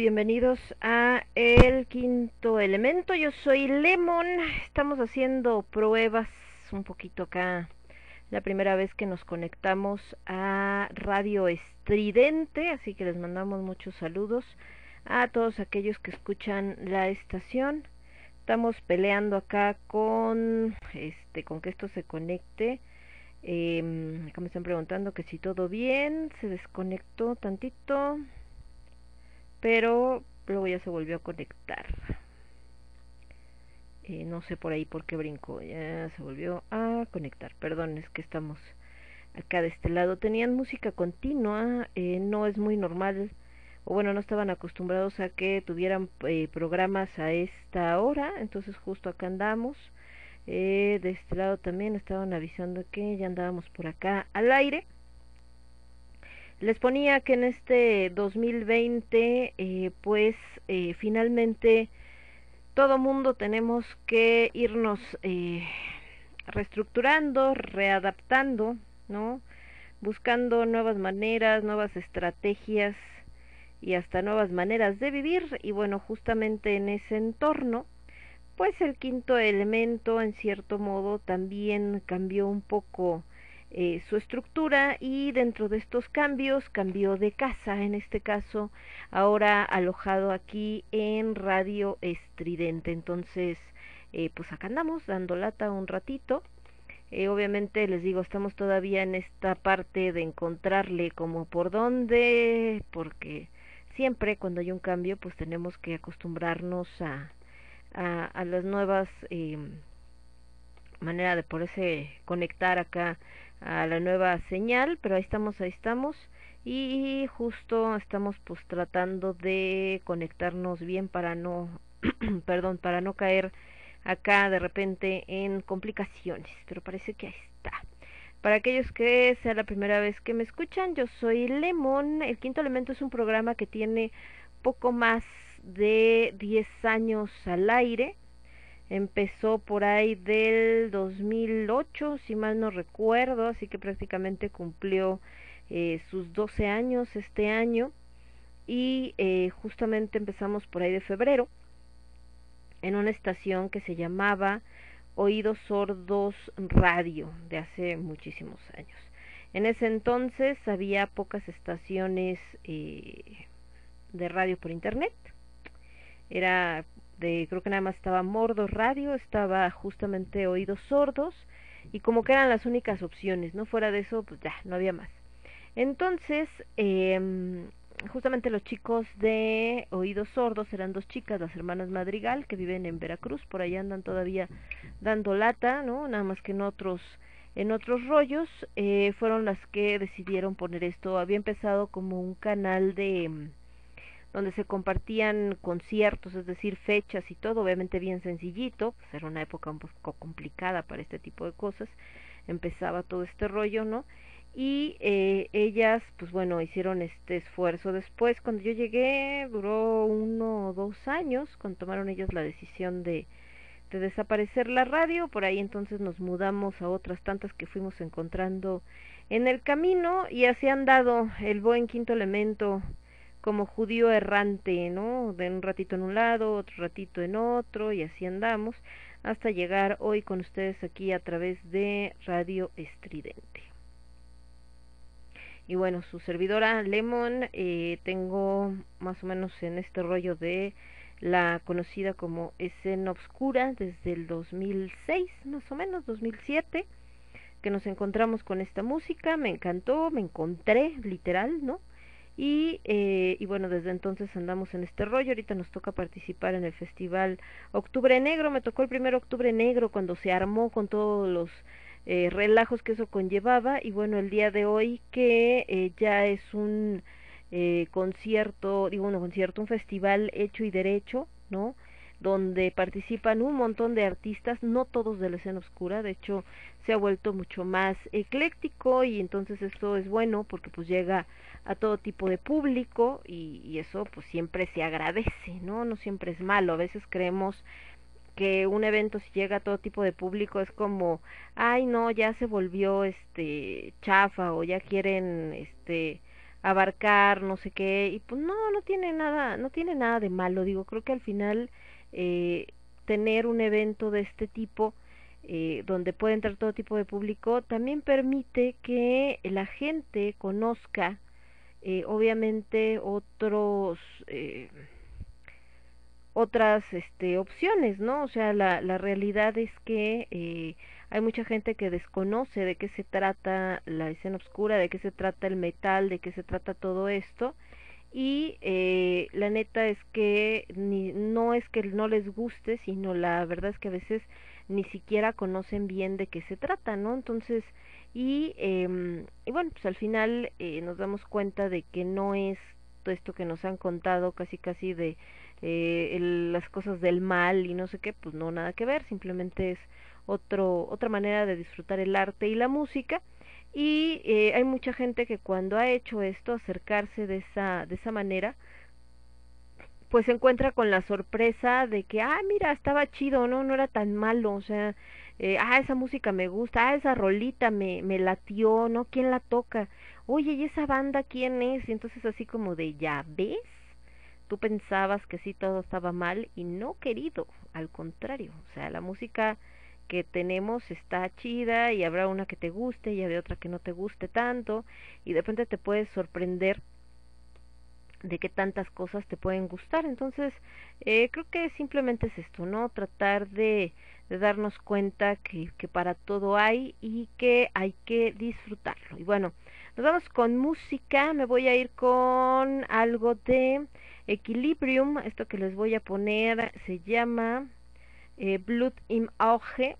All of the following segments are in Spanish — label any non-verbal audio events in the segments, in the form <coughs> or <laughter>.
bienvenidos a El Quinto Elemento. Yo soy Lemon, estamos haciendo pruebas un poquito acá. La primera vez que nos conectamos a Radio Estridente, así que les mandamos muchos saludos a todos aquellos que escuchan la estación. Estamos peleando acá con este con que esto se conecte. Acá me están preguntando que si todo bien, se desconectó tantito pero luego ya se volvió a conectar. Eh, no sé por ahí por qué brincó, ya se volvió a conectar. Perdón, es que estamos acá de este lado. Tenían música continua, eh, no es muy normal, o bueno, no estaban acostumbrados a que tuvieran eh, programas a esta hora, entonces justo acá andamos. de este lado también estaban avisando que ya andábamos por acá al aire. Les ponía que en este 2020, eh, pues eh, finalmente todo mundo tenemos que irnos eh, reestructurando, readaptando, ¿no? Buscando nuevas maneras, nuevas estrategias y hasta nuevas maneras de vivir. Y bueno, justamente en ese entorno, pues el quinto elemento en cierto modo también cambió un poco eh, su estructura y dentro de estos cambios cambió de casa, en este caso ahora alojado aquí en Radio Estridente. Entonces, eh, pues acá andamos dando lata un ratito. Eh, obviamente les digo, estamos todavía en esta parte de encontrarle como por dónde, porque siempre cuando hay un cambio pues tenemos que acostumbrarnos a, a, las nuevas eh, maneras de poderse conectar acá a la nueva señal, pero ahí estamos, ahí estamos y justo estamos pues tratando de conectarnos bien para no <clears throat> perdón, para no caer acá de repente en complicaciones, pero parece que ahí está. Para aquellos que sea la primera vez que me escuchan, yo soy Lemon. El Quinto Elemento es un programa que tiene poco más de 10 años al aire empezó por ahí del 2008, si mal no recuerdo, así que prácticamente cumplió eh, sus 12 años este año y eh, justamente empezamos por ahí de febrero en una estación que se llamaba Oídos Sordos Radio de hace muchísimos años. En ese entonces había pocas estaciones eh, de radio por internet. Era creo que nada más estaba Mordo Radio, estaba justamente Oídos Sordos y como que eran las únicas opciones, ¿no? Fuera de eso, pues ya, no había más. Entonces, eh, justamente los chicos de Oídos Sordos eran dos chicas, las hermanas Madrigal, que viven en Veracruz, por allá andan todavía dando lata, ¿no? Nada más que en otros en otros rollos, eh, fueron las que decidieron poner esto. Había empezado como un canal de donde se compartían conciertos, es decir, fechas y todo, obviamente bien sencillito, pues era una época un poco complicada para este tipo de cosas, empezaba todo este rollo, ¿no? Y eh, ellas, pues bueno, hicieron este esfuerzo. Después, cuando yo llegué, duró uno o dos años, cuando tomaron ellas la decisión de, de desaparecer la radio, por ahí entonces nos mudamos a otras tantas que fuimos encontrando en el camino y así han dado el buen quinto elemento como judío errante, ¿no? De un ratito en un lado, otro ratito en otro, y así andamos, hasta llegar hoy con ustedes aquí a través de Radio Estridente. Y bueno, su servidora Lemon, eh, tengo más o menos en este rollo de la conocida como escena obscura desde el 2006, más o menos, 2007, que nos encontramos con esta música, me encantó, me encontré, literal, ¿no? Y, eh, y bueno, desde entonces andamos en este rollo. Ahorita nos toca participar en el festival Octubre Negro. Me tocó el primer Octubre Negro cuando se armó con todos los eh, relajos que eso conllevaba. Y bueno, el día de hoy que eh, ya es un eh, concierto, digo, un concierto, un festival hecho y derecho, ¿no? Donde participan un montón de artistas, no todos de la escena oscura, de hecho se ha vuelto mucho más ecléctico y entonces esto es bueno porque pues llega a todo tipo de público y, y eso pues siempre se agradece, ¿no? No siempre es malo, a veces creemos que un evento si llega a todo tipo de público es como, ay no, ya se volvió este chafa o ya quieren este abarcar no sé qué y pues no no tiene nada no tiene nada de malo digo creo que al final eh, tener un evento de este tipo eh, donde puede entrar todo tipo de público también permite que la gente conozca eh, obviamente otros eh, otras este, opciones, ¿no? O sea, la, la realidad es que eh, hay mucha gente que desconoce de qué se trata la escena oscura, de qué se trata el metal, de qué se trata todo esto. Y eh, la neta es que ni, no es que no les guste, sino la verdad es que a veces ni siquiera conocen bien de qué se trata, ¿no? Entonces, y, eh, y bueno, pues al final eh, nos damos cuenta de que no es todo esto que nos han contado casi casi de eh, el, las cosas del mal y no sé qué, pues no nada que ver, simplemente es otro, otra manera de disfrutar el arte y la música y eh, hay mucha gente que cuando ha hecho esto, acercarse de esa, de esa manera, pues se encuentra con la sorpresa de que, ah, mira, estaba chido, no, no era tan malo, o sea, eh, ah, esa música me gusta, ah, esa rolita me, me latió, ¿no? ¿Quién la toca? Oye, ¿y esa banda quién es? Y entonces así como de, ¿ya ves? tú pensabas que sí todo estaba mal y no querido, al contrario, o sea, la música que tenemos está chida y habrá una que te guste y habrá otra que no te guste tanto y de repente te puedes sorprender de qué tantas cosas te pueden gustar. Entonces, eh, creo que simplemente es esto, ¿no? Tratar de, de darnos cuenta que, para todo hay y que hay que disfrutarlo. Y bueno, nos vamos con música. Me voy a ir con algo de Equilibrium, esto que les voy a poner se llama eh, Blood im Auge.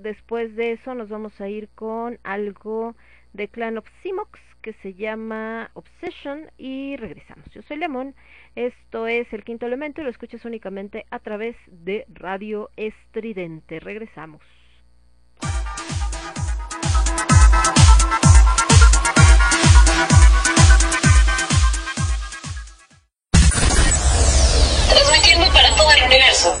Después de eso nos vamos a ir con algo de Clan of Simox que se llama Obsession y regresamos. Yo soy Lemon, esto es el quinto elemento y lo escuchas únicamente a través de Radio Estridente. Regresamos. para todo el universo.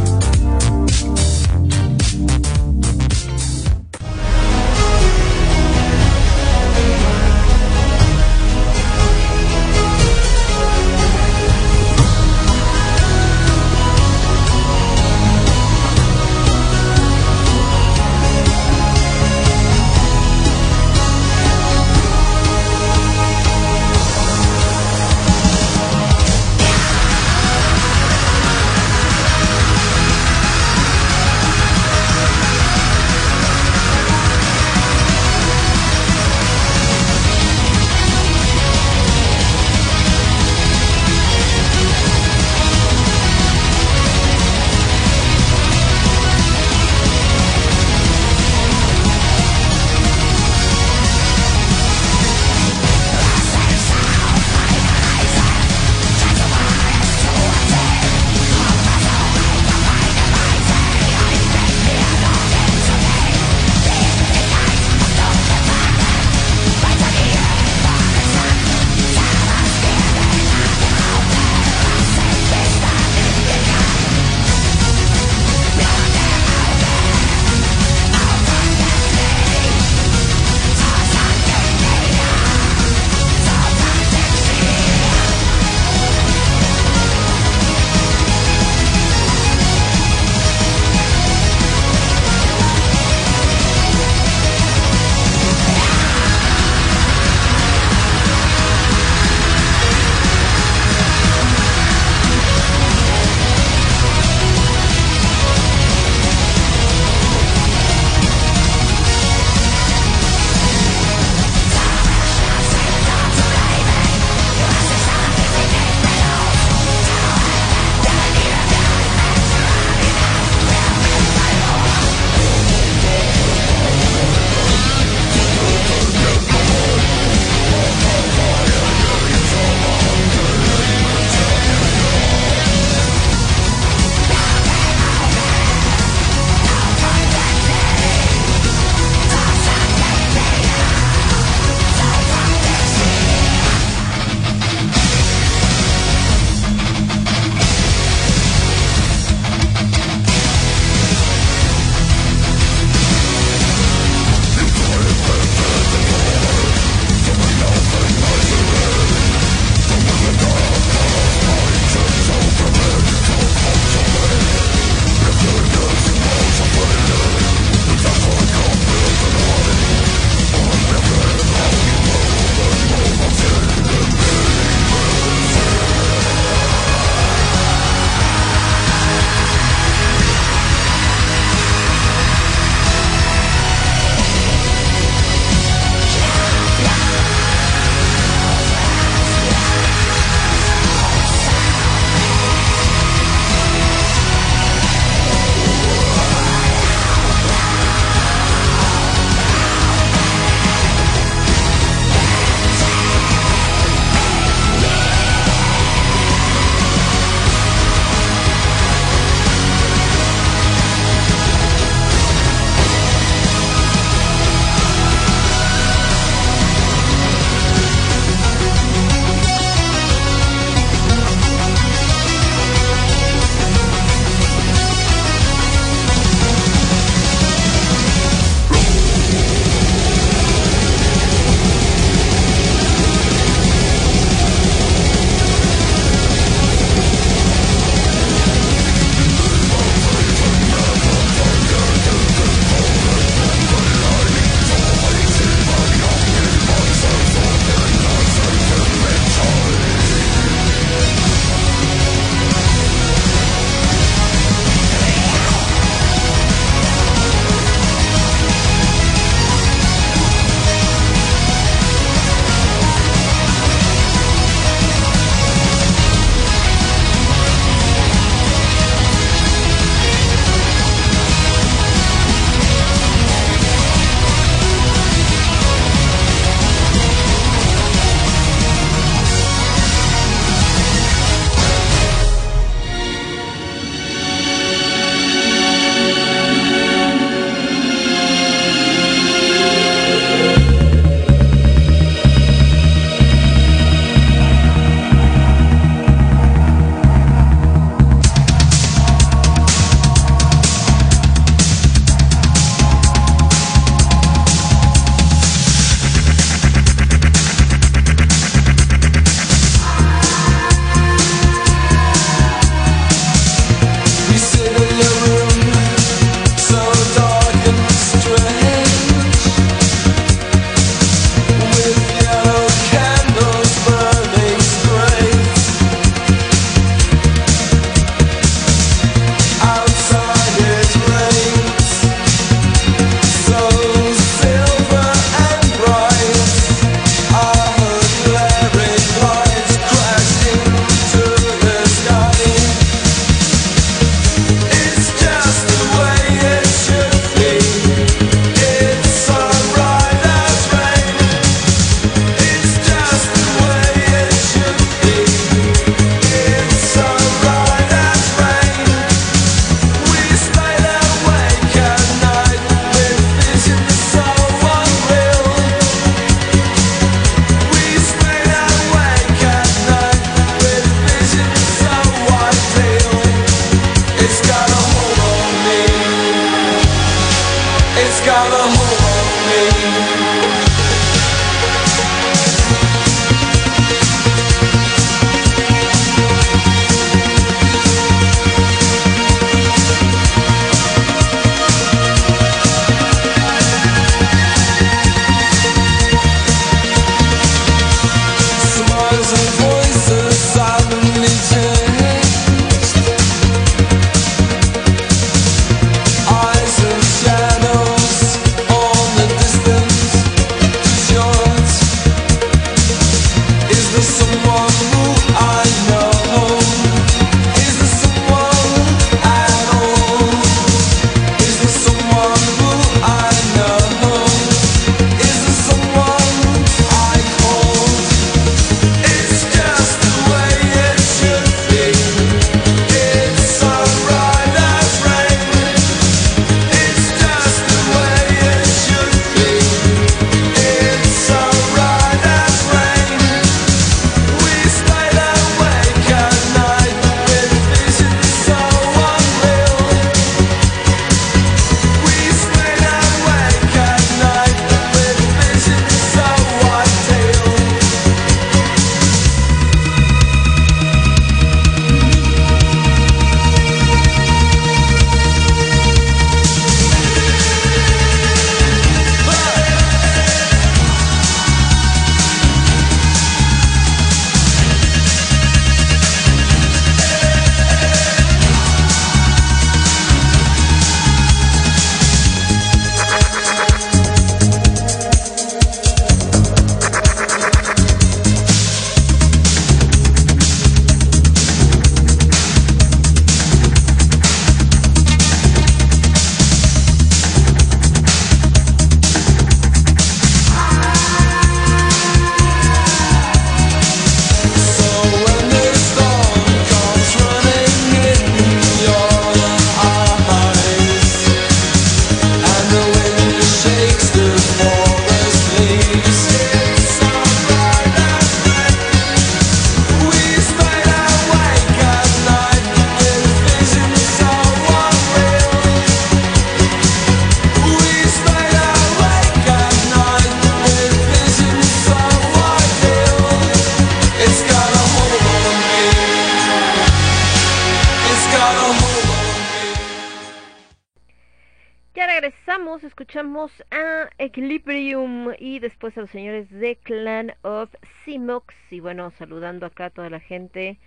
A los señores de Clan of Simox y bueno, saludando acá a toda la gente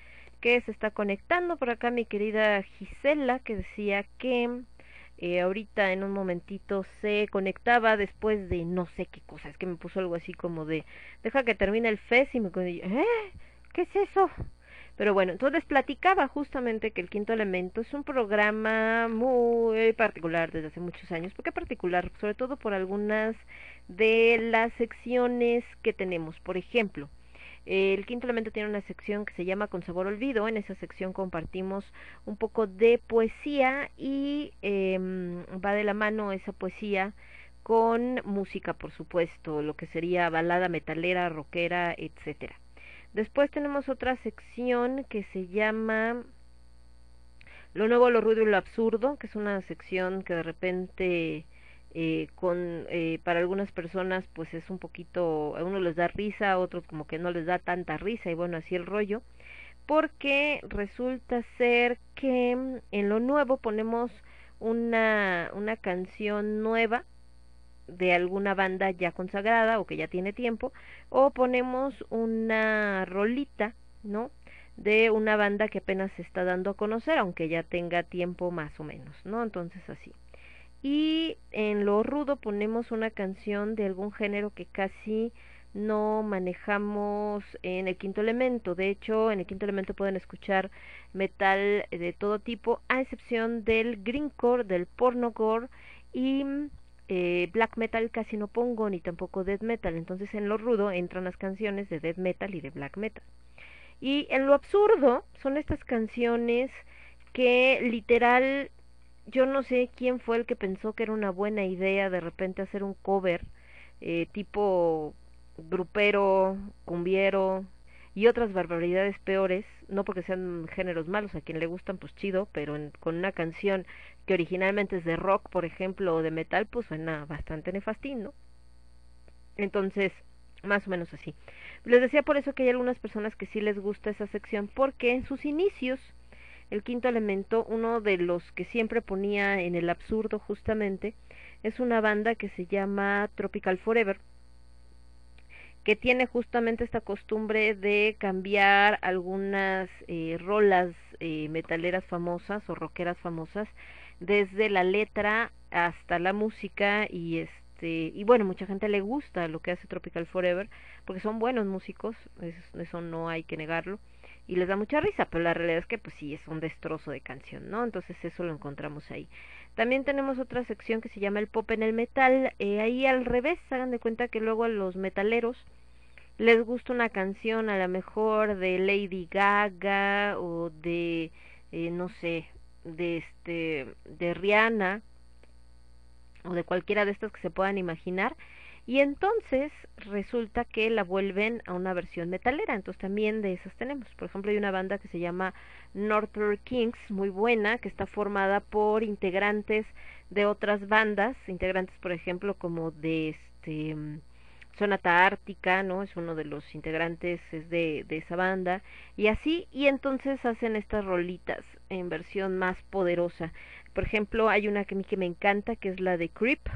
que se está conectando por acá mi querida Gisela que decía que eh, ahorita en un momentito se conectaba después de no sé qué cosa, es que me puso algo así como de deja que termine el FES y me ¿eh? ¿Qué es eso? Pero bueno, entonces platicaba justamente que el quinto elemento es un programa muy particular desde hace muchos años. ¿Por qué particular? Sobre todo por algunas de las secciones que tenemos. Por ejemplo, el quinto elemento tiene una sección que se llama Con Sabor Olvido. En esa sección compartimos un poco de poesía y em, va de la mano esa poesía con música, por supuesto, lo que sería balada metalera, rockera, etcétera. Después tenemos otra sección que se llama Lo nuevo, lo ruido y lo absurdo, que es una sección que de repente eh, con eh, para algunas personas pues es un poquito a uno les da risa a otros como que no les da tanta risa y bueno así el rollo porque resulta ser que en lo nuevo ponemos una una canción nueva de alguna banda ya consagrada o que ya tiene tiempo o ponemos una rolita, ¿no? de una banda que apenas se está dando a conocer, aunque ya tenga tiempo más o menos, ¿no? Entonces así. Y en lo rudo ponemos una canción de algún género que casi no manejamos en el quinto elemento. De hecho, en el quinto elemento pueden escuchar metal de todo tipo, a excepción del greencore, del pornocore y eh, black metal casi no pongo ni tampoco death metal, entonces en lo rudo entran las canciones de death metal y de black metal. Y en lo absurdo son estas canciones que literal yo no sé quién fue el que pensó que era una buena idea de repente hacer un cover eh, tipo grupero, cumbiero, y otras barbaridades peores, no porque sean géneros malos, a quien le gustan pues chido, pero con una canción que originalmente es de rock, por ejemplo, o de metal, pues suena bastante nefastín, ¿no? Entonces, más o menos así. Les decía por eso que hay algunas personas que sí les gusta esa sección, porque en sus inicios, el quinto elemento, uno de los que siempre ponía en el absurdo justamente, es una banda que se llama Tropical Forever, que tiene justamente esta costumbre de cambiar algunas eh, rolas eh, metaleras famosas o rockeras famosas desde la letra hasta la música y este y bueno mucha gente le gusta lo que hace Tropical Forever porque son buenos músicos eso, no hay que negarlo y les da mucha risa pero la realidad es que pues sí es un destrozo de canción no entonces eso lo encontramos ahí también tenemos otra sección que se llama el pop en el metal. Eh, ahí al revés, hagan de cuenta que luego a los metaleros les gusta una canción a lo mejor de Lady Gaga o de, eh, no sé, de este, de Rihanna o de cualquiera de estas que se puedan imaginar y entonces resulta que la vuelven a una versión metalera, entonces también de esas tenemos. Por ejemplo, hay una banda que se llama Northern Kings, muy buena, que está formada por integrantes de otras bandas, integrantes por ejemplo como de este Sonata Ártica, ¿no? Es uno de los integrantes es de, de esa banda y así y entonces hacen estas rolitas en versión más poderosa. Por ejemplo, hay una que a mí que me encanta que es la de Creep,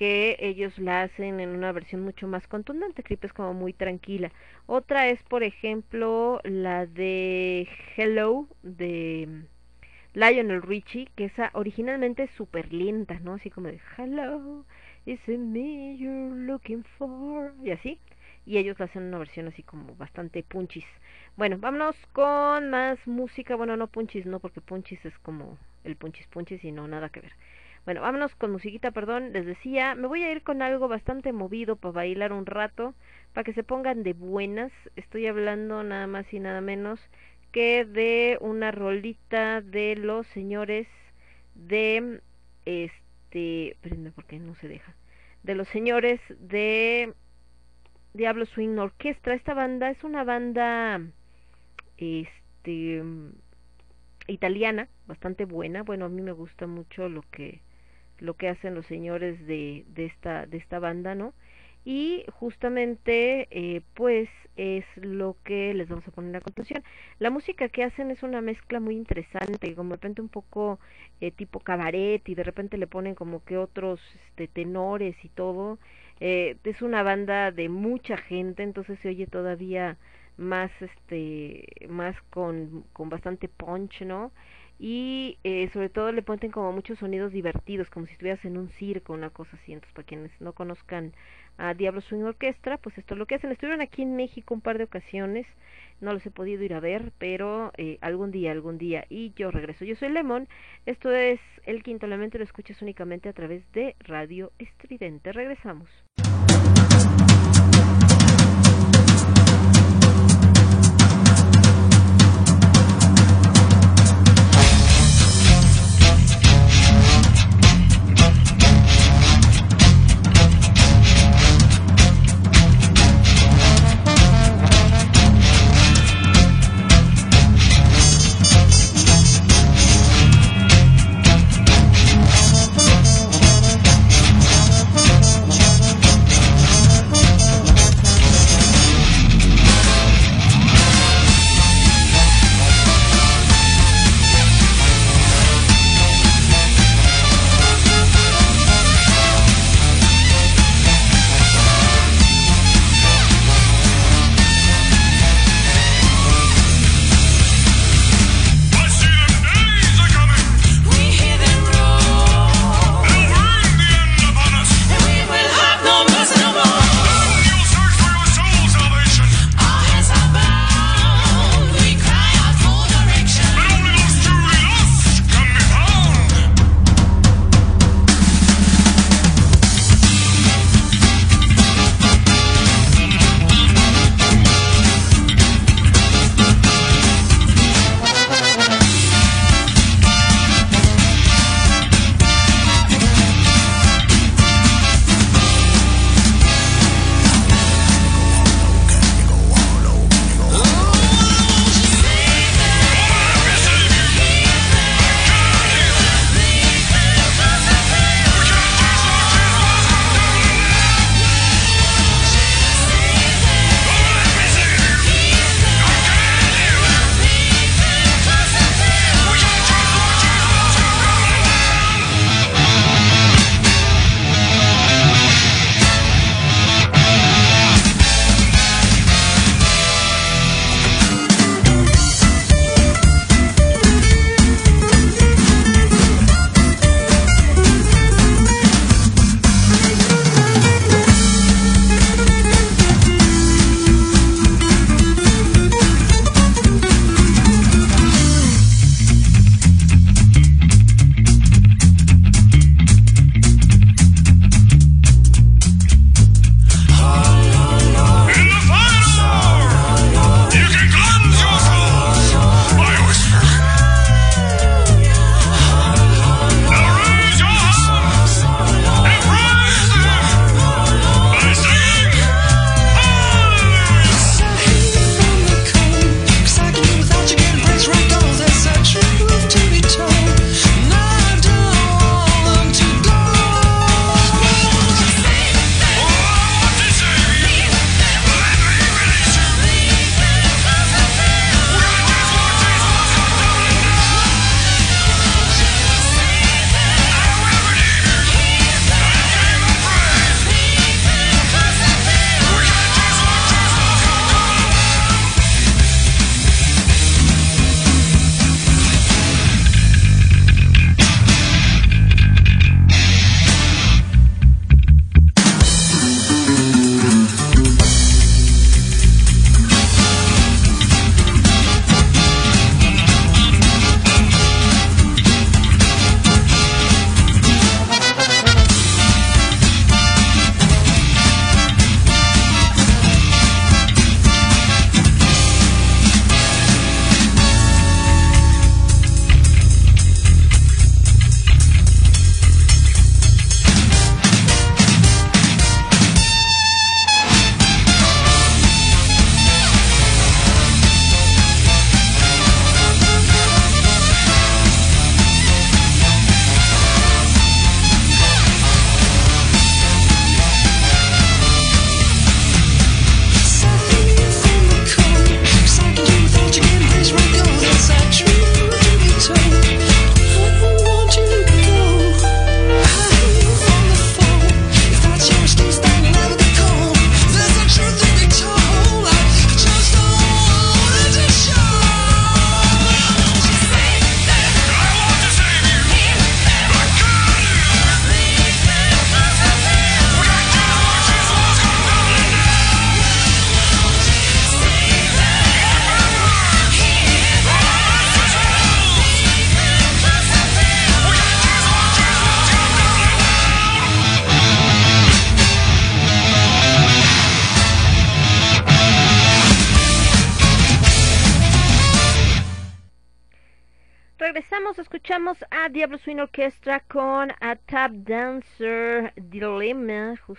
que ellos la hacen en una versión mucho más contundente, Creep es como muy tranquila. Otra es, por ejemplo, la de Hello de Lionel Richie, que esa originalmente es súper lenta, ¿no? Así como de Hello, is it me you're looking for? Y así. Y ellos la hacen en una versión así como bastante punchis. Bueno, vámonos con más música. Bueno, no punchis, no, porque punchis es como el punchis punchis y no, nada que ver. Bueno, vámonos con musiquita, perdón. Les decía, me voy a ir con algo bastante movido para bailar un rato, para que se pongan de buenas. Estoy hablando nada más y nada menos que de una rolita de los señores de este, espérenme porque no se deja. De los señores de Diablo Swing Orquestra. Esta banda es una banda este italiana, bastante buena. Bueno, a mí me gusta mucho lo que lo que hacen los señores de, de, esta, de esta banda, ¿no? Y justamente, eh, pues, es lo que les vamos a poner a continuación. La música que hacen es una mezcla muy interesante, como de repente un poco eh, tipo cabaret y de repente le ponen como que otros este, tenores y todo. Eh, es una banda de mucha gente, entonces se oye todavía más, este, más con, con bastante punch, ¿no? Y eh, sobre todo le ponen como muchos sonidos divertidos, como si estuvieras en un circo, una cosa así. Entonces, para quienes no conozcan a Diablo Swing Orquestra, pues esto es lo que hacen. Estuvieron aquí en México un par de ocasiones, no los he podido ir a ver, pero eh, algún día, algún día, y yo regreso. Yo soy Lemon, esto es El Quinto Elemento, lo escuchas únicamente a través de Radio Estridente. Regresamos.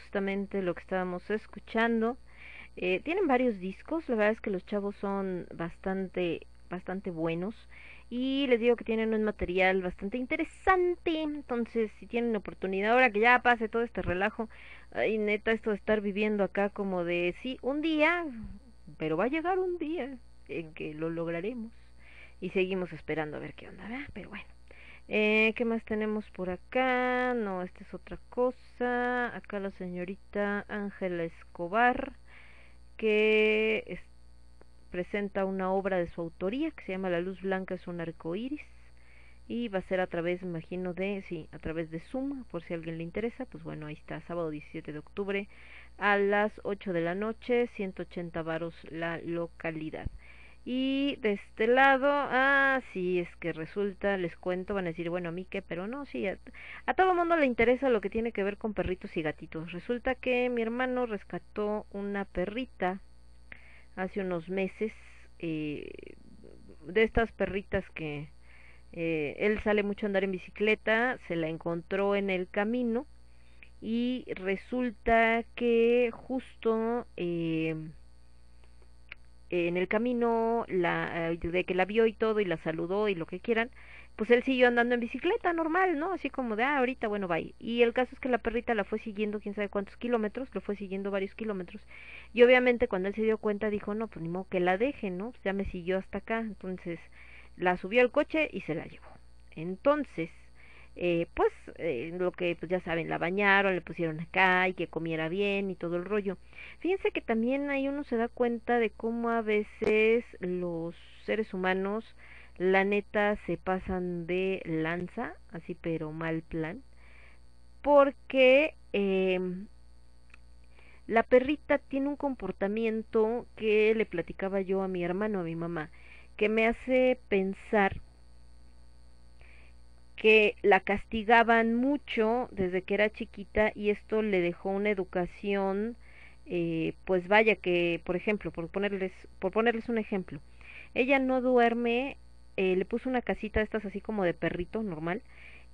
Justamente lo que estábamos escuchando. Eh, tienen varios discos, la verdad es que los chavos son bastante, bastante buenos y les digo que tienen un material bastante interesante, entonces si tienen oportunidad ahora que ya pase todo este relajo, ay neta esto de estar viviendo acá como de sí, un día, pero va a llegar un día en que lo lograremos y seguimos esperando a ver qué onda. Pero bueno. Eh, ¿Qué más tenemos por acá? No, esta es otra cosa. Acá la señorita Ángela Escobar, que presenta una obra de su autoría que se llama La luz blanca es un arco iris. Y va a ser a través, imagino, de, sí, a través de Zoom, por si a alguien le interesa. Pues bueno, ahí está, sábado 17 de octubre a las 8 de la noche, 180 varos la localidad. Y de este lado, ah, sí, es que resulta, les cuento, van a decir, bueno, a mí qué, pero no, sí, a, a todo mundo le interesa lo que tiene que ver con perritos y gatitos. Resulta que mi hermano rescató una perrita hace unos meses, eh, de estas perritas que eh, él sale mucho a andar en bicicleta, se la encontró en el camino y resulta que justo... Eh, en el camino la, de que la vio y todo y la saludó y lo que quieran, pues él siguió andando en bicicleta normal, ¿no? Así como de, ah, ahorita, bueno, bye. Y el caso es que la perrita la fue siguiendo quién sabe cuántos kilómetros, lo fue siguiendo varios kilómetros. Y obviamente cuando él se dio cuenta dijo, no, pues ni modo que la deje, ¿no? Pues ya me siguió hasta acá. Entonces la subió al coche y se la llevó. Entonces, eh, pues eh, lo que pues ya saben, la bañaron, le pusieron acá y que comiera bien y todo el rollo. Fíjense que también ahí uno se da cuenta de cómo a veces los seres humanos, la neta, se pasan de lanza, así pero mal plan, porque eh, la perrita tiene un comportamiento que le platicaba yo a mi hermano, a mi mamá, que me hace pensar que la castigaban mucho desde que era chiquita y esto le dejó una educación eh, pues vaya que por ejemplo por ponerles por ponerles un ejemplo ella no duerme eh, le puso una casita estas así como de perrito normal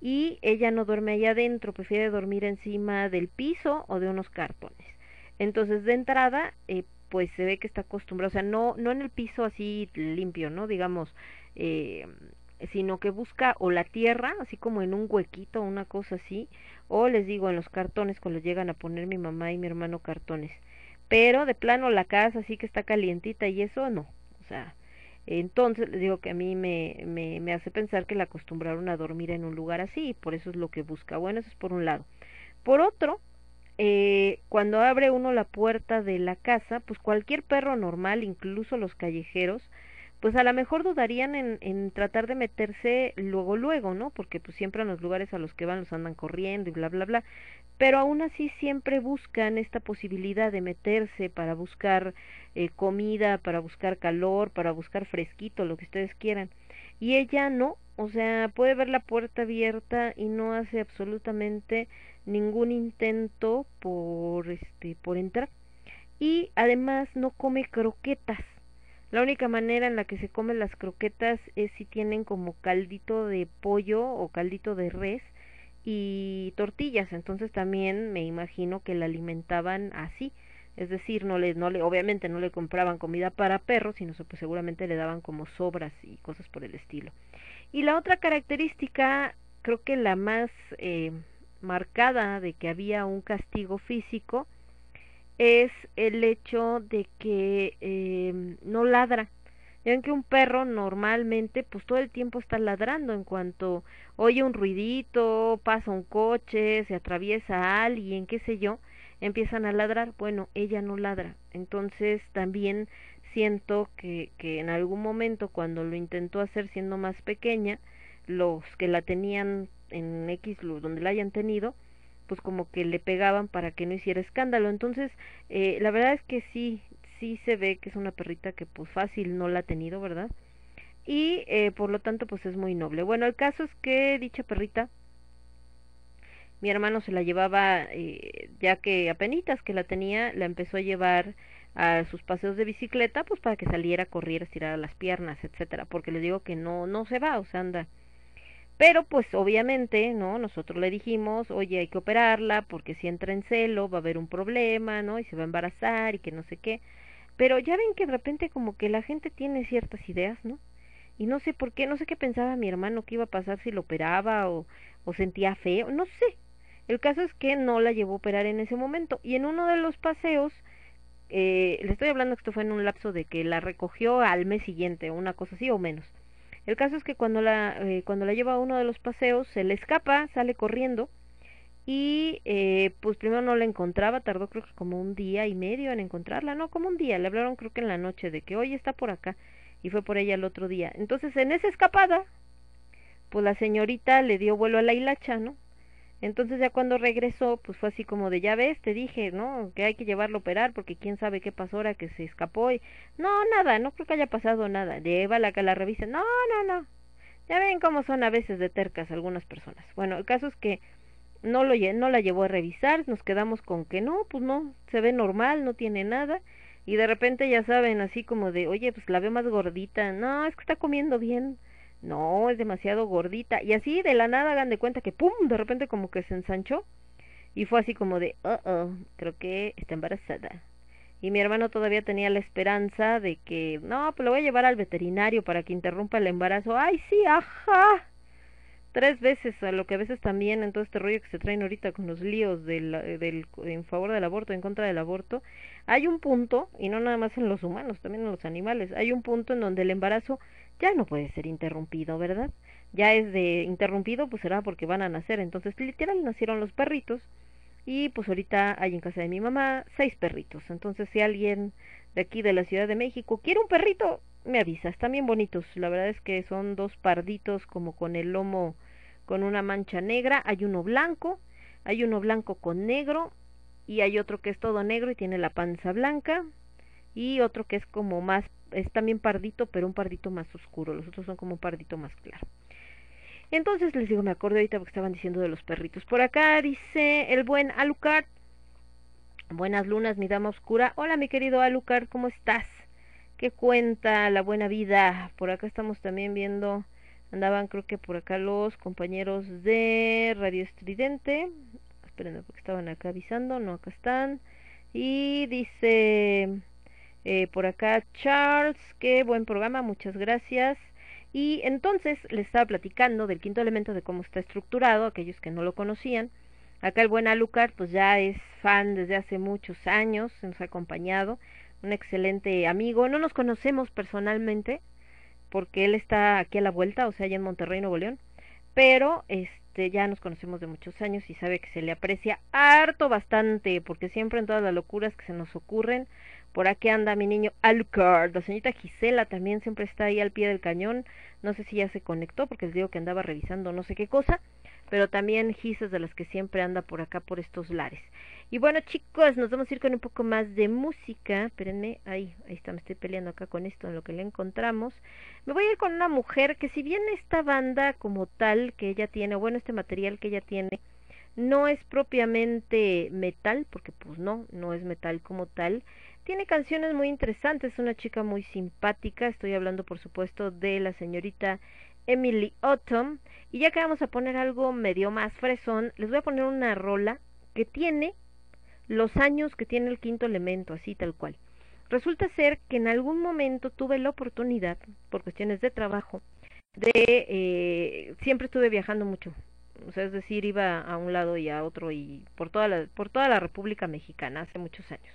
y ella no duerme allá adentro prefiere dormir encima del piso o de unos cartones. Entonces de entrada eh, pues se ve que está acostumbrada o sea no no en el piso así limpio no digamos eh, sino que busca o la tierra, así como en un huequito, una cosa así, o les digo en los cartones cuando llegan a poner mi mamá y mi hermano cartones. Pero de plano la casa sí que está calientita y eso no. O sea, entonces les digo que a mí me, me, me hace pensar que la acostumbraron a dormir en un lugar así y por eso es lo que busca. Bueno, eso es por un lado. Por otro, eh, cuando abre uno la puerta de la casa, pues cualquier perro normal, incluso los callejeros, pues a lo mejor dudarían en, en tratar de meterse luego luego, ¿no? Porque pues siempre en los lugares a los que van los andan corriendo y bla bla bla, pero aún así siempre buscan esta posibilidad de meterse para buscar eh, comida, para buscar calor, para buscar fresquito, lo que ustedes quieran. Y ella no, o sea, puede ver la puerta abierta y no hace absolutamente ningún intento por este por entrar. Y además no come croquetas la única manera en la que se comen las croquetas es si tienen como caldito de pollo o caldito de res y tortillas. Entonces también me imagino que la alimentaban así. Es decir, no le, no le, obviamente no le compraban comida para perros, sino pues seguramente le daban como sobras y cosas por el estilo. Y la otra característica, creo que la más eh, marcada de que había un castigo físico, es el hecho de que eh, no ladra. Ya que un perro normalmente pues todo el tiempo está ladrando en cuanto oye un ruidito, pasa un coche, se atraviesa a alguien, qué sé yo, empiezan a ladrar. Bueno, ella no ladra. Entonces también siento que, que en algún momento cuando lo intentó hacer siendo más pequeña, los que la tenían en X donde la hayan tenido, pues como que le pegaban para que no hiciera escándalo. Entonces, eh, la verdad es que sí, sí se ve que es una perrita que pues fácil no la ha tenido, ¿verdad? Y eh, por lo tanto pues es muy noble. Bueno, el caso es que dicha perrita, mi hermano se la llevaba, eh, ya que apenitas que la tenía, la empezó a llevar a sus paseos de bicicleta, pues para que saliera a correr, estirar las piernas, etcétera, porque le digo que no, no se va, o sea, anda Pero pues obviamente, ¿no? Nosotros le dijimos, oye, hay que operarla porque si entra en celo va a haber un problema, ¿no? Y se va a embarazar y que no sé qué. Pero ya ven que de repente como que la gente tiene ciertas ideas, ¿no? Y no sé por qué, no sé qué pensaba mi hermano que iba a pasar si lo operaba o, o sentía feo, no sé. El caso es que no la llevó a operar en ese momento. Y en uno de los paseos, eh, le estoy hablando que esto fue en un lapso de que la recogió al mes siguiente, una cosa así o menos. El caso es que cuando la, eh, cuando la lleva a uno de los paseos, se le escapa, sale corriendo y eh, pues primero no la encontraba, tardó creo que como un día y medio en encontrarla, no, como un día, le hablaron creo que en la noche de que hoy está por acá y fue por ella el otro día. Entonces en esa escapada, pues la señorita le dio vuelo a la hilacha, ¿no? Entonces ya cuando regresó, pues fue así como de, ya ves, te dije, ¿no? Que hay que llevarlo a operar porque quién sabe qué pasó ahora que se escapó y... No, nada, no creo que haya pasado nada. Llévala que la revise. No, no, no. Ya ven cómo son a veces de tercas algunas personas. Bueno, el caso es que no, lo, no la llevó a revisar, nos quedamos con que no, pues no, se ve normal, no tiene nada. Y de repente ya saben, así como de, oye, pues la veo más gordita. No, es que está comiendo bien no, es demasiado gordita. Y así de la nada hagan de cuenta que pum, de repente como que se ensanchó. Y fue así como de, oh, oh, creo que está embarazada. Y mi hermano todavía tenía la esperanza de que, no, pues lo voy a llevar al veterinario para que interrumpa el embarazo. Ay, sí, ajá. Tres veces, a lo que a veces también en todo este rollo que se traen ahorita con los líos del, del, en favor del aborto, en contra del aborto, hay un punto, y no nada más en los humanos, también en los animales, hay un punto en donde el embarazo ya no puede ser interrumpido, ¿verdad? Ya es de interrumpido, pues será porque van a nacer. Entonces, literal, nacieron los perritos y pues ahorita hay en casa de mi mamá seis perritos. Entonces, si alguien de aquí de la Ciudad de México quiere un perrito, me avisa. Están bien bonitos. La verdad es que son dos parditos como con el lomo con una mancha negra. Hay uno blanco, hay uno blanco con negro y hay otro que es todo negro y tiene la panza blanca y otro que es como más es también pardito, pero un pardito más oscuro. Los otros son como un pardito más claro. Entonces les digo, me acordé ahorita porque estaban diciendo de los perritos. Por acá dice el buen Alucard. Buenas lunas, mi dama oscura. Hola, mi querido Alucard, ¿cómo estás? ¿Qué cuenta la buena vida? Por acá estamos también viendo, andaban creo que por acá los compañeros de Radio Estridente. Esperen, porque estaban acá avisando, no, acá están. Y dice eh, por acá Charles, qué buen programa, muchas gracias. Y entonces les estaba platicando del quinto elemento de cómo está estructurado, aquellos que no lo conocían. Acá el buen Alucard pues ya es fan desde hace muchos años, nos ha acompañado, un excelente amigo. No nos conocemos personalmente porque él está aquí a la vuelta, o sea, allá en Monterrey, Nuevo León, pero este ya nos conocemos de muchos años y sabe que se le aprecia harto bastante porque siempre en todas las locuras que se nos ocurren por aquí anda mi niño Alucard. La señorita Gisela también siempre está ahí al pie del cañón. No sé si ya se conectó porque les digo que andaba revisando no sé qué cosa. Pero también Gisas de las que siempre anda por acá por estos lares. Y bueno chicos, nos vamos a ir con un poco más de música. Espérenme, ahí, ahí está, me estoy peleando acá con esto en lo que le encontramos. Me voy a ir con una mujer que si bien esta banda como tal que ella tiene, bueno, este material que ella tiene, no es propiamente metal, porque pues no, no es metal como tal, tiene canciones muy interesantes, es una chica muy simpática, estoy hablando por supuesto de la señorita Emily Autumn, y ya que vamos a poner algo medio más fresón, les voy a poner una rola que tiene los años que tiene el quinto elemento, así tal cual. Resulta ser que en algún momento tuve la oportunidad, por cuestiones de trabajo, de eh, siempre estuve viajando mucho, o sea, es decir, iba a un lado y a otro y por toda la, por toda la República Mexicana hace muchos años.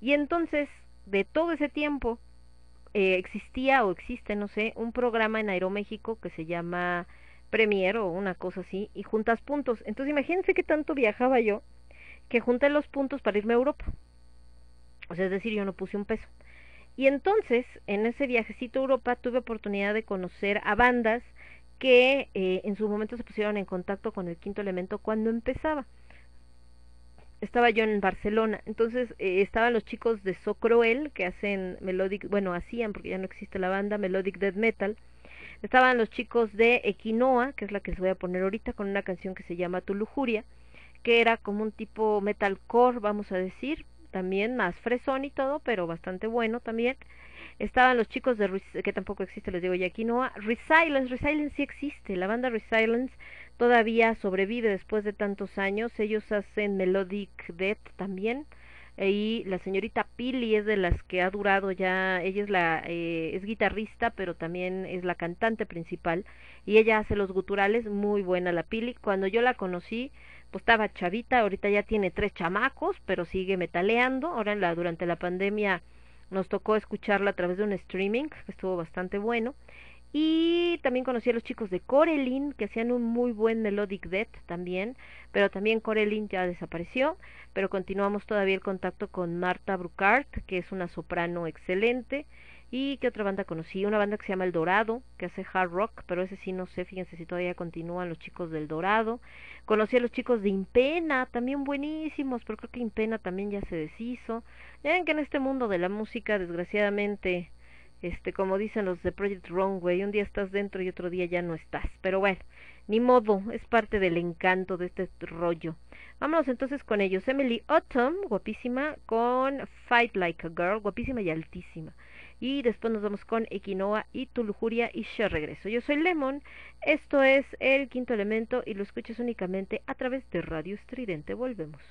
Y entonces, de todo ese tiempo, eh, existía o existe, no sé, un programa en Aeroméxico que se llama Premier o una cosa así, y juntas puntos. Entonces imagínense qué tanto viajaba yo, que junté los puntos para irme a Europa. O sea, es decir, yo no puse un peso. Y entonces, en ese viajecito a Europa, tuve oportunidad de conocer a bandas que eh, en su momento se pusieron en contacto con el quinto elemento cuando empezaba estaba yo en Barcelona, entonces eh, estaban los chicos de So Cruel que hacen melodic, bueno, hacían porque ya no existe la banda, melodic death metal. Estaban los chicos de Equinoa, que es la que les voy a poner ahorita con una canción que se llama Tu lujuria, que era como un tipo metalcore, vamos a decir, también más fresón y todo, pero bastante bueno también. Estaban los chicos de que tampoco existe, les digo ya aquí no. Resilience, Resilience sí existe. La banda Resilience todavía sobrevive después de tantos años. Ellos hacen Melodic Death también. Y la señorita Pili es de las que ha durado ya, ella es la eh, es guitarrista, pero también es la cantante principal y ella hace los guturales, muy buena la Pili. Cuando yo la conocí, pues estaba chavita, ahorita ya tiene tres chamacos, pero sigue metaleando. Ahora en la durante la pandemia nos tocó escucharla a través de un streaming, que estuvo bastante bueno. Y también conocí a los chicos de Corelin, que hacían un muy buen Melodic Death también, pero también Corelin ya desapareció, pero continuamos todavía el contacto con Marta Brucart, que es una soprano excelente. ¿Y qué otra banda conocí? Una banda que se llama El Dorado, que hace hard rock, pero ese sí no sé, fíjense si todavía continúan los chicos del Dorado. Conocí a los chicos de Impena, también buenísimos, pero creo que Impena también ya se deshizo. Miren que en este mundo de la música, desgraciadamente, este, como dicen los de Project Runway, un día estás dentro y otro día ya no estás. Pero bueno, ni modo, es parte del encanto de este rollo. Vámonos entonces con ellos. Emily Autumn, guapísima, con Fight Like a Girl, guapísima y altísima. Y después nos vamos con Equinoa y Tu Lujuria y Yo Regreso. Yo soy Lemon, esto es el quinto elemento y lo escuchas únicamente a través de Radio Estridente. Volvemos.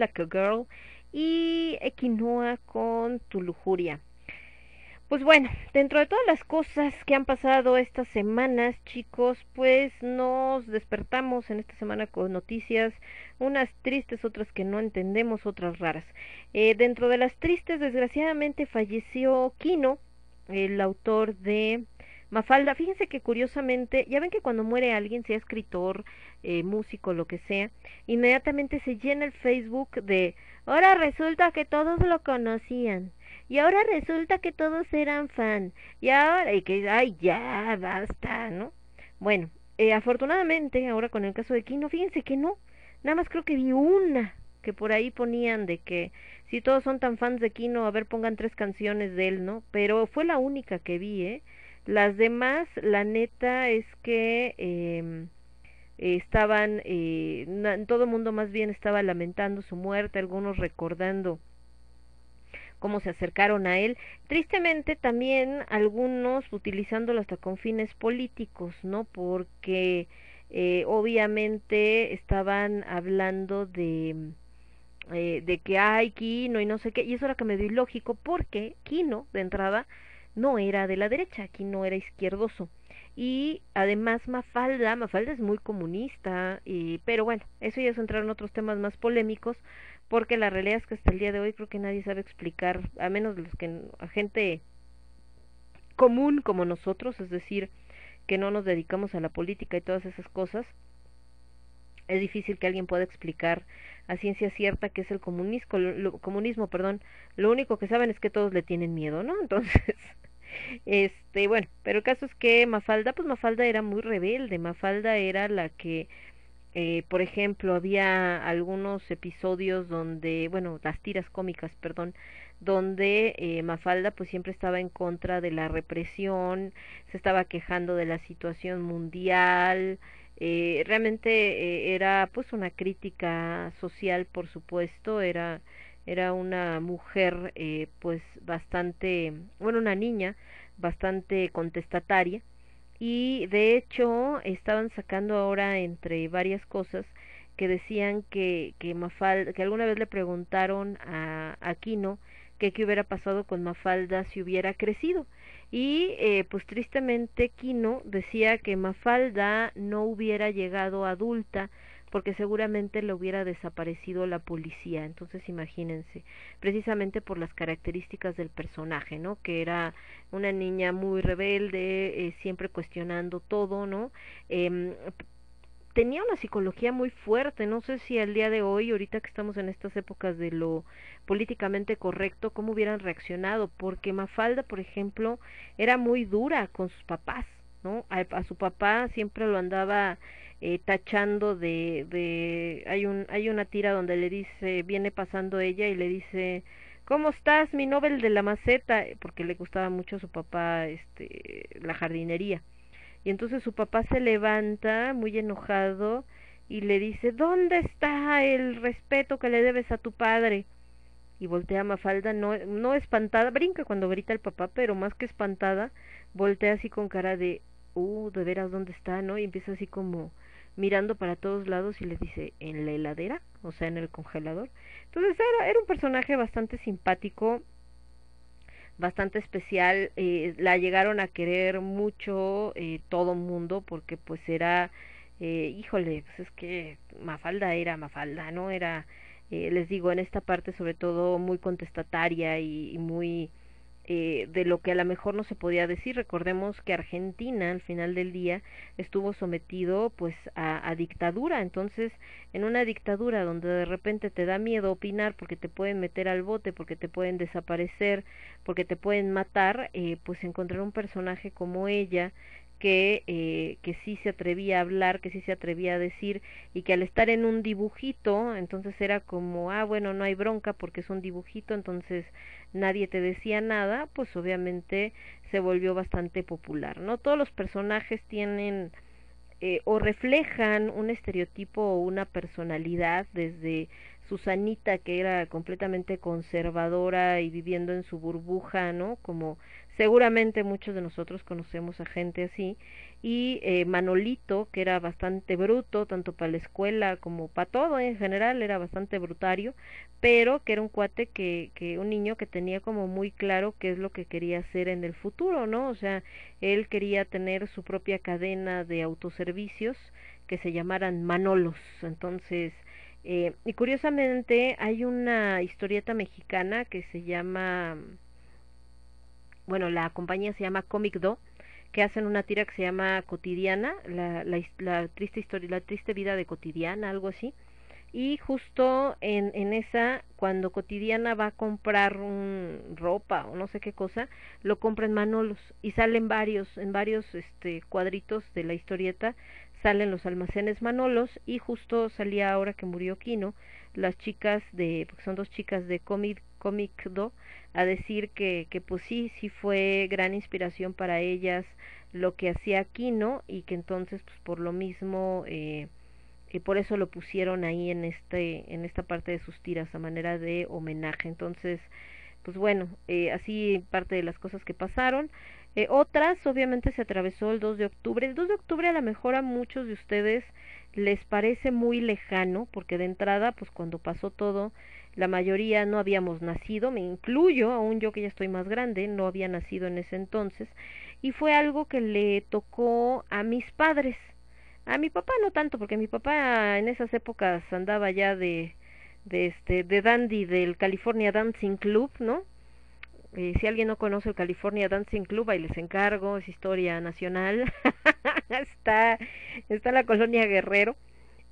Like a Girl y Equinoa con Tu Lujuria. Pues bueno, dentro de todas las cosas que han pasado estas semanas, chicos, pues nos despertamos en esta semana con noticias, unas tristes, otras que no entendemos, otras raras. Eh, dentro de las tristes, desgraciadamente falleció Kino, el autor de Mafalda. Fíjense que curiosamente, ya ven que cuando muere alguien, sea escritor, eh, músico, lo que sea, inmediatamente se llena el Facebook de, ahora resulta que todos lo conocían y ahora resulta que todos eran fan. Y ahora, y que, ay, ya, basta, ¿no? Bueno, eh, afortunadamente, ahora con el caso de Kino, fíjense que no. Nada más creo que vi una que por ahí ponían de que si todos son tan fans de Kino, a ver, pongan tres canciones de él, ¿no? Pero fue la única que vi, ¿eh? Las demás, la neta es que eh, estaban, eh, todo el mundo más bien estaba lamentando su muerte, algunos recordando cómo se acercaron a él. Tristemente también algunos utilizándolo hasta con fines políticos, ¿no? Porque eh, obviamente estaban hablando de eh, de que hay Kino y no sé qué, y eso era que me dio ilógico porque Kino de entrada no era de la derecha, Kino era izquierdoso. Y además Mafalda, Mafalda es muy comunista, y, pero bueno, eso ya es entrar en otros temas más polémicos, porque la realidad es que hasta el día de hoy creo que nadie sabe explicar, a menos los que a gente común como nosotros, es decir, que no nos dedicamos a la política y todas esas cosas, es difícil que alguien pueda explicar a ciencia cierta qué es el comunismo, lo, comunismo, perdón. Lo único que saben es que todos le tienen miedo, ¿no? <laughs> Entonces, este, bueno, pero el caso es que Mafalda, pues Mafalda era muy rebelde, Mafalda era la que eh, por ejemplo, había algunos episodios donde, bueno, las tiras cómicas, perdón, donde eh, Mafalda pues siempre estaba en contra de la represión, se estaba quejando de la situación mundial, eh, realmente eh, era pues una crítica social, por supuesto, era era una mujer eh, pues bastante, bueno, una niña bastante contestataria y de hecho estaban sacando ahora entre varias cosas que decían que, que Mafalda, que alguna vez le preguntaron a Aquino que qué hubiera pasado con Mafalda si hubiera crecido. Y eh, pues tristemente Kino decía que Mafalda no hubiera llegado adulta porque seguramente le hubiera desaparecido la policía. Entonces imagínense, precisamente por las características del personaje, ¿no? Que era una niña muy rebelde, eh, siempre cuestionando todo, ¿no? Eh, tenía una psicología muy fuerte, no sé si al día de hoy, ahorita que estamos en estas épocas de lo políticamente correcto, cómo hubieran reaccionado, porque Mafalda, por ejemplo, era muy dura con sus papás, ¿no? A, su papá siempre lo andaba eh, tachando de, de hay un hay una tira donde le dice viene pasando ella y le dice cómo estás mi Nobel de la maceta porque le gustaba mucho a su papá este la jardinería y entonces su papá se levanta muy enojado y le dice ¿dónde está el respeto que le debes a tu padre? y voltea a Mafalda no, no espantada, brinca cuando grita el papá, pero más que espantada, voltea así con cara de, uh, de veras dónde está, ¿no? Y empieza así como mirando para todos lados y le dice, ¿en la heladera? O sea, en el congelador. Entonces era, era un personaje bastante simpático, bastante especial, eh, la llegaron a querer mucho eh, todo mundo porque pues era, eh, híjole, pues es que Mafalda era Mafalda, ¿no? Era, eh, les digo, en esta parte sobre todo muy contestataria y muy eh, de lo que a lo mejor no se podía decir. Recordemos que Argentina al final del día estuvo sometido pues a, dictadura, entonces en una dictadura donde de repente te da miedo opinar porque te pueden meter al bote, porque te pueden desaparecer, porque te pueden matar, eh, pues encontrar un personaje como ella que, eh, que sí se atrevía a hablar, que sí se atrevía a decir y que al estar en un dibujito, entonces era como, ah, bueno, no hay bronca porque es un dibujito, entonces nadie te decía nada, pues obviamente se volvió bastante popular, ¿no? Todos los personajes tienen eh, o reflejan un estereotipo o una personalidad desde Susanita que era completamente conservadora y viviendo en su burbuja, ¿no? Como seguramente muchos de nosotros conocemos a gente así y eh, Manolito que era bastante bruto tanto para la escuela como para todo en general era bastante brutario pero que era un cuate que, que un niño que tenía como muy claro qué es lo que quería hacer en el futuro no o sea él quería tener su propia cadena de autoservicios que se llamaran Manolos. Entonces eh, y curiosamente hay una historieta mexicana que se llama bueno la compañía se llama Comic Do que hacen una tira que se llama Cotidiana, la, la, triste historia, la triste vida de Cotidiana, algo así. Y justo en, en esa, cuando Cotidiana va a comprar un ropa o no sé qué cosa, lo compra en Manolos y salen varios, en varios este, cuadritos de la historieta, salen los almacenes Manolos y justo salía ahora que murió Kino, las chicas de, porque son dos chicas de Comic, Comic Do, a decir que, que pues sí, sí fue gran inspiración para ellas lo que hacía Aquino y que entonces pues por lo mismo eh, y por eso lo pusieron ahí en este en esta parte de sus tiras a manera de homenaje. Entonces pues bueno eh, así parte de las cosas que pasaron. Eh, otras obviamente se atravesó el 2 de octubre. El 2 de octubre a lo mejor a muchos de ustedes les parece muy lejano porque de entrada pues cuando pasó todo la mayoría no habíamos nacido, me incluyo, aún yo que ya estoy más grande, no había nacido en ese entonces, y fue algo que le tocó a mis padres. A mi papá no tanto, porque mi papá en esas épocas andaba ya de, este, de dandy del California Dancing Club, ¿no? Eh, si alguien no conoce el California Dancing Club, ahí les encargo, es historia nacional. <laughs> está, está en la colonia Guerrero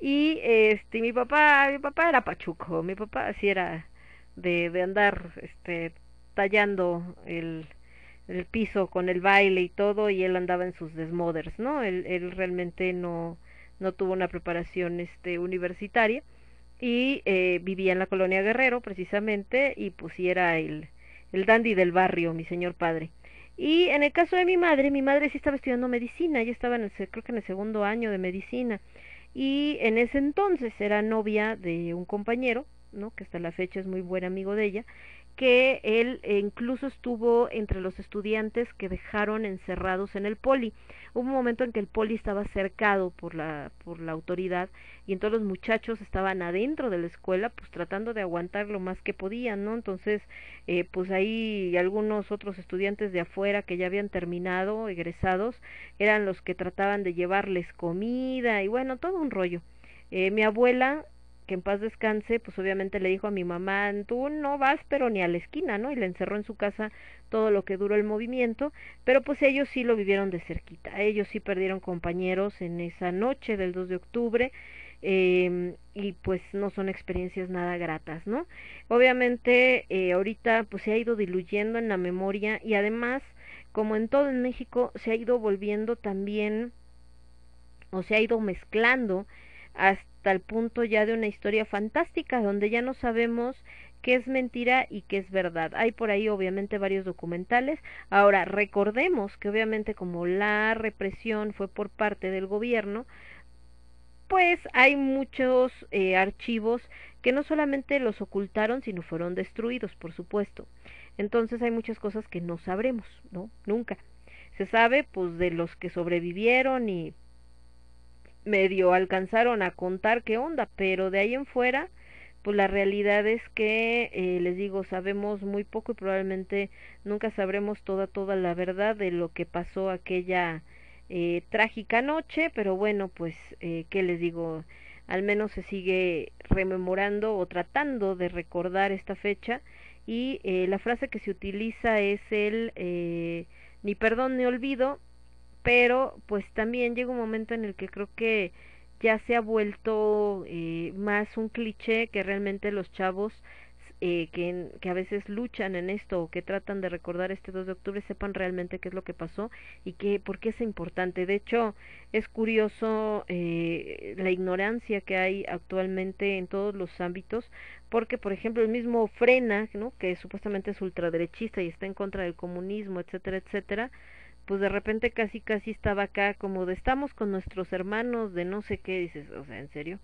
y este mi papá mi papá era pachuco mi papá así era de, de andar este tallando el, el piso con el baile y todo y él andaba en sus desmoders no él, él realmente no no tuvo una preparación este universitaria y eh, vivía en la colonia Guerrero precisamente y pusiera el el dandy del barrio mi señor padre. Y en el caso de mi madre mi madre sí estaba estudiando medicina ella estaba en el creo que en el segundo año de medicina y en ese entonces era novia de un compañero, ¿no? que hasta la fecha es muy buen amigo de ella, que él eh, incluso estuvo entre los estudiantes que dejaron encerrados en el poli. Hubo un momento en que el poli estaba cercado por la, por la autoridad y entonces los muchachos estaban adentro de la escuela pues tratando de aguantar lo más que podían, ¿no? Entonces eh, pues ahí algunos otros estudiantes de afuera que ya habían terminado, egresados, eran los que trataban de llevarles comida y bueno, todo un rollo. Eh, mi abuela que en paz descanse, pues obviamente le dijo a mi mamá, tú no vas pero ni a la esquina, ¿no? Y le encerró en su casa todo lo que duró el movimiento, pero pues ellos sí lo vivieron de cerquita, ellos sí perdieron compañeros en esa noche del 2 de octubre, eh, y pues no son experiencias nada gratas, ¿no? Obviamente eh, ahorita pues se ha ido diluyendo en la memoria y además, como en todo en México, se ha ido volviendo también o se ha ido mezclando hasta al punto ya de una historia fantástica donde ya no sabemos qué es mentira y qué es verdad. Hay por ahí obviamente varios documentales. Ahora, recordemos que obviamente como la represión fue por parte del gobierno, pues hay muchos eh, archivos que no solamente los ocultaron, sino fueron destruidos, por supuesto. Entonces hay muchas cosas que no sabremos, ¿no? Nunca. Se sabe pues de los que sobrevivieron y medio alcanzaron a contar qué onda, pero de ahí en fuera, pues la realidad es que, eh, les digo, sabemos muy poco y probablemente nunca sabremos toda, toda la verdad de lo que pasó aquella eh, trágica noche, pero bueno, pues, eh, ¿qué les digo? Al menos se sigue rememorando o tratando de recordar esta fecha y eh, la frase que se utiliza es el eh, ni perdón ni olvido pero pues también llega un momento en el que creo que ya se ha vuelto eh, más un cliché que realmente los chavos eh, que, que a veces luchan en esto o que tratan de recordar este 2 de octubre sepan realmente qué es lo que pasó y que, por qué es importante. De hecho, es curioso eh, la ignorancia que hay actualmente en todos los ámbitos, porque, por ejemplo, el mismo Frena, que supuestamente es ultraderechista y está en contra del comunismo, etcétera, etcétera, pues de repente casi casi estaba acá como de estamos con nuestros hermanos de no sé qué, dices, o sea, ¿en serio?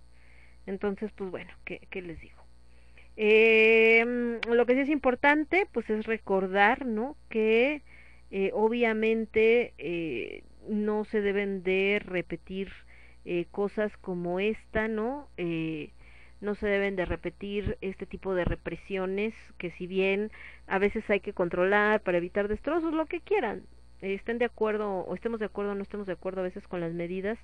Entonces, pues bueno, ¿qué, qué les digo? Eh, lo que sí es importante, pues es recordar, ¿no? Que eh, obviamente eh, no se deben de repetir eh, cosas como esta, ¿no? Eh, no se deben de repetir este tipo de represiones que si bien a veces hay que controlar para evitar destrozos, lo que quieran, estén de acuerdo o estemos de acuerdo o no estemos de acuerdo a veces con las medidas,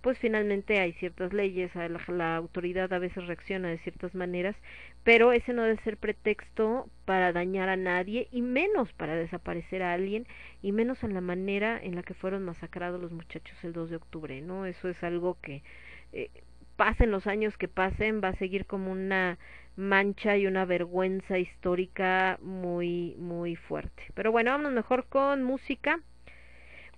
pues finalmente hay ciertas leyes, la, autoridad a veces reacciona de ciertas maneras, pero ese no debe ser pretexto para dañar a nadie y menos para desaparecer a alguien y menos en la manera en la que fueron masacrados los muchachos el 2 de octubre, ¿no? Eso es algo que eh, pasen los años que pasen, va a seguir como una mancha y una vergüenza histórica muy, muy fuerte. Pero bueno, vamos mejor con música.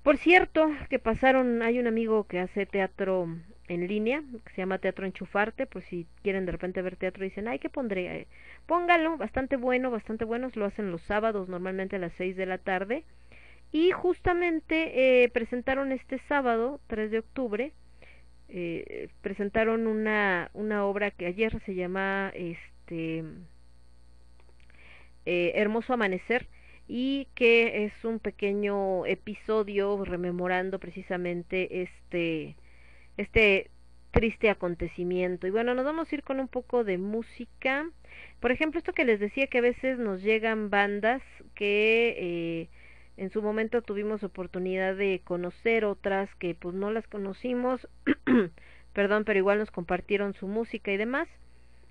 Por cierto, que pasaron, hay un amigo que hace teatro en línea, que se llama Teatro Enchufarte, pues si quieren de repente ver teatro dicen, ay, ¿qué pondré? Eh, póngalo, bastante bueno, bastante bueno, lo hacen los sábados, normalmente a las 6 de la tarde. Y justamente eh, presentaron este sábado, 3 de octubre, eh, presentaron una, una obra que ayer se llama este eh, Hermoso Amanecer y que es un pequeño episodio rememorando precisamente este este triste acontecimiento. Y bueno nos vamos a ir con un poco de música. Por ejemplo esto que les decía que a veces nos llegan bandas que eh, en su momento tuvimos oportunidad de conocer otras que pues no las conocimos, <clears throat> perdón, pero igual nos compartieron su música y demás.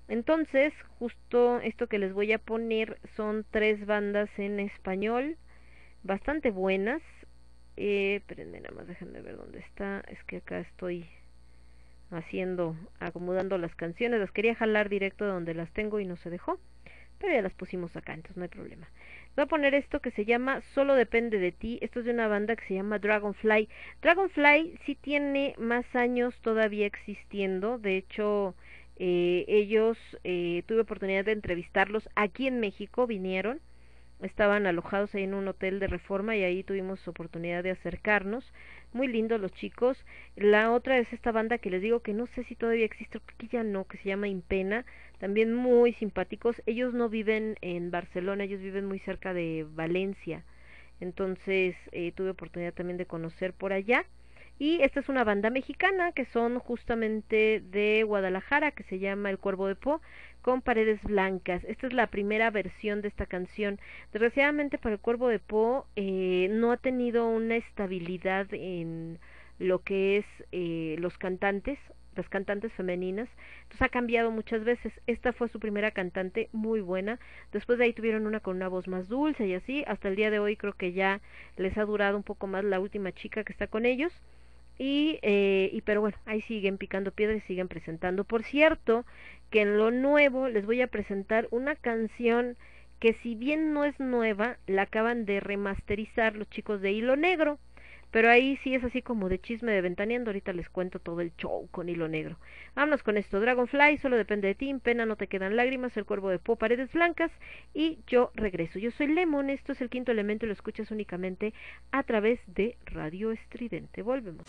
Entonces, justo esto que les voy a poner son tres bandas en español, bastante buenas. Eh, espérenme, nada más déjenme ver dónde está. Es que acá estoy haciendo, acomodando las canciones. Las quería jalar directo de donde las tengo y no se dejó. Pero ya las pusimos acá, entonces no hay problema. Voy a poner esto que se llama Solo depende de ti. Esto es de una banda que se llama Dragonfly. Dragonfly sí tiene más años todavía existiendo. De hecho, eh, ellos eh, tuve oportunidad de entrevistarlos aquí en México, vinieron. Estaban alojados ahí en un hotel de reforma y ahí tuvimos oportunidad de acercarnos. Muy lindos los chicos. La otra es esta banda que les digo que no sé si todavía existe, porque ya no, que se llama Impena también muy simpáticos. Ellos no viven en Barcelona, ellos viven muy cerca de Valencia. Entonces eh, tuve oportunidad también de conocer por allá. Y esta es una banda mexicana que son justamente de Guadalajara, que se llama El Cuervo de Po, con paredes blancas. Esta es la primera versión de esta canción. Desgraciadamente para El Cuervo de Po eh, no ha tenido una estabilidad en lo que es eh, los cantantes las cantantes femeninas. Entonces ha cambiado muchas veces. Esta fue su primera cantante muy buena. Después de ahí tuvieron una con una voz más dulce y así. Hasta el día de hoy creo que ya les ha durado un poco más la última chica que está con ellos. Y, eh, y pero bueno, ahí siguen picando piedras y siguen presentando. Por cierto, que en lo nuevo les voy a presentar una canción que si bien no es nueva, la acaban de remasterizar los chicos de Hilo Negro. Pero ahí sí es así como de chisme de ventaneando. Ahorita les cuento todo el show con hilo negro. Vámonos con esto. Dragonfly, solo depende de ti. pena no te quedan lágrimas. El cuervo de Po, paredes blancas. Y yo regreso. Yo soy Lemon. Esto es el quinto elemento y lo escuchas únicamente a través de Radio Estridente. Volvemos.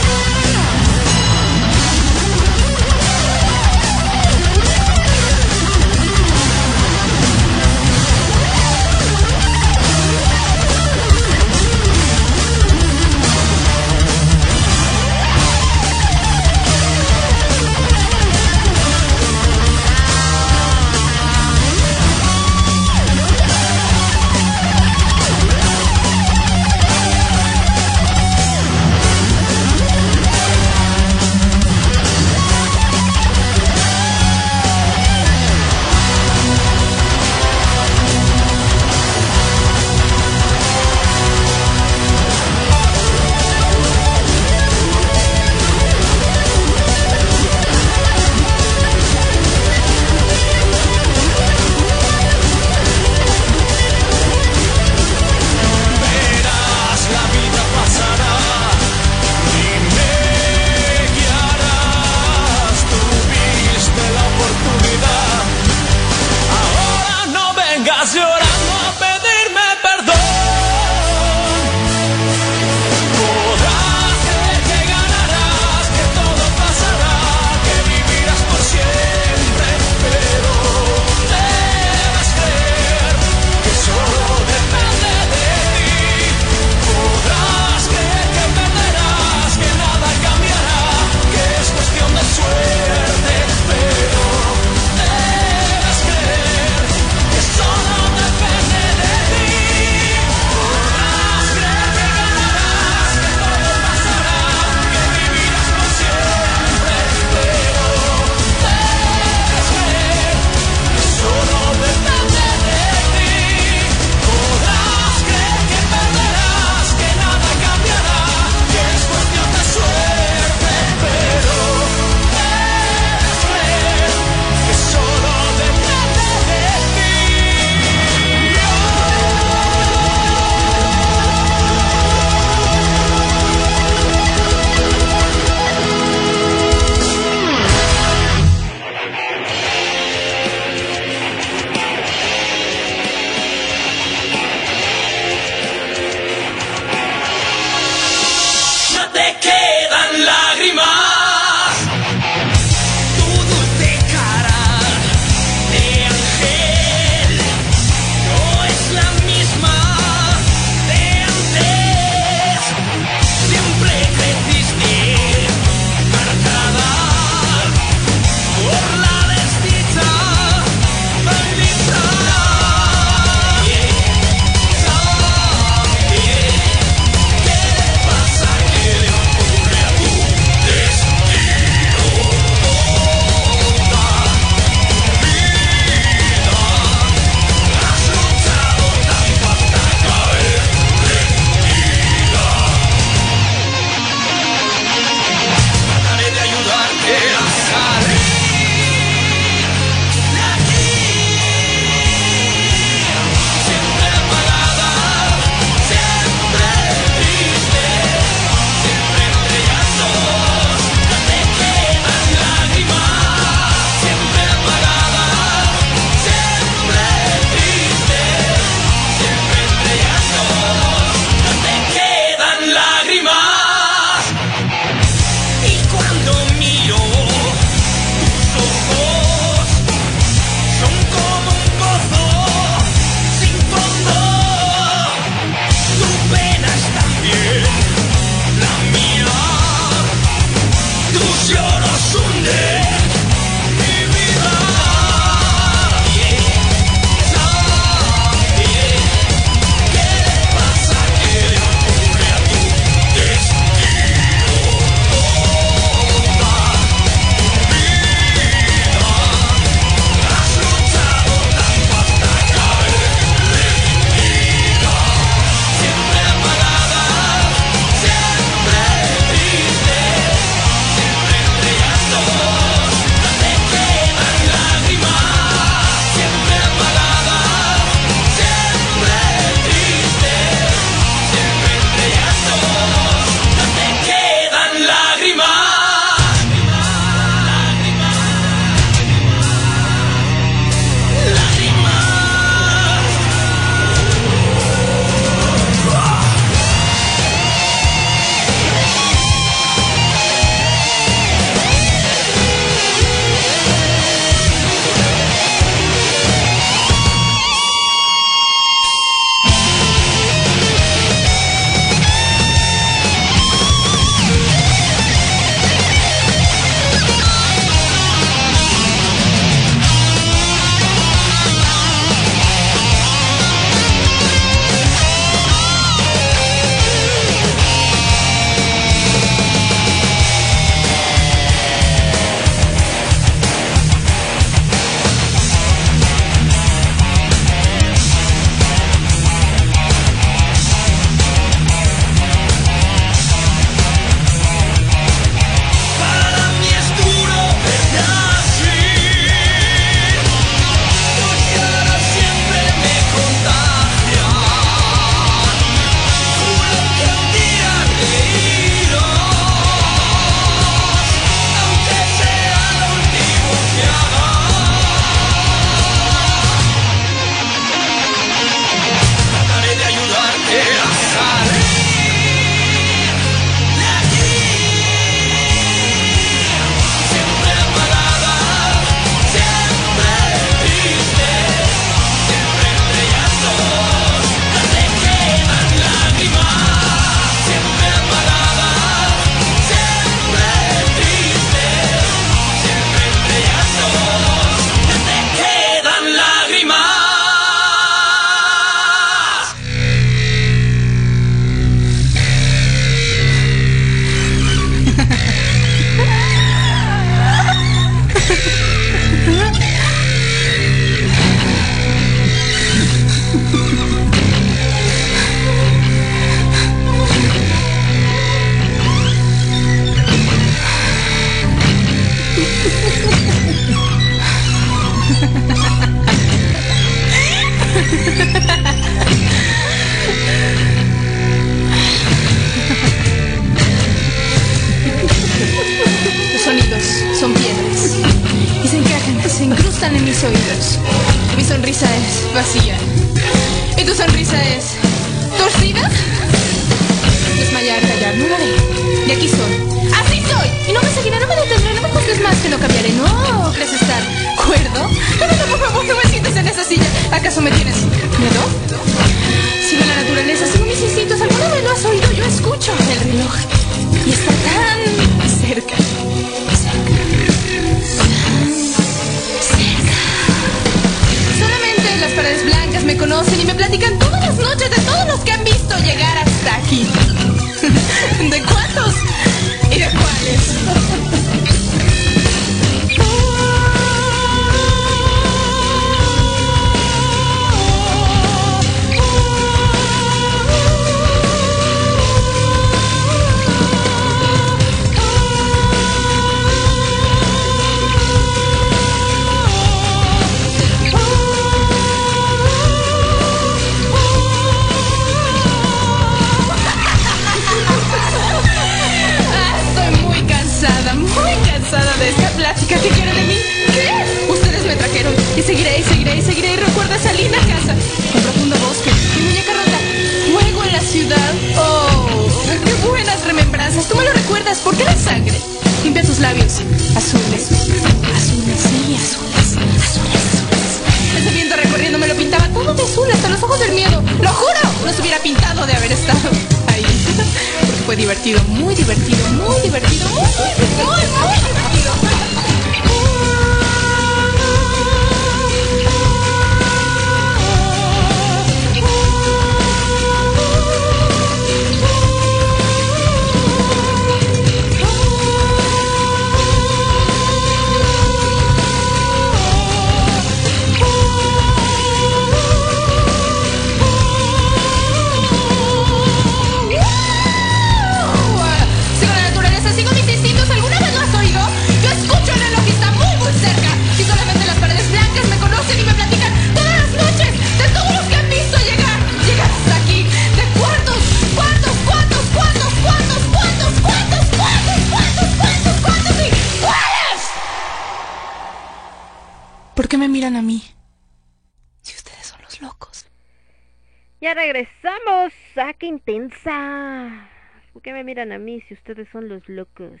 A mí si ustedes son los locos?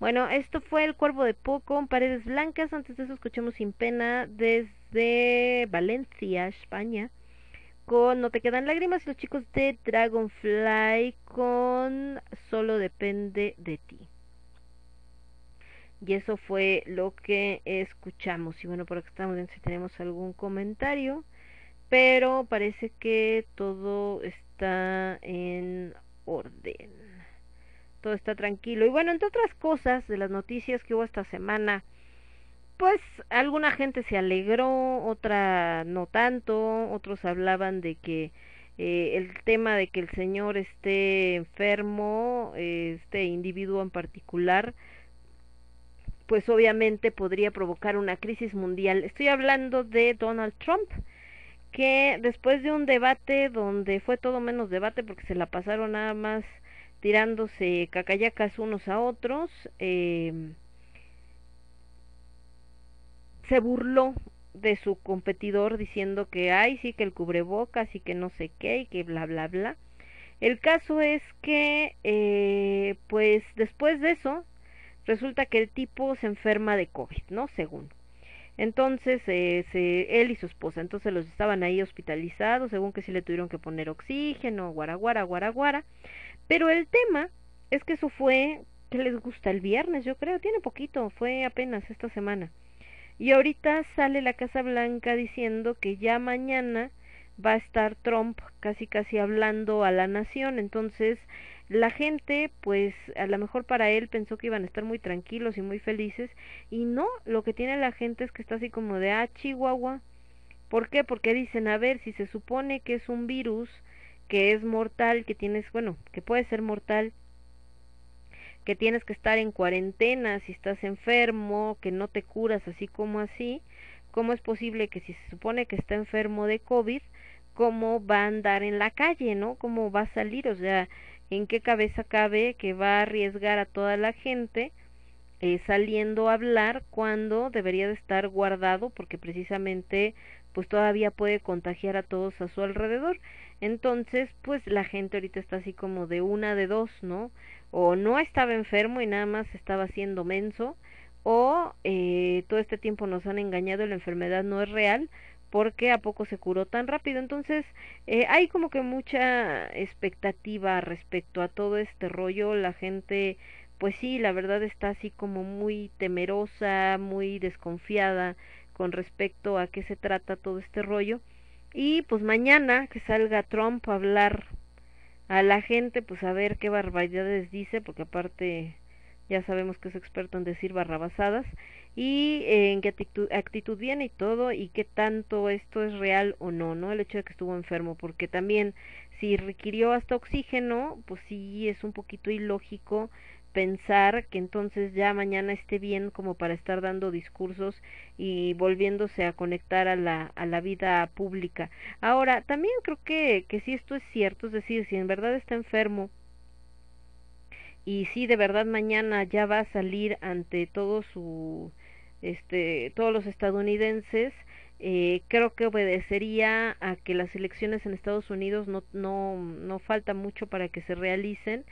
Bueno, esto fue El Cuervo de Po con Paredes Blancas. Antes de eso escuchamos Sin Pena desde Valencia, España. Con No Te Quedan Lágrimas los chicos de Dragonfly con Solo Depende de Ti. Y eso fue lo que escuchamos. Y bueno, por acá estamos viendo si tenemos algún comentario. Pero parece que todo está en orden. Todo está tranquilo. Y bueno, entre otras cosas de las noticias que hubo esta semana, pues alguna gente se alegró, otra no tanto, otros hablaban de que eh, el tema de que el señor esté enfermo, este individuo en particular, pues obviamente podría provocar una crisis mundial. Estoy hablando de Donald Trump que después de un debate donde fue todo menos debate porque se la pasaron nada más tirándose cacayacas unos a otros, eh, se burló de su competidor diciendo que ay sí que el cubrebocas y que no sé qué y que bla bla bla. El caso es que eh, pues después de eso resulta que el tipo se enferma de COVID, ¿no? Según. Entonces, eh, se, él y su esposa, entonces los estaban ahí hospitalizados, según que sí le tuvieron que poner oxígeno, guaraguara, guaraguara. Pero el tema es que eso fue, que les gusta? El viernes, yo creo, tiene poquito, fue apenas esta semana. Y ahorita sale la Casa Blanca diciendo que ya mañana va a estar Trump casi casi hablando a la nación, entonces la gente, pues a lo mejor para él pensó que iban a estar muy tranquilos y muy felices y no, lo que tiene la gente es que está así como de, ah, Chihuahua. ¿Por qué? Porque dicen, a ver, si se supone que es un virus que es mortal, que tienes, bueno, que puede ser mortal, que tienes que estar en cuarentena si estás enfermo, que no te curas así como así, ¿cómo es posible que si se supone que está enfermo de COVID, cómo va a andar en la calle, ¿no? Cómo va a salir, o sea, en qué cabeza cabe que va a arriesgar a toda la gente eh, saliendo a hablar cuando debería de estar guardado porque precisamente pues todavía puede contagiar a todos a su alrededor. Entonces, pues la gente ahorita está así como de una de dos, ¿no? O no estaba enfermo y nada más estaba haciendo menso, o eh, todo este tiempo nos han engañado y la enfermedad no es real, porque a poco se curó tan rápido. Entonces, eh, hay como que mucha expectativa respecto a todo este rollo. La gente, pues sí, la verdad está así como muy temerosa, muy desconfiada con respecto a qué se trata todo este rollo. Y pues mañana que salga Trump a hablar a la gente, pues a ver qué barbaridades dice, porque aparte ya sabemos que es experto en decir barrabasadas, y en qué actitud, actitud viene y todo, y qué tanto esto es real o no, ¿no? El hecho de que estuvo enfermo, porque también si requirió hasta oxígeno, pues sí es un poquito ilógico pensar que entonces ya mañana esté bien como para estar dando discursos y volviéndose a conectar a la, a la vida pública. Ahora, también creo que, que si esto es cierto, es decir, si en verdad está enfermo y si de verdad mañana ya va a salir ante todo su, este, todos los estadounidenses, eh, creo que obedecería a que las elecciones en Estados Unidos no, no, no falta mucho para que se realicen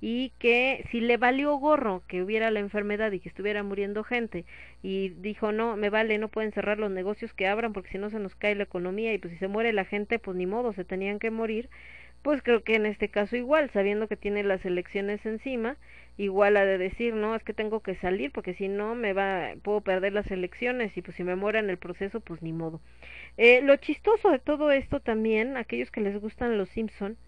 y que si le valió gorro que hubiera la enfermedad y que estuviera muriendo gente y dijo no, me vale, no pueden cerrar los negocios que abran porque si no se nos cae la economía y pues si se muere la gente pues ni modo, se tenían que morir, pues creo que en este caso igual, sabiendo que tiene las elecciones encima, igual ha de decir, no, es que tengo que salir porque si no me va, puedo perder las elecciones y pues si me muera en el proceso, pues ni modo. Eh, lo chistoso de todo esto también, aquellos que les gustan los Simpson,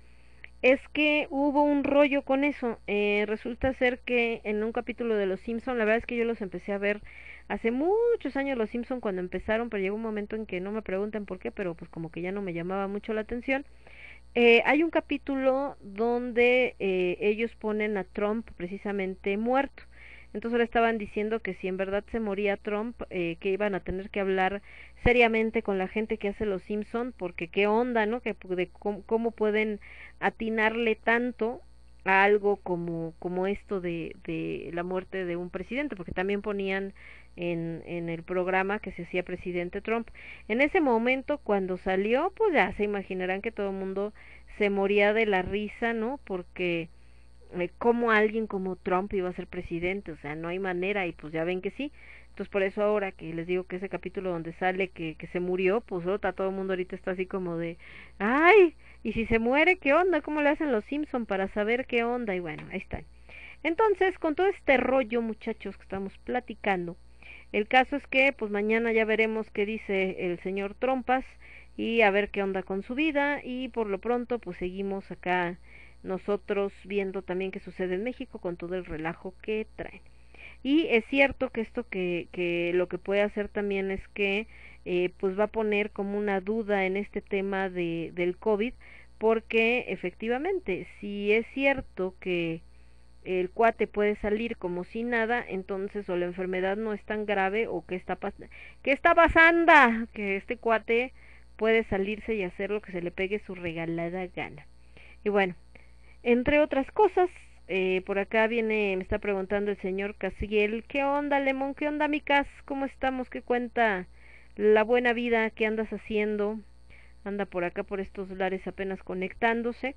es que hubo un rollo con eso. Eh, resulta ser que en un capítulo de Los Simpson, la verdad es que yo los empecé a ver hace muchos años Los Simpson cuando empezaron, pero llegó un momento en que no me pregunten por qué, pero pues como que ya no me llamaba mucho la atención. Eh, hay un capítulo donde eh, ellos ponen a Trump precisamente muerto. Entonces le estaban diciendo que si en verdad se moría Trump, eh, que iban a tener que hablar seriamente con la gente que hace los Simpson, porque qué onda, ¿no? Que de cómo, pueden atinarle tanto a algo como como esto de, de la muerte de un presidente, porque también ponían en, en el programa que se hacía presidente Trump. En ese momento, cuando salió, pues ya se imaginarán que todo el mundo se moría de la risa, ¿no? Porque cómo alguien como Trump iba a ser presidente, o sea, no hay manera y pues ya ven que sí. Entonces por eso ahora que les digo que ese capítulo donde sale que, que se murió, pues otra, todo el mundo ahorita está así como de, ay, y si se muere, ¿qué onda? ¿Cómo le hacen los Simpson para saber qué onda? Y bueno, ahí están. Entonces, con todo este rollo, muchachos, que estamos platicando, el caso es que, pues mañana ya veremos qué dice el señor Trompas y a ver qué onda con su vida y por lo pronto, pues seguimos acá nosotros viendo también qué sucede en México con todo el relajo que traen. Y es cierto que esto que, que lo que puede hacer también es que eh, pues va a poner como una duda en este tema de, del COVID, porque efectivamente, si es cierto que el cuate puede salir como si nada, entonces o la enfermedad no es tan grave o que está, ¿qué está pasando? Que este cuate puede salirse y hacer lo que se le pegue su regalada gana. Y bueno, entre otras cosas, eh, por acá viene, me está preguntando el señor Casiel, ¿qué onda, Lemón? ¿Qué onda, Micas? ¿Cómo estamos? ¿Qué cuenta la buena vida? ¿Qué andas haciendo? Anda por acá, por estos lares apenas conectándose.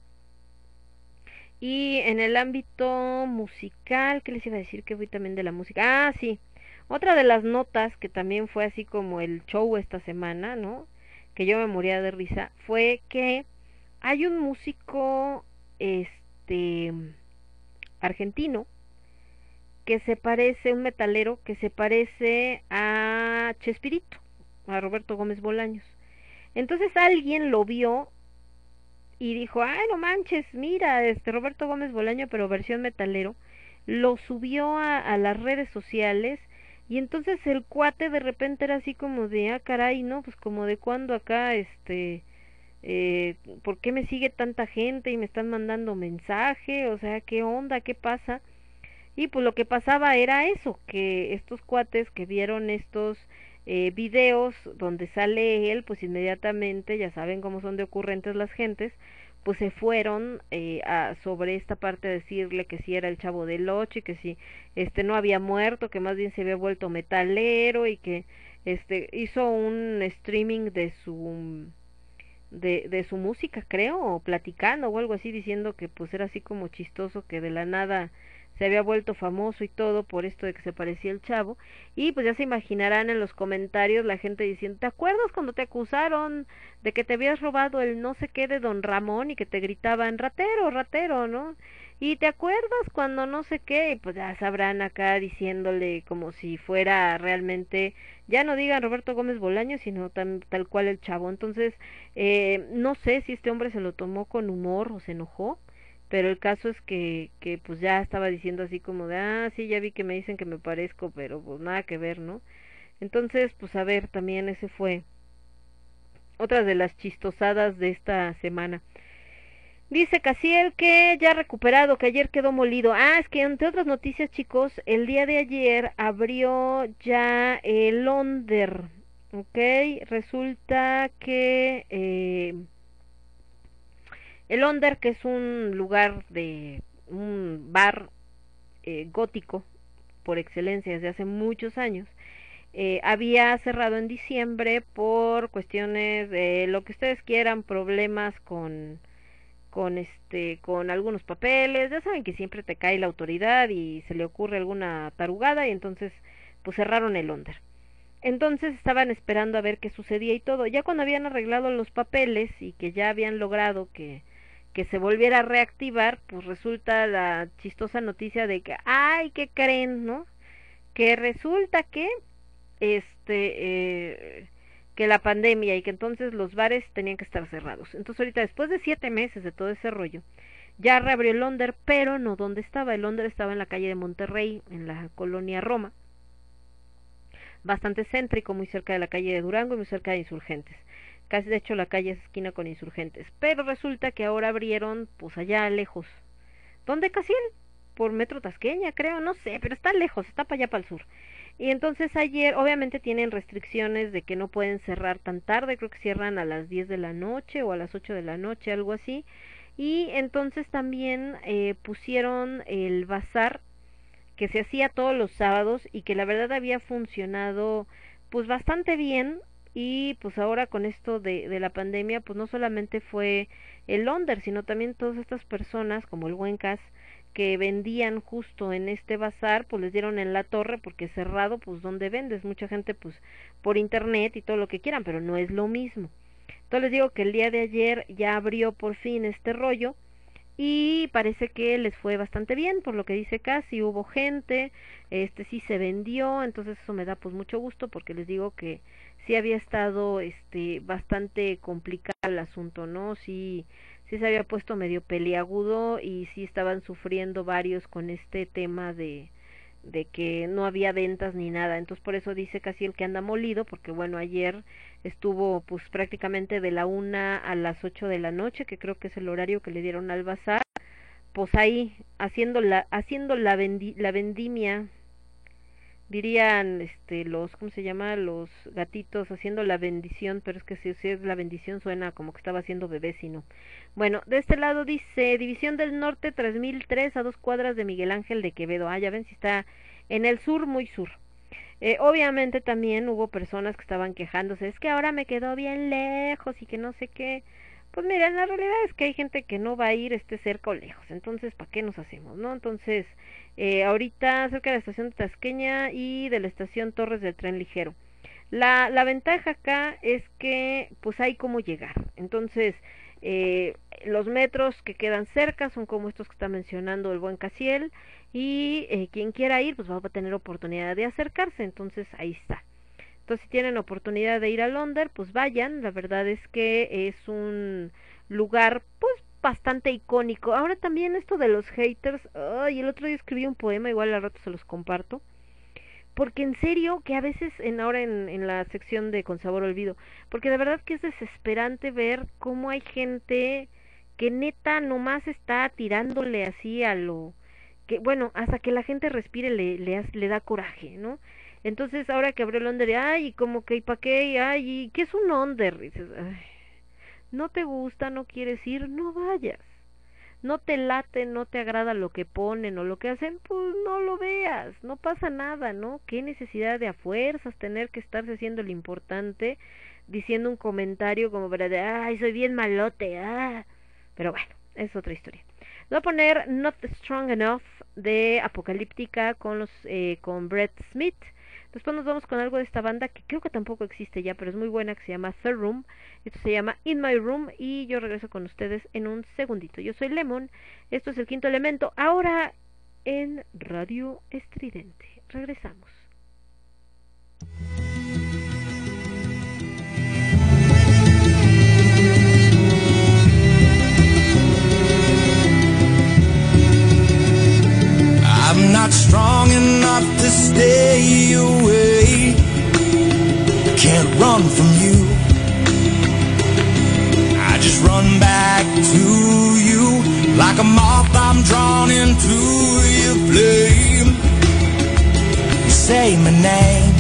Y en el ámbito musical, ¿qué les iba a decir? Que fui también de la música. Ah, sí. Otra de las notas que también fue así como el show esta semana, ¿no? Que yo me moría de risa, fue que hay un músico, este, este, argentino que se parece, un metalero que se parece a Chespirito, a Roberto Gómez Bolaños. Entonces alguien lo vio y dijo, ay, no manches, mira, este Roberto Gómez Bolaño, pero versión metalero, lo subió a, a las redes sociales y entonces el cuate de repente era así como de, ah, caray, ¿no? Pues como de cuando acá, este, eh, ¿por qué me sigue tanta gente y me están mandando mensaje? O sea, ¿qué onda? ¿Qué pasa? Y pues lo que pasaba era eso, que estos cuates que vieron estos eh, videos donde sale él, pues inmediatamente, ya saben cómo son de ocurrentes las gentes, pues se fueron eh, a, sobre esta parte a decirle que si era el chavo del ocho y que si este no había muerto, que más bien se había vuelto metalero y que este hizo un streaming de su de, de su música creo o platicando o algo así diciendo que pues era así como chistoso que de la nada se había vuelto famoso y todo por esto de que se parecía el chavo y pues ya se imaginarán en los comentarios la gente diciendo ¿te acuerdas cuando te acusaron de que te habías robado el no sé qué de don Ramón y que te gritaban ratero, ratero, ¿no? Y te acuerdas cuando no sé qué, y pues ya sabrán acá diciéndole como si fuera realmente, ya no digan Roberto Gómez Bolaño, sino tan, tal cual el chavo. Entonces, eh, no sé si este hombre se lo tomó con humor o se enojó, pero el caso es que, que pues ya estaba diciendo así como de, ah, sí, ya vi que me dicen que me parezco, pero pues nada que ver, ¿no? Entonces, pues a ver, también ese fue otra de las chistosadas de esta semana. Dice Casiel que ya recuperado, que ayer quedó molido. Ah, es que entre otras noticias, chicos, el día de ayer abrió ya el Onder, ¿ok? Resulta que eh, el Onder, que es un lugar de un bar eh, gótico por excelencia desde hace muchos años, eh, había cerrado en diciembre por cuestiones de lo que ustedes quieran, problemas con con este con algunos papeles, ya saben que siempre te cae la autoridad y se le ocurre alguna tarugada y entonces pues cerraron el Onder. Entonces estaban esperando a ver qué sucedía y todo. Ya cuando habían arreglado los papeles y que ya habían logrado que que se volviera a reactivar, pues resulta la chistosa noticia de que, ay, ¿qué creen, no? Que resulta que, este, eh, que la pandemia y que entonces los bares tenían que estar cerrados. Entonces ahorita, después de siete meses de todo ese rollo, ya reabrió el Londres, pero no donde estaba. El Londres estaba en la calle de Monterrey, en la colonia Roma, bastante céntrico, muy cerca de la calle de Durango y muy cerca de Insurgentes casi de hecho la calle es esquina con insurgentes, pero resulta que ahora abrieron pues allá lejos. ¿Dónde Casiel? Por Metro Tasqueña, creo, no sé, pero está lejos, está para allá para el sur. Y entonces ayer, obviamente tienen restricciones de que no pueden cerrar tan tarde, creo que cierran a las 10 de la noche o a las 8 de la noche, algo así. Y entonces también eh, pusieron el bazar que se hacía todos los sábados y que la verdad había funcionado pues bastante bien y pues ahora con esto de, de la pandemia pues no solamente fue el Onder sino también todas estas personas como el Huencas que vendían justo en este bazar pues les dieron en la torre porque cerrado pues donde vendes mucha gente pues por internet y todo lo que quieran pero no es lo mismo entonces les digo que el día de ayer ya abrió por fin este rollo y parece que les fue bastante bien por lo que dice casi hubo gente este sí se vendió entonces eso me da pues mucho gusto porque les digo que sí había estado este bastante complicado el asunto, ¿no? Sí sí se había puesto medio peliagudo y sí estaban sufriendo varios con este tema de de que no había ventas ni nada. Entonces por eso dice casi el que anda molido, porque bueno, ayer estuvo pues prácticamente de la una a las ocho de la noche, que creo que es el horario que le dieron al bazar, pues ahí haciendo la, haciendo la, la vendimia dirían este los cómo se llama los gatitos haciendo la bendición pero es que si, es la bendición suena como que estaba haciendo bebé sino bueno de este lado dice división del norte 3003 a dos cuadras de Miguel Ángel de Quevedo ah ya ven si está en el sur muy sur. Eh, obviamente también hubo personas que estaban quejándose es que ahora me quedó bien lejos y que no sé qué pues mira, la realidad es que hay gente que no va a ir esté cerca o lejos, entonces ¿para qué nos hacemos, no? Entonces, eh, ahorita cerca de la estación de Tasqueña y de la estación Torres del Tren Ligero. La, la ventaja acá es que pues hay cómo llegar, entonces eh, los metros que quedan cerca son como estos que está mencionando el buen Casiel y eh, quien quiera ir pues va a tener oportunidad de acercarse, entonces ahí está. Entonces, si tienen oportunidad de ir a Londres, pues vayan. La verdad es que es un lugar, pues, bastante icónico. Ahora también esto de los haters. Ay, el otro día escribí un poema, igual al rato se los comparto. Porque en serio, que a veces en ahora en, en la sección de Con Sabor Olvido, porque de verdad que es desesperante ver cómo hay gente que neta nomás está tirándole así a lo que, bueno, hasta que la gente respire le, le, le da coraje, ¿no? Entonces, ahora que abrió el under, ay, como que, ¿y para qué? Ay, ¿y qué es un under? dices, ay, no te gusta, no quieres ir, no vayas. No te late, no te agrada lo que ponen o lo que hacen, pues no lo veas, no pasa nada, ¿no? ¿Qué necesidad de a fuerzas tener que estarse haciendo lo importante, diciendo un comentario como para de, ay, soy bien malote, ah. Pero bueno, es otra historia. Voy a poner Not Strong Enough de Apocalíptica con los eh, con Brett Smith Después nos vamos con algo de esta banda que creo que tampoco existe ya, pero es muy buena, que se llama Third Room. Esto se llama In My Room y yo regreso con ustedes en un segundito. Yo soy Lemon, esto es el quinto elemento, ahora en Radio Estridente. Regresamos. Like a moth. I'm drawn into your flame. You say my name,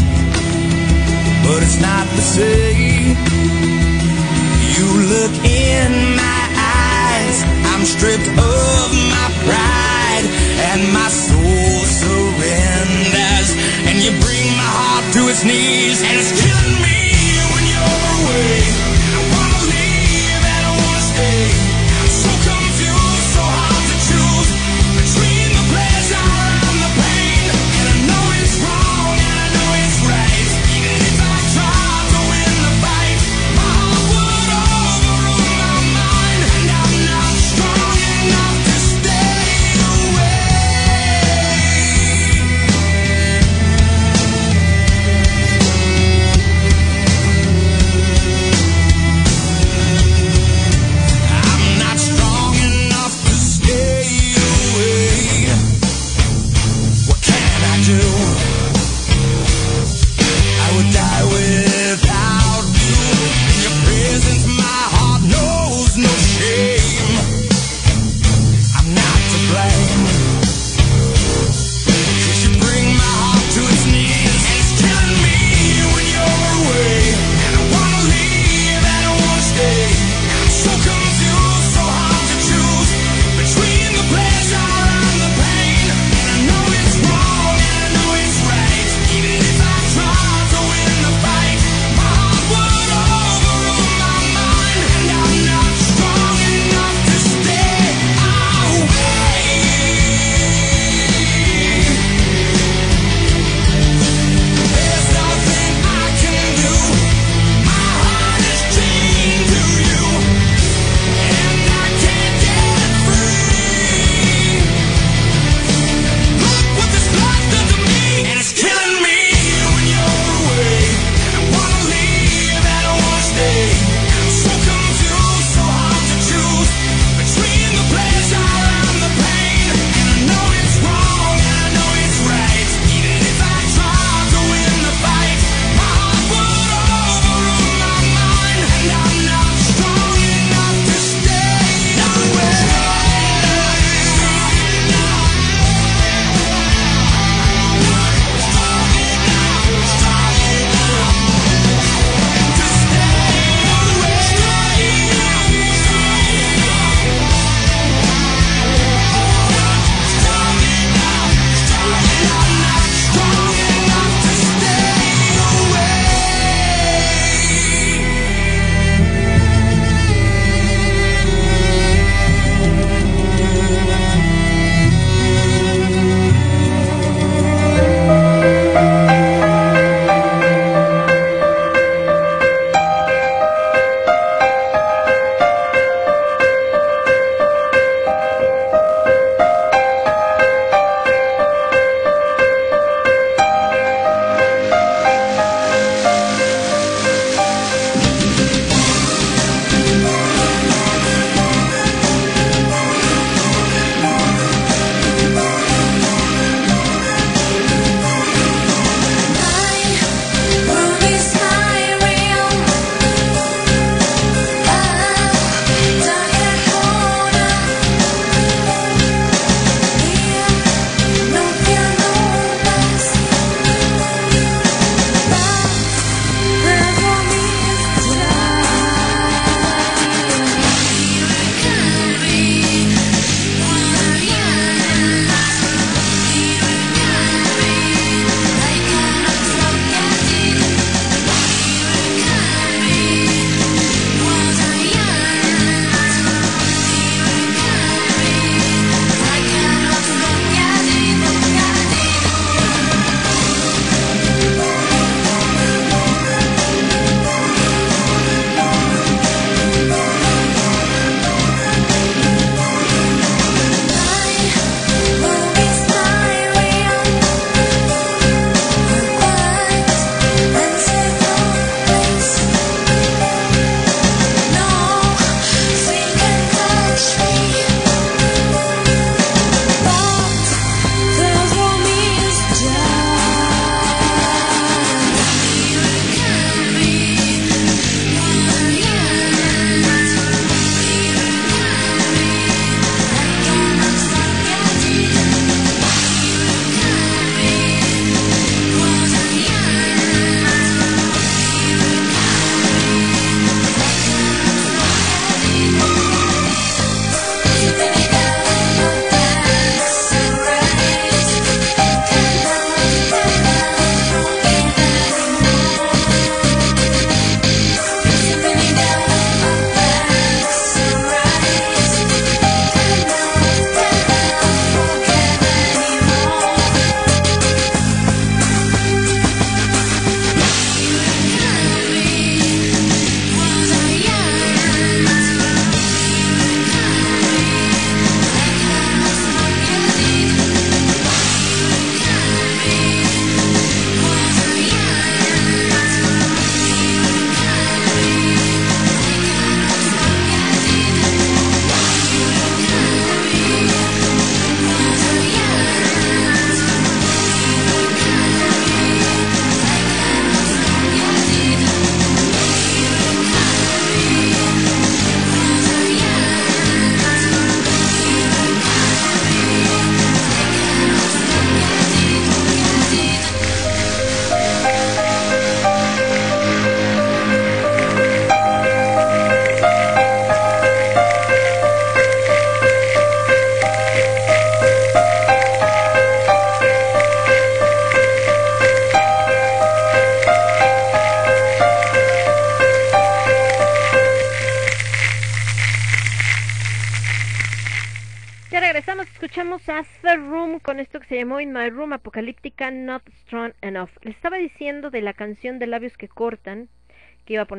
but it's not the same. You look in my eyes. I'm stripped of my pride and my soul surrenders. And you bring my heart to its knees, and it's killing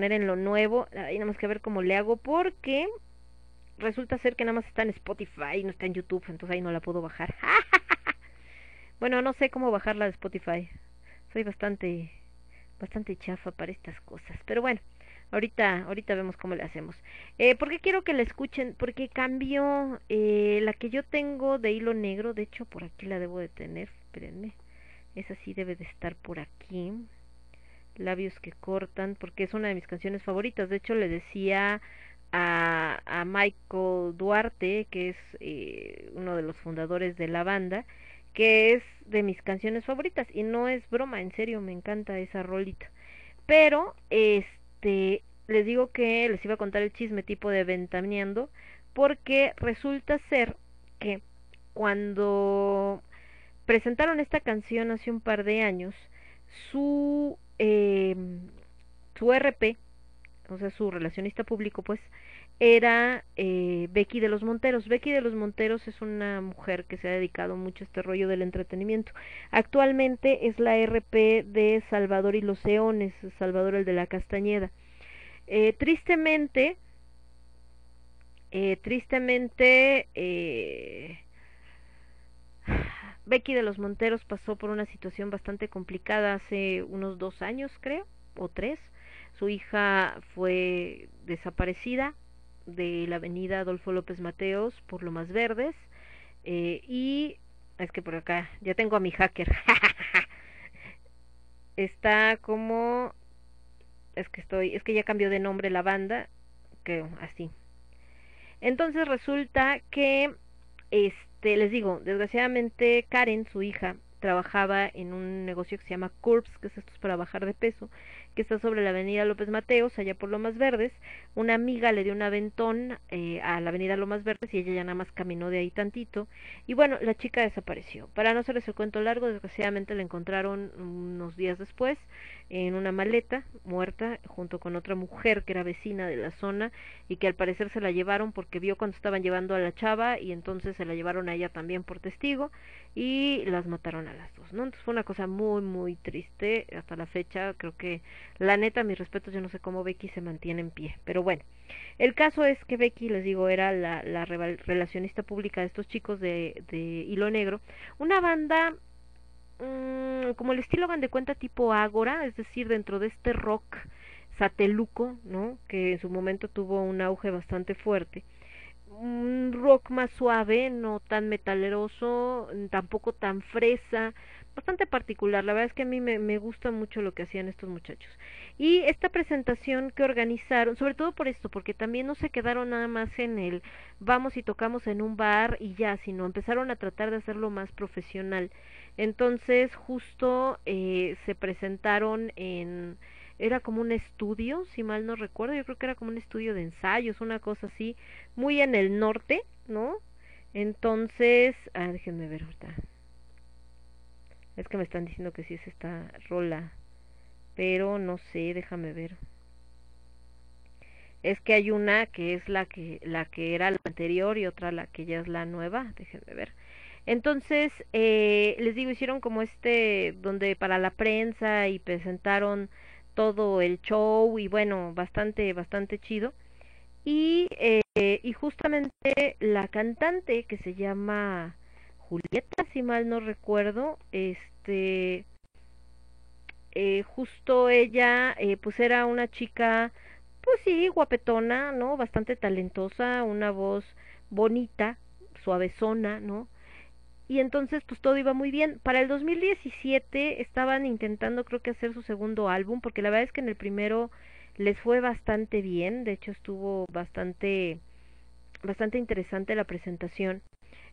en lo nuevo, ahí nada más que ver cómo le hago, porque resulta ser que nada más está en Spotify, no está en YouTube, entonces ahí no la puedo bajar. <laughs> bueno, no sé cómo bajarla de Spotify. Soy bastante, bastante chafa para estas cosas, pero bueno. Ahorita, ahorita vemos cómo le hacemos. Eh, ¿Por qué quiero que la escuchen? Porque cambió eh, la que yo tengo de hilo negro. De hecho, por aquí la debo de tener. Espérenme. Esa sí debe de estar por aquí. Labios que cortan, porque es una de mis canciones favoritas. De hecho, le decía a, a Michael Duarte, que es eh, uno de los fundadores de la banda, que es de mis canciones favoritas. Y no es broma, en serio, me encanta esa rolita. Pero, este les digo que les iba a contar el chisme tipo de ventaneando, porque resulta ser que cuando presentaron esta canción hace un par de años, su, su RP, o sea, su relacionista público, pues, era eh, Becky de los Monteros. Becky de los Monteros es una mujer que se ha dedicado mucho a este rollo del entretenimiento. Actualmente es la RP de Salvador y los Eones, Salvador el de la Castañeda. Eh, tristemente, eh, tristemente, eh, Becky de los Monteros pasó por una situación bastante complicada hace unos dos años, creo, o tres. Su hija fue desaparecida de la avenida Adolfo López Mateos por lo más verdes eh, y es que por acá ya tengo a mi hacker. <laughs> Está como es que estoy es que ya cambió de nombre la banda que así. Entonces resulta que este les digo desgraciadamente Karen su hija trabajaba en un negocio que se llama Curbs, que es esto para bajar de peso, que está sobre la avenida López Mateos, allá por Lomas Verdes. Una amiga le dio un aventón eh, a la avenida Lomas Verdes y ella ya nada más caminó de ahí tantito. Y bueno, la chica desapareció. Para no hacerles el cuento largo, desgraciadamente la encontraron unos días después en una maleta, muerta, junto con otra mujer que era vecina de la zona y que al parecer se la llevaron porque vio cuando estaban llevando a la chava y entonces se la llevaron a ella también por testigo y las mataron a las dos, ¿no? Entonces fue una cosa muy, muy triste hasta la fecha, creo que la neta, mis respetos, yo no sé cómo Becky se mantiene en pie, pero bueno, el caso es que Becky, les digo, era la, la relacionista pública de estos chicos de, de Hilo Negro, una banda mmm, como el estilo van de cuenta tipo Ágora, es decir, dentro de este rock sateluco, ¿no? Que en su momento tuvo un auge bastante fuerte. Un rock más suave, no tan metaleroso, tampoco tan fresa, bastante particular. La verdad es que a mí me, me, gusta mucho lo que hacían estos muchachos. Y esta presentación que organizaron, sobre todo por esto, porque también no se quedaron nada más en el vamos y tocamos en un bar y ya, sino empezaron a tratar de hacerlo más profesional. Entonces justo eh, se presentaron en era como un estudio, si mal no recuerdo, yo creo que era como un estudio de ensayos, una cosa así, muy en el norte, ¿no? Entonces, ah, déjenme ver ahorita. Es que me están diciendo que sí es esta rola, pero no sé, déjame ver. Es que hay una que es la que la que era la anterior y otra la que ya es la nueva, déjenme ver. Entonces, eh, les digo, hicieron como este, donde para la prensa y presentaron todo el show y bueno, bastante, bastante chido. Y, eh, y justamente la cantante que se llama Julieta, si mal no recuerdo, este, eh, justo ella, eh, pues era una chica, pues sí, guapetona, ¿no? Bastante talentosa, una voz bonita, suavezona, ¿no? y entonces pues todo iba muy bien. Para el 2017 estaban intentando creo que hacer su segundo álbum porque la verdad es que en el primero les fue bastante bien, de hecho estuvo bastante bastante interesante la presentación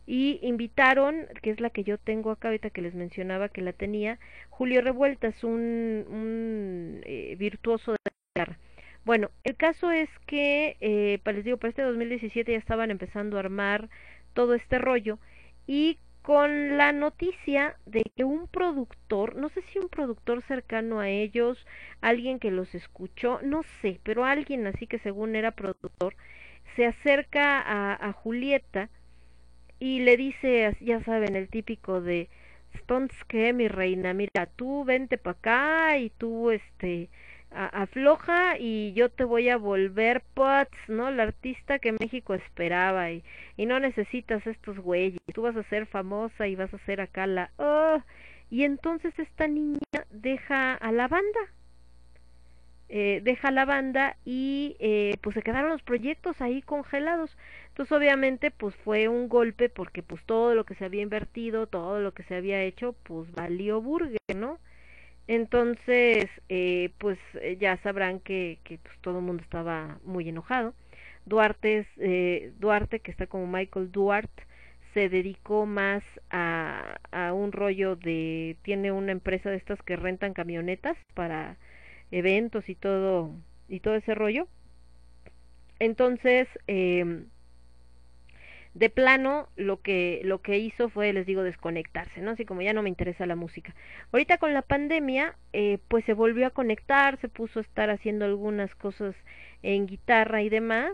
y invitaron, que es la que yo tengo acá ahorita que les mencionaba que la tenía, Julio Revueltas, un, un eh, virtuoso de la guitarra. Bueno, el caso es que, eh, les digo, para este 2017 ya estaban empezando a armar todo este rollo y con la noticia de que un productor, no sé si un productor cercano a ellos, alguien que los escuchó, no sé, pero alguien así que según era productor, se acerca a Julieta y le dice, ya saben, el típico de, entonces que mi reina, mira, tú vente para acá y tú, este, afloja y yo te voy a volver Potts, ¿no? La artista que México esperaba y, y no necesitas estos güeyes, tú vas a ser famosa y vas a ser acá la... Oh, y entonces esta niña deja a la banda, eh, deja la banda y eh, pues se quedaron los proyectos ahí congelados. Entonces obviamente pues fue un golpe porque pues todo lo que se había invertido, todo lo que se había hecho pues valió burger, ¿no? Entonces eh, pues eh, ya sabrán que, que pues, todo el mundo estaba muy enojado. Duarte, eh, Duarte, que está como Michael Duarte, se dedicó más a, a un rollo de, tiene una empresa de estas que rentan camionetas para eventos y todo y todo ese rollo entonces eh, de plano lo que lo que hizo fue les digo desconectarse no así como ya no me interesa la música ahorita con la pandemia eh, pues se volvió a conectar se puso a estar haciendo algunas cosas en guitarra y demás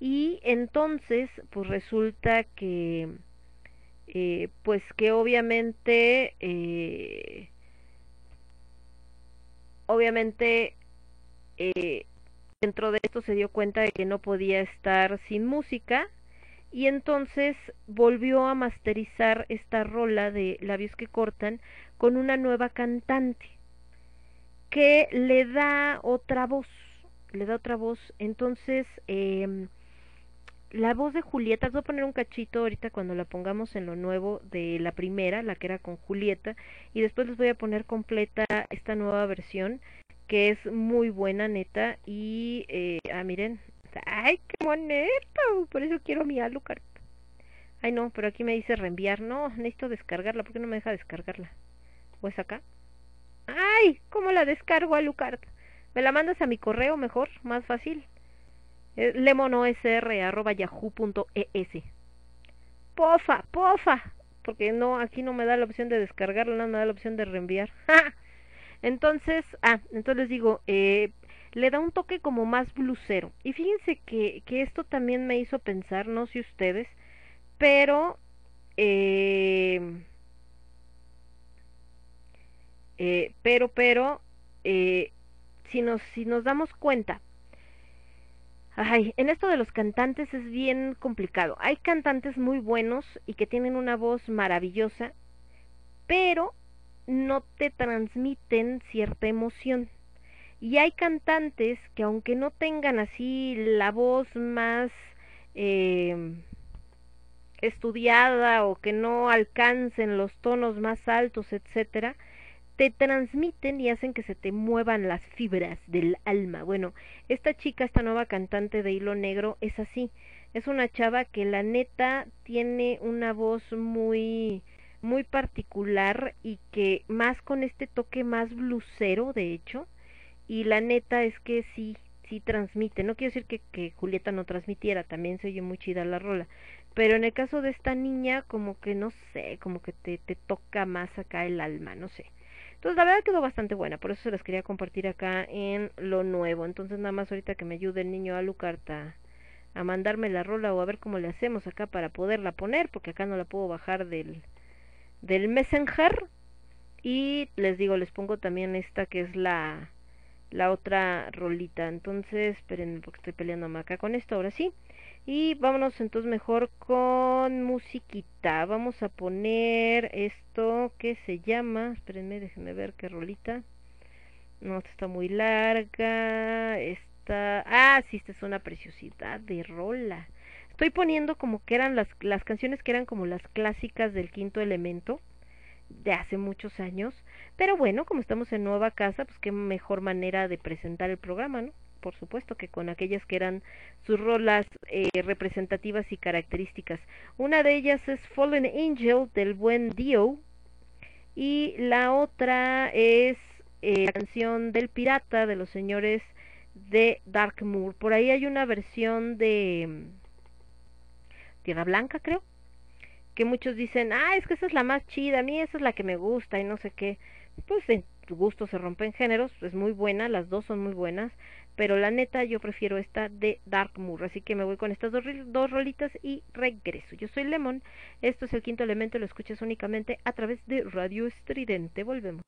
y entonces pues resulta que eh, pues que obviamente eh, obviamente eh, dentro de esto se dio cuenta de que no podía estar sin música y entonces volvió a masterizar esta rola de labios que cortan con una nueva cantante que le da otra voz, le da otra voz. Entonces, eh, la voz de Julieta, voy a poner un cachito ahorita cuando la pongamos en lo nuevo de la primera, la que era con Julieta, y después les voy a poner completa esta nueva versión, que es muy buena, neta, y, eh, ah, miren, ay, qué bonito, por eso quiero mi Alucard. Ay, no, pero aquí me dice reenviar, no, necesito descargarla, ¿por qué no me deja descargarla? ¿O es acá? Ay, ¿cómo la descargo Alucard? ¿Me la mandas a mi correo mejor? Más fácil lemonosr.yahoo.es. Pofa, pofa, porque no, aquí no me da la opción de descargarla, no me da la opción de reenviar. <laughs> entonces, ah, entonces les digo, eh, le da un toque como más blusero. Y fíjense que, que esto también me hizo pensar, no sé ustedes, pero eh, eh, pero, pero, eh, si nos, si nos damos cuenta, Ay, en esto de los cantantes es bien complicado. Hay cantantes muy buenos y que tienen una voz maravillosa, pero no te transmiten cierta emoción. Y hay cantantes que aunque no tengan así la voz más eh, estudiada o que no alcancen los tonos más altos, etcétera, te transmiten y hacen que se te muevan las fibras del alma. Bueno, esta chica, esta nueva cantante de hilo negro, es así. Es una chava que la neta tiene una voz muy muy particular y que más con este toque más blusero, de hecho, y la neta es que sí, sí transmite. No quiero decir que, que Julieta no transmitiera, también se oye muy chida la rola, pero en el caso de esta niña, como que no sé, como que te, te toca más acá el alma, no sé. Entonces la verdad quedó bastante buena, por eso se las quería compartir acá en lo nuevo. Entonces nada más ahorita que me ayude el niño Alucarta a mandarme la rola o a ver cómo le hacemos acá para poderla poner, porque acá no la puedo bajar del, del Messenger. Y les digo, les pongo también esta que es la, la otra rolita. Entonces, espérenme porque estoy peleando acá con esto, ahora sí. Y vámonos entonces mejor con musiquita. Vamos a poner esto que se llama. Espérenme, déjenme ver qué rolita. No, esta está muy larga. Esta. Ah, sí, esta es una preciosidad de rola. Estoy poniendo como que eran las, las canciones que eran como las clásicas del quinto elemento de hace muchos años. Pero bueno, como estamos en nueva casa, pues qué mejor manera de presentar el programa, ¿no? por supuesto que con aquellas que eran sus rolas eh, representativas y características. Una de ellas es Fallen Angel del buen Dio y la otra es eh, la canción del pirata de los señores de Darkmoor. Por ahí hay una versión de mm, Tierra Blanca, creo, que muchos dicen, ah, es que esa es la más chida, a mí esa es la que me gusta y no sé qué. Pues gusto se rompen géneros, es muy buena, las dos son muy buenas, pero la neta yo prefiero esta de Dark Moor, así que me voy con estas dos, dos rolitas y regreso. Yo soy Lemon, esto es el quinto elemento, lo escuchas únicamente a través de Radio Estridente, volvemos.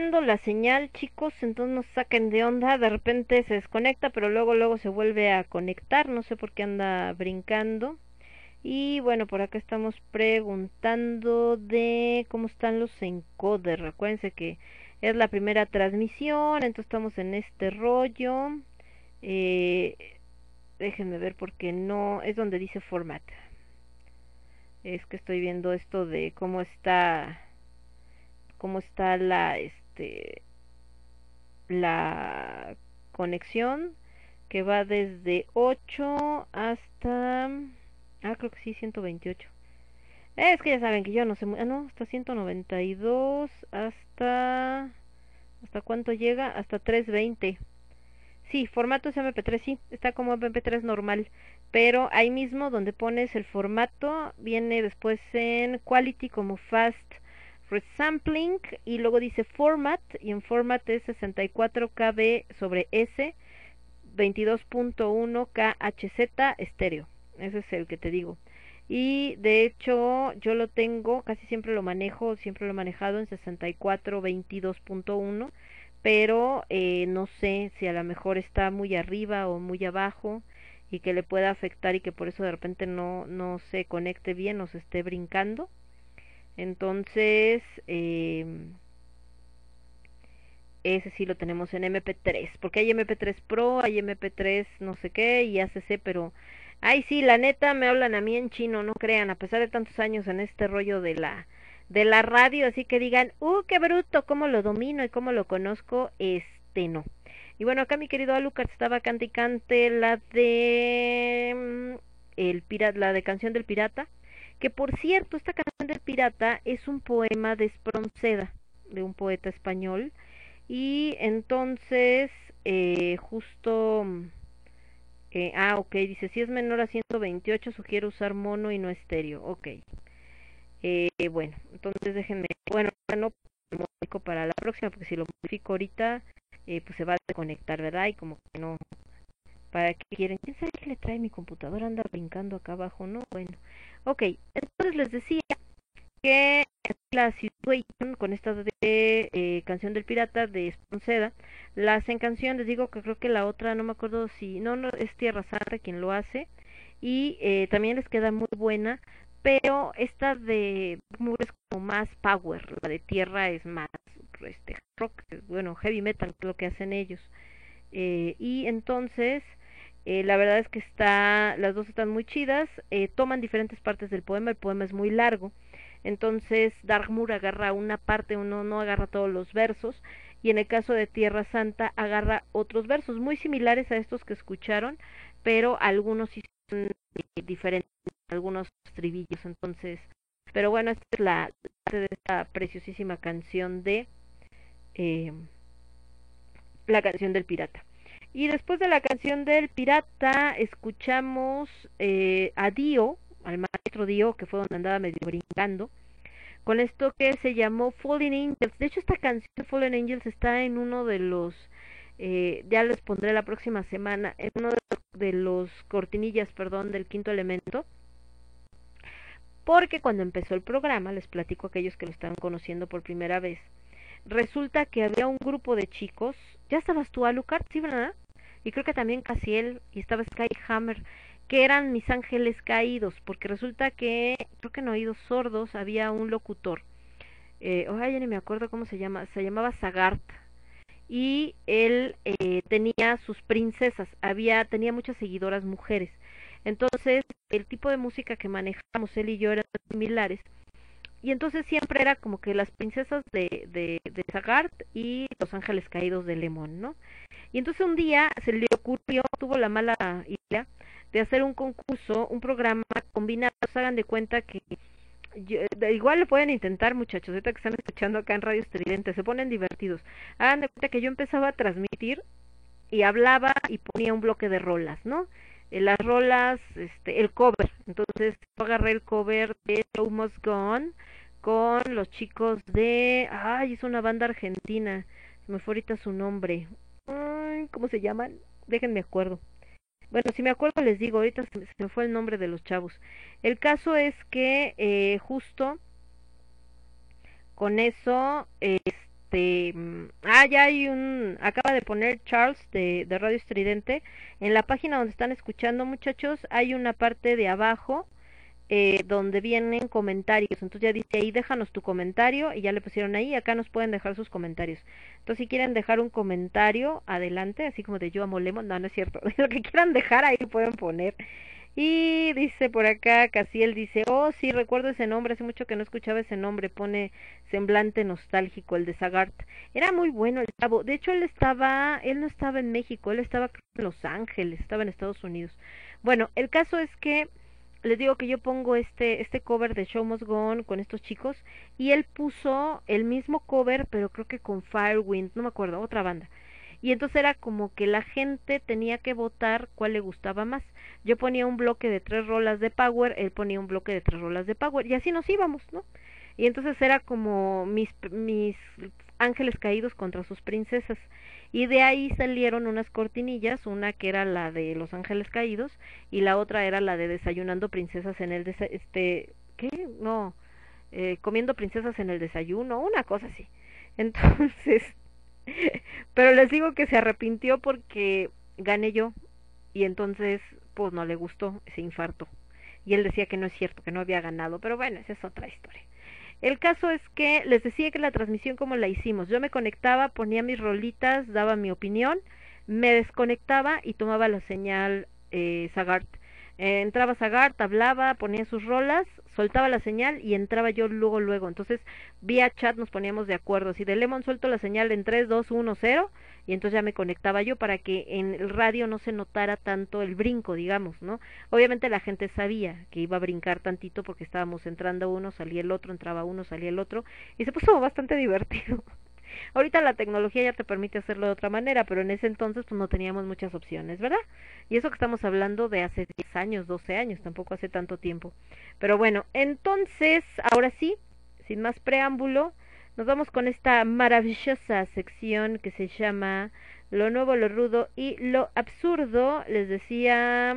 La señal, chicos, entonces nos saquen de onda, de repente se desconecta, pero luego luego se vuelve a conectar, no sé por qué anda brincando. Y bueno, por acá estamos preguntando de cómo están los encoders. Recuérdense que es la primera transmisión, entonces estamos en este rollo. Eh, déjenme ver porque no, es donde dice format. Es que estoy viendo esto de cómo está cómo está la la conexión que va desde 8 hasta ah creo que sí 128 es que ya saben que yo no sé ah, no hasta 192 hasta hasta cuánto llega hasta 320 sí formato es mp3 sí está como mp3 normal pero ahí mismo donde pones el formato viene después en quality como fast resampling y luego dice format y en format es 64 KB sobre S 22.1 KHZ estéreo. Ese es el que te digo. Y de hecho yo lo tengo, casi siempre lo manejo, siempre lo he manejado en 64 22.1, pero eh, no sé si a lo mejor está muy arriba o muy abajo y que le pueda afectar y que por eso de repente no, no se conecte bien o se esté brincando entonces, eh, ese sí lo tenemos en MP3, porque hay MP3 Pro, hay MP3 no sé qué y ACC, pero ay sí, la neta me hablan a mí en chino, no crean, a pesar de tantos años en este rollo de la de la radio, así que digan, "Uh, qué bruto, cómo lo domino y cómo lo conozco", este no. Y bueno, acá mi querido Alucard estaba cante y cante la de mm, el pirata, la de canción del pirata que por cierto, esta canción del pirata es un poema de Espronceda, de un poeta español, y entonces, eh, justo, eh, ah, ok, dice, si es menor a 128, sugiero usar mono y no estéreo, ok. Eh, bueno, entonces déjenme, bueno, no modifico para la próxima, porque si lo modifico ahorita, eh, pues se va a desconectar, ¿verdad? Y como que no, ¿para qué quieren? ¿Quién sabe qué le trae mi computadora? Anda brincando acá abajo, ¿no? Bueno, Ok, entonces les decía que la Situation con esta de eh, canción del pirata de Esponceda la hacen canción, les digo que creo que la otra no me acuerdo si no, no es Tierra Santa quien lo hace y eh, también les queda muy buena pero esta de es como más power la de Tierra es más este rock bueno heavy metal lo que hacen ellos. Eh, y entonces eh, la verdad es que está, las dos están muy chidas, eh, toman diferentes partes del poema, el poema es muy largo, entonces Darkmoor agarra una parte, uno no agarra todos los versos, y en el caso de Tierra Santa agarra otros versos muy similares a estos que escucharon, pero algunos sí son eh, diferentes, algunos trivillos, entonces, pero bueno, esta es la parte de esta preciosísima canción de la canción del pirata. Y después de la canción del pirata, escuchamos eh, a Dio, al maestro Dio, que fue donde andaba medio brincando, con esto que se llamó Fallen Angels. De hecho, esta canción Fallen Angels está en uno de los, eh, ya les pondré la próxima semana, en uno de los, cortinillas, perdón, del quinto elemento. Porque cuando empezó el programa, les platico a aquellos que lo están conociendo por primera vez, resulta que había un grupo de chicos, ¿ya estabas tú, Alucard? ¿Sí, verdad? Y creo que también Casiel y estaba Skyhammer, que eran mis ángeles caídos, porque resulta que, creo que en oídos sordos había un locutor, eh, ya ni me acuerdo cómo se llama, se llamaba Sagart, y él eh, tenía sus princesas, había, tenía muchas seguidoras mujeres, entonces el tipo de música que manejamos él y yo eran similares, y entonces siempre era como que las princesas de, de, de Sagart y los ángeles caídos de Lemón, ¿no? Y entonces un día se le ocurrió, tuvo la mala idea de hacer un concurso, un programa combinado, hagan de cuenta que igual lo pueden intentar muchachos, ahorita que están escuchando acá en Radio Estridente, se ponen divertidos. Hagan de cuenta que yo empezaba a transmitir y hablaba y ponía un bloque de rolas, ¿no? Eh, las rolas, este, el cover. Entonces yo agarré el cover de Almost Gone con los chicos de, ay, es una banda argentina, se me fue ahorita su nombre, ¿cómo se llaman? Déjenme acuerdo. Bueno, si me acuerdo les digo, ahorita se, me fue el nombre de los chavos. El caso es que eh, justo con eso, este, mm, ah, ya hay un, acaba de poner Charles de, de Radio Estridente, en la página donde están escuchando muchachos, hay una parte de abajo eh, donde vienen comentarios. Entonces ya dice ahí, déjanos tu comentario y ya le pusieron ahí, acá nos pueden dejar sus comentarios. Entonces si quieren dejar un comentario, adelante, así como de yo amo Lemon, no, no es cierto, <laughs> lo que quieran dejar ahí pueden poner. Y dice por acá, Casiel dice, oh sí, recuerdo ese nombre, hace mucho que no escuchaba ese nombre, pone semblante nostálgico, el de Sagart. Era muy bueno el cabo, de hecho él estaba, él no estaba en México, él estaba en Los Ángeles, estaba en Estados Unidos. Bueno, el caso es que les digo que yo pongo este este cover de Show Must Go On con estos chicos y él puso el mismo cover pero creo que con Firewind, no me acuerdo, otra banda. Y entonces era como que la gente tenía que votar cuál le gustaba más. Yo ponía un bloque de tres rolas de Power, él ponía un bloque de tres rolas de Power y así nos íbamos, ¿no? Y entonces era como mis mis ángeles caídos contra sus princesas y de ahí salieron unas cortinillas, una que era la de Los Ángeles Caídos y la otra era la de Desayunando Princesas en el este ¿qué? No, eh, comiendo princesas en el desayuno, una cosa así. <laughs> Entonces, <laughs> pero les digo que se arrepintió porque gané yo y entonces pues no le gustó ese infarto. Y él decía que no es cierto, que no había ganado, pero bueno, esa es otra historia. El caso es que les decía que la transmisión como la hicimos, yo me conectaba, ponía mis rolitas, daba mi opinión, me desconectaba y tomaba la señal eh, Sagart. Eh, entraba Sagart, hablaba, ponía sus rolas, soltaba la señal y entraba yo luego, luego. Entonces, vía chat nos poníamos de acuerdo. Si de Lemon suelto la señal en 3, 2, 1, 0, y entonces ya me conectaba yo para que en el radio no se notara tanto el brinco, digamos, ¿no? Obviamente la gente sabía que iba a brincar tantito porque estábamos entrando uno, salía el otro, entraba uno, salía el otro, y se puso bastante <laughs> divertido. Ahorita la tecnología ya te permite hacerlo de otra manera, pero en ese entonces pues no teníamos muchas opciones, ¿verdad? Y eso que estamos hablando de hace 10 años, 12 años, tampoco hace tanto tiempo. Pero bueno, entonces, ahora sí, sin más preámbulo, nos vamos con esta maravillosa sección que se llama Lo nuevo, lo rudo y lo absurdo. Les decía,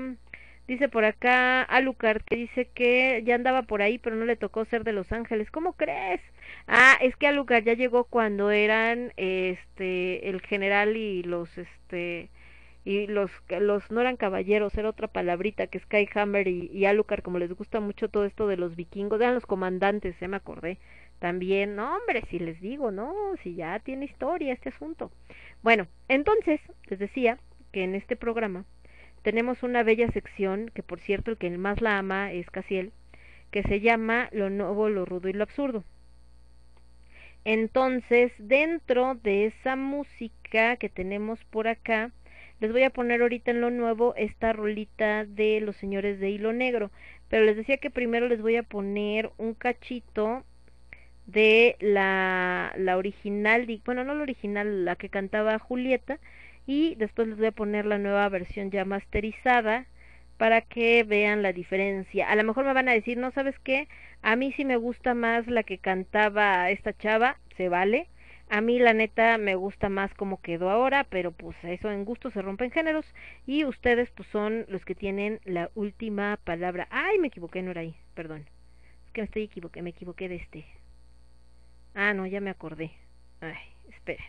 dice por acá Alucard que dice que ya andaba por ahí, pero no le tocó ser de Los Ángeles. ¿Cómo crees? Ah, es que Alucard ya llegó cuando eran este el general y los este y los los no eran caballeros, era otra palabrita que Skyhammer y, y Alucard, como les gusta mucho todo esto de los vikingos, eran los comandantes, ya me acordé también, no, hombre, si les digo, no, si ya tiene historia este asunto. Bueno, entonces, les decía que en este programa tenemos una bella sección, que por cierto el que más la ama es Casiel, que se llama Lo nuevo, lo rudo y lo absurdo. Entonces, dentro de esa música que tenemos por acá, les voy a poner ahorita en lo nuevo esta rolita de los señores de hilo negro. Pero les decía que primero les voy a poner un cachito de la, la original, bueno, no la original, la que cantaba Julieta, y después les voy a poner la nueva versión ya masterizada para que vean la diferencia. A lo mejor me van a decir, no sabes qué, a mí sí me gusta más la que cantaba esta chava, se vale. A mí la neta me gusta más como quedó ahora, pero pues eso en gusto se rompen géneros y ustedes pues son los que tienen la última palabra. Ay, me equivoqué, no era ahí, perdón. Es que me estoy equivoqué, me equivoqué de este. Ah, no, ya me acordé. Ay, esperen.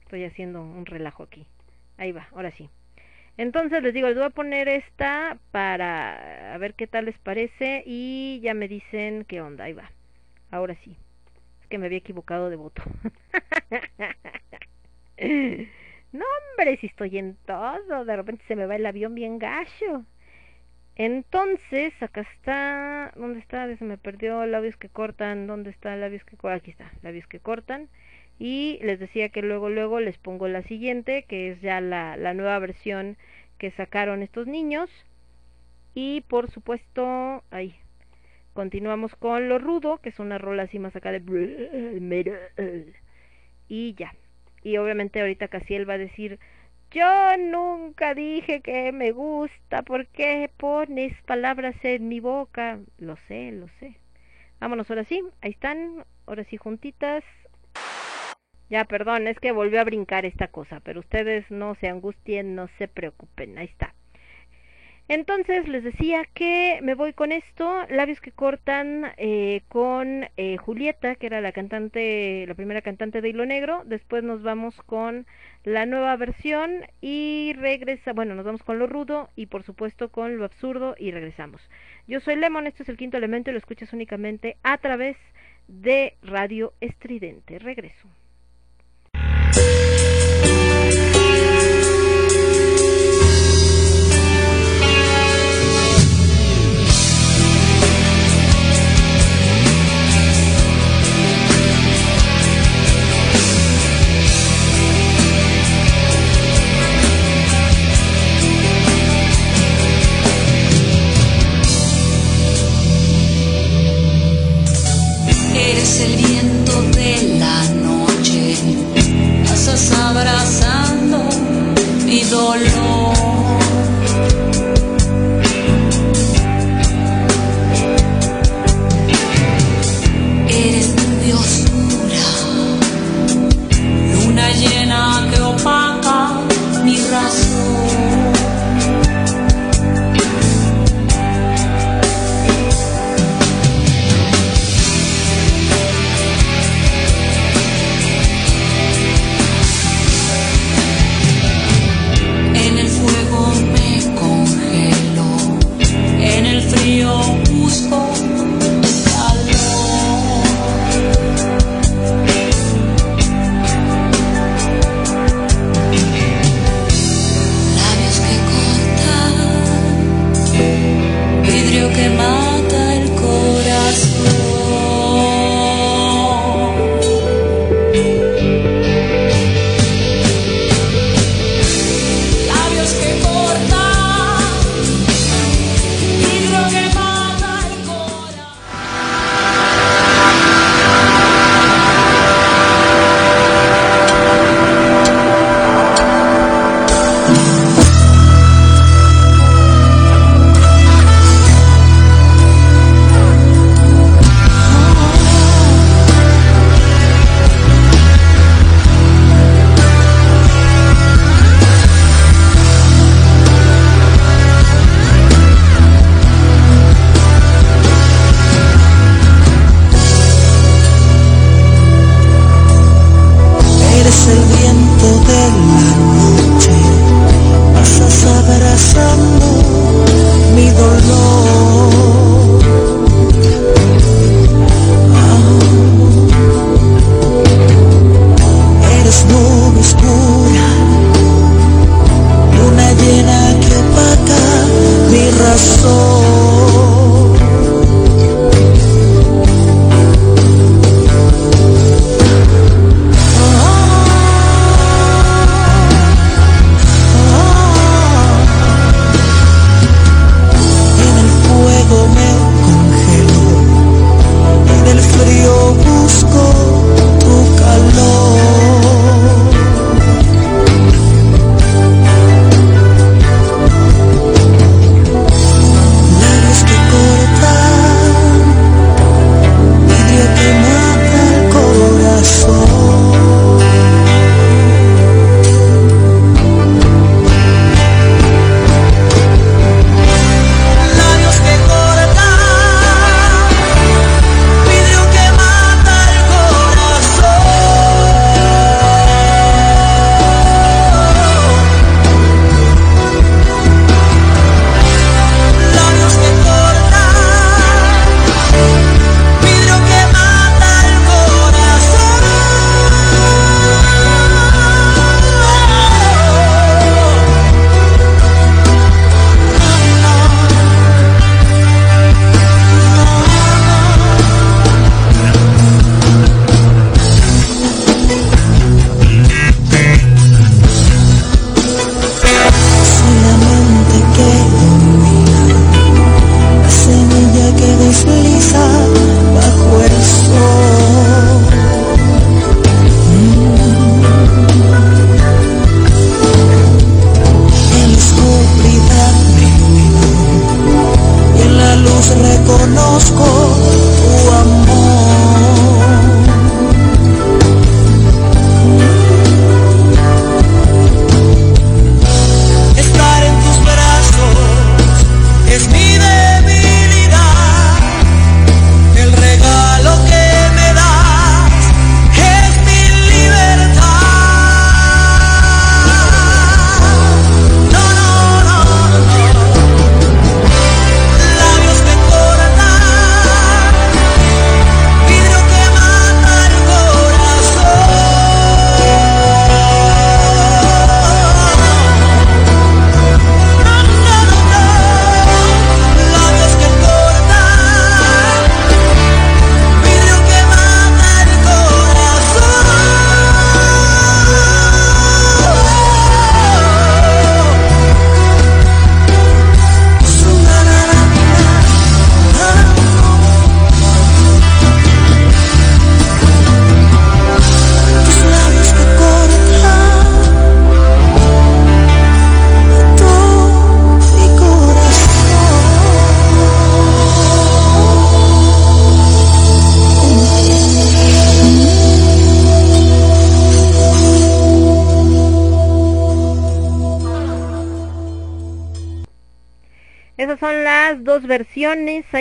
Estoy haciendo un relajo aquí. Ahí va, ahora sí. Entonces les digo, les voy a poner esta para ver qué tal les parece y ya me dicen qué onda. Ahí va. Ahora sí. Es que me había equivocado de voto. <laughs> no, hombre, si estoy en todo. De repente se me va el avión bien gacho. Entonces, acá está, ¿dónde está? Se me perdió labios que cortan, ¿dónde está labios que cortan? Aquí está, labios que cortan. Y les decía que luego, luego les pongo la siguiente, que es ya la, la nueva versión que sacaron estos niños. Y por supuesto, ahí, continuamos con Lo Rudo, que es una rola así más acá de... Y ya. Y obviamente ahorita Casiel va a decir yo nunca dije que me gusta. ¿Por qué pones palabras en mi boca? Lo sé, lo sé. Vámonos ahora sí. Ahí están. Ahora sí juntitas. Ya, perdón, es que volvió a brincar esta cosa, pero ustedes no se angustien, no se preocupen. Ahí está. Entonces les decía que me voy con esto, labios que cortan eh, con eh, Julieta, que era la cantante, la primera cantante de Hilo Negro. Después nos vamos con la nueva versión y regresa, bueno, nos vamos con lo rudo y por supuesto con lo absurdo y regresamos. Yo soy Lemon, este es el quinto elemento y lo escuchas únicamente a través de Radio Estridente. Regreso.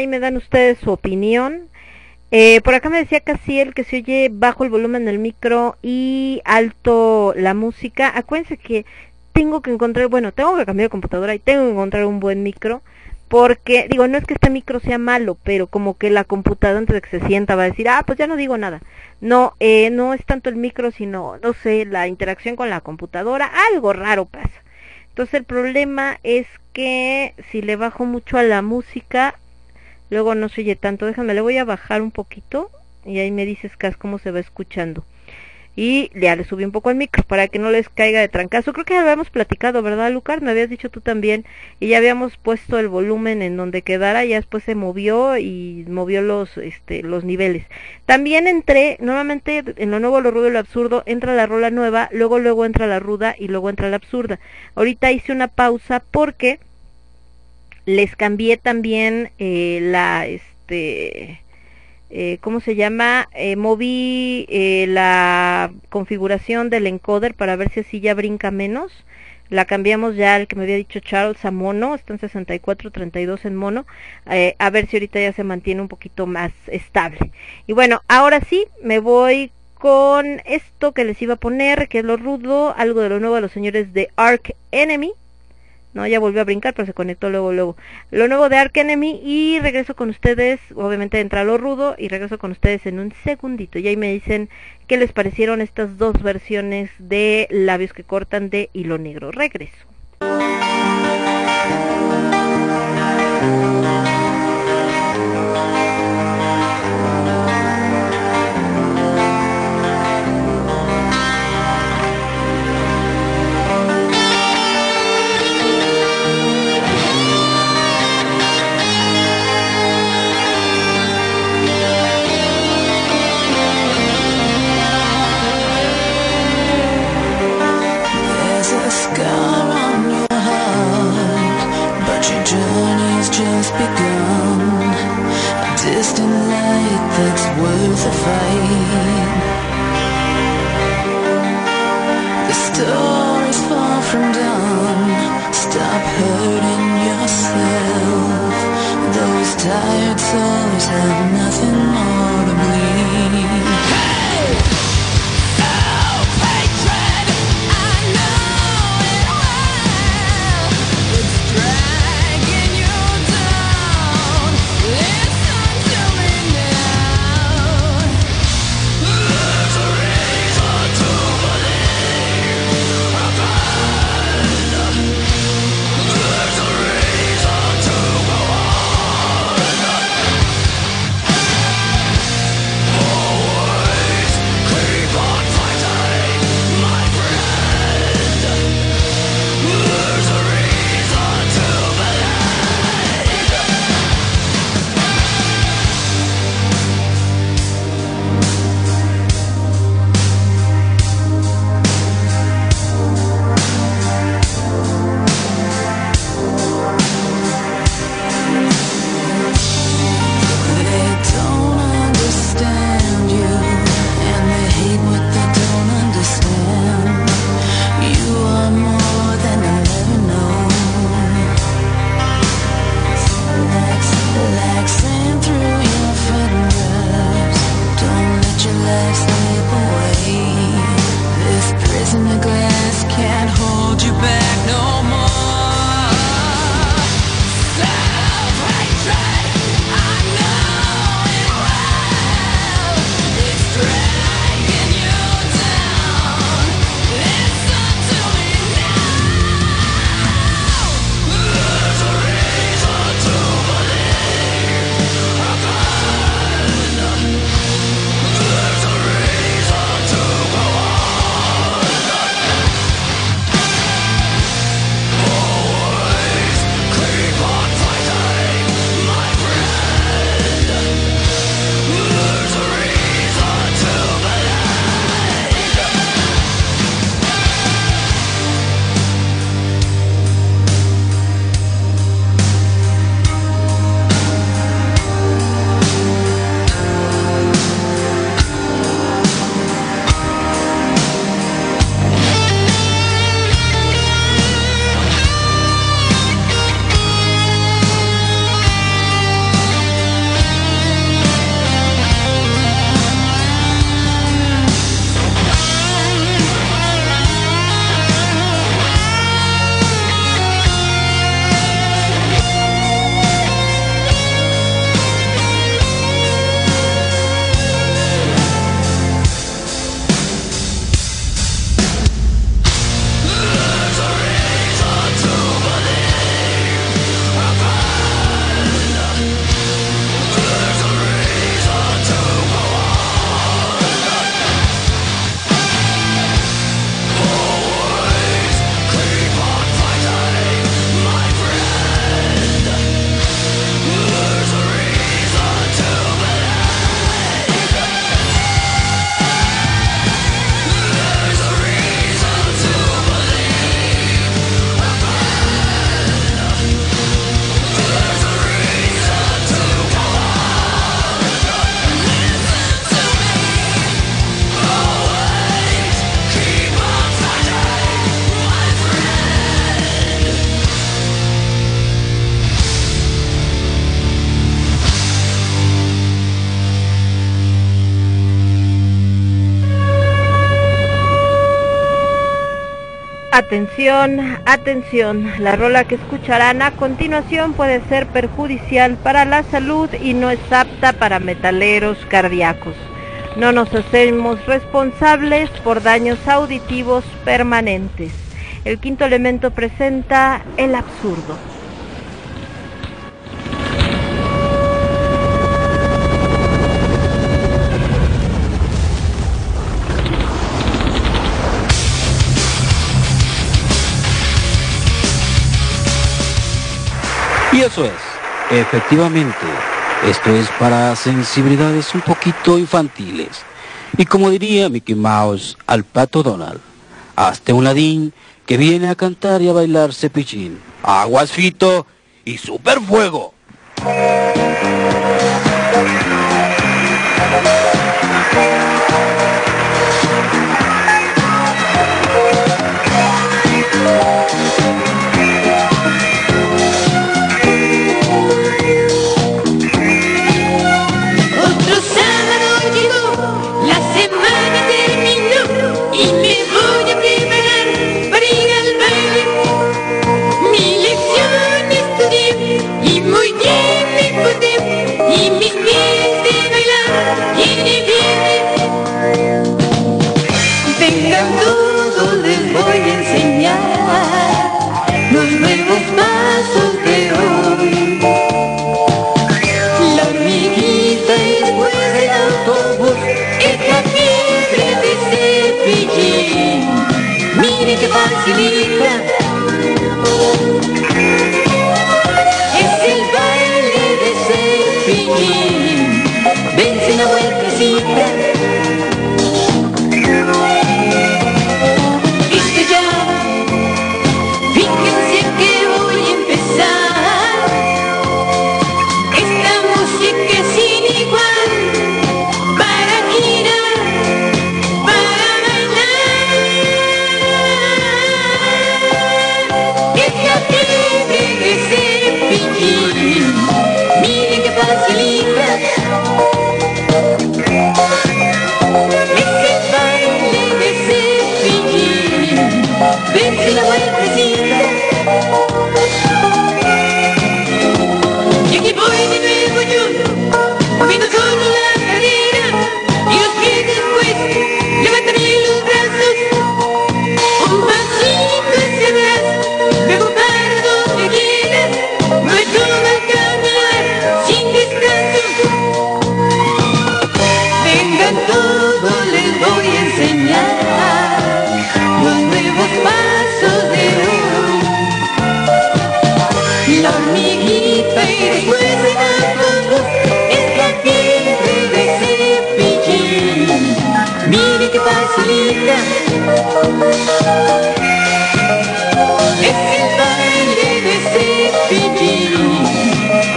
Me dan ustedes su opinión. Eh, por acá me decía Casiel que se oye bajo el volumen del micro y alto la música. Acuérdense que tengo que encontrar, bueno, tengo que cambiar de computadora y tengo que encontrar un buen micro. Porque, digo, no es que este micro sea malo, pero como que la computadora antes de que se sienta va a decir, ah, pues ya no digo nada. No, eh, no es tanto el micro, sino, no sé, la interacción con la computadora, algo raro pasa. Entonces el problema es que si le bajo mucho a la música, luego no se oye tanto. Déjame, le voy a bajar un poquito y ahí me dices, Cas, cómo se va escuchando y ya le subí un poco el micro para que no les caiga de trancazo. Creo que ya habíamos platicado, ¿verdad, Lucar? Me habías dicho tú también y ya habíamos puesto el volumen en donde quedara, ya después se movió y movió los este los niveles. También entré, nuevamente en lo nuevo, lo rudo y lo absurdo, entra la rola nueva, luego luego entra la ruda y luego entra la absurda. Ahorita hice una pausa porque les cambié también eh, la este eh, ¿cómo se llama? Eh, moví eh, la configuración del encoder para ver si así ya brinca menos. La cambiamos ya al que me había dicho Charles a mono, está en 6432 en mono, a ver si ahorita ya se mantiene un poquito más estable. Y bueno, ahora sí, me voy con esto que les iba a poner, que es lo rudo, algo de lo nuevo de los señores de Ark Enemy. No, ya volvió a brincar, pero se conectó luego, luego. Lo nuevo de Ark Enemy y regreso con ustedes, obviamente entra lo rudo y regreso con ustedes en un segundito. Y ahí me dicen qué les parecieron estas dos versiones de labios que cortan de hilo negro. Regreso. Atención, atención, la rola que escucharán a continuación puede ser perjudicial para la salud y no es apta para metaleros cardíacos. No nos hacemos responsables por daños auditivos permanentes. El quinto elemento presenta el absurdo. Y eso es, efectivamente, esto es para sensibilidades un poquito infantiles. Y como diría Mickey Mouse al pato Donald, hasta un ladín que viene a cantar y a bailar cepillín. Aguas fito y super fuego.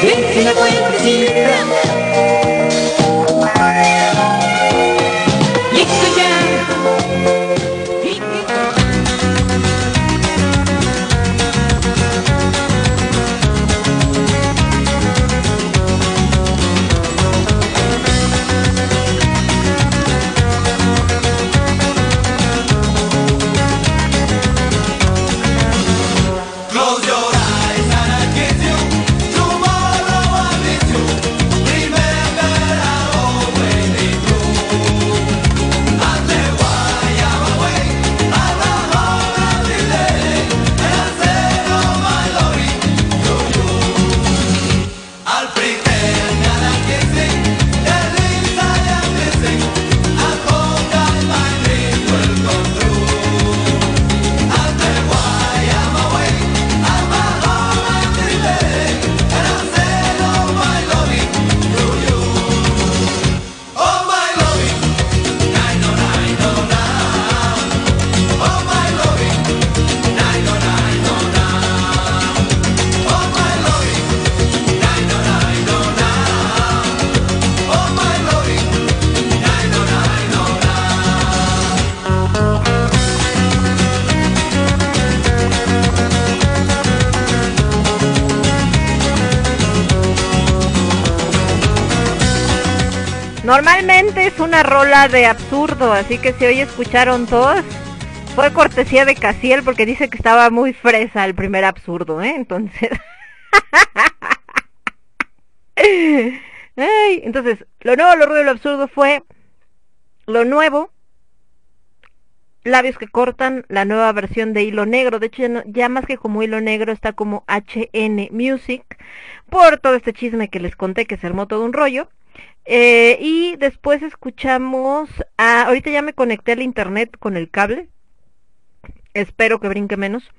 Decir la Normalmente es una rola de absurdo, así que si hoy escucharon todos, fue cortesía de Casiel porque dice que estaba muy fresa el primer absurdo, ¿eh? Entonces... <laughs> Entonces, lo nuevo, lo ruido, lo absurdo fue lo nuevo, labios que cortan, la nueva versión de Hilo Negro. De hecho, ya, ya, más que como Hilo Negro está como HN Music, por todo este chisme que les conté que se armó todo un rollo. Eh, y después escuchamos, a, ahorita ya me conecté al internet con el cable, espero que brinque menos.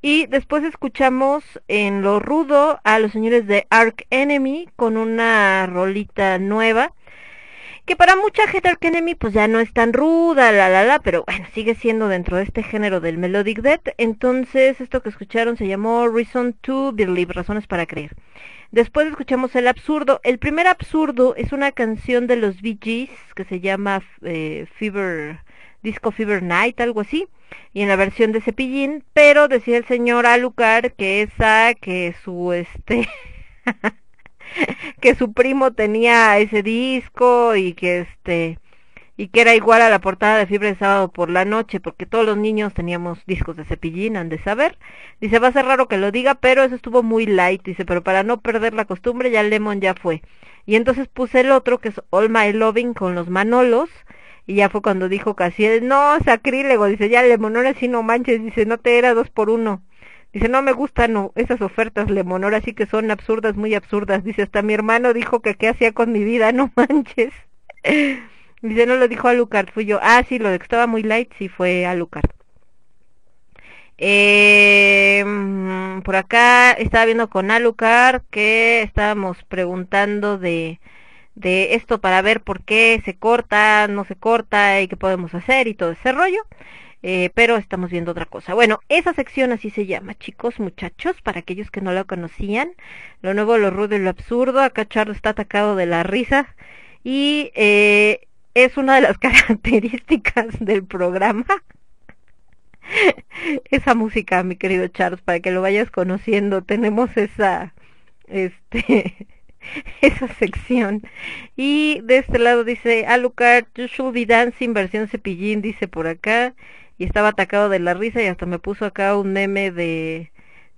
Y después escuchamos en lo rudo a los señores de Ark Enemy con una rolita nueva. Que para mucha gente Ark Enemy pues ya no es tan ruda, la la la, pero bueno, sigue siendo dentro de este género del Melodic Death. Entonces esto que escucharon se llamó Reason to Believe, razones para creer. Después escuchamos el absurdo. El primer absurdo es una canción de los Bee Gees que se llama eh, Fever, Disco Fever Night, algo así y en la versión de Cepillín, pero decía el señor Alucard que esa, que su este, <laughs> <laughs> que su primo tenía ese disco y que este, y que era igual a la portada de Fiebre de Sábado por la Noche, porque todos los niños teníamos discos de Cepillín, han de saber. Dice, va a ser raro que lo diga, pero eso estuvo muy light, dice, pero para no perder la costumbre ya Lemon ya fue. Y entonces puse el otro, que es All My Loving con los Manolos, y ya fue cuando dijo Casiel, no, sacrílego, dice, ya Lemonora sí no manches, dice, no te era dos por uno. Dice, no me gustan esas ofertas Lemonora sí que son absurdas, muy absurdas. Dice, hasta mi hermano dijo que qué hacía con mi vida, no <laughs> manches. Dice, no lo dijo Alucard, fui yo. Ah, sí, lo de que estaba muy light, sí fue Alucard. Eh, por acá estaba viendo con Alucard que estábamos preguntando de de esto para ver por qué se corta, no se corta y qué podemos hacer y todo ese rollo. Eh, pero estamos viendo otra cosa. Bueno, esa sección así se llama, chicos, muchachos, para aquellos que no lo conocían. Lo nuevo, lo rudo y lo absurdo. Acá Charlo está atacado de la risa. Y eh, es una de las <laughs> características del programa. <laughs> esa música, mi querido Charles, para que lo vayas conociendo. Tenemos esa, este, <laughs> esa sección. Y de este lado dice Alucard, You Should Be Dancing, versión cepillín, dice por acá. Y estaba atacado de la risa y hasta me puso acá un meme de,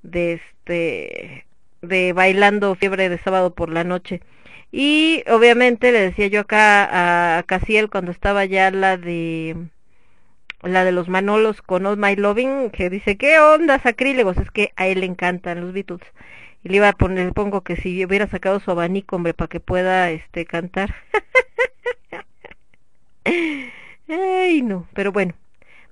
de este, de bailando fiebre de sábado por la noche. Y obviamente le decía yo acá a, Casiel cuando estaba ya la de la de los Manolos con All My Loving, que dice, ¿qué onda, sacrílegos? Es que a él le encantan los Beatles. Y le iba a poner, pongo que si hubiera sacado su abanico, hombre, para que pueda este cantar. <laughs> Ay, no, pero bueno.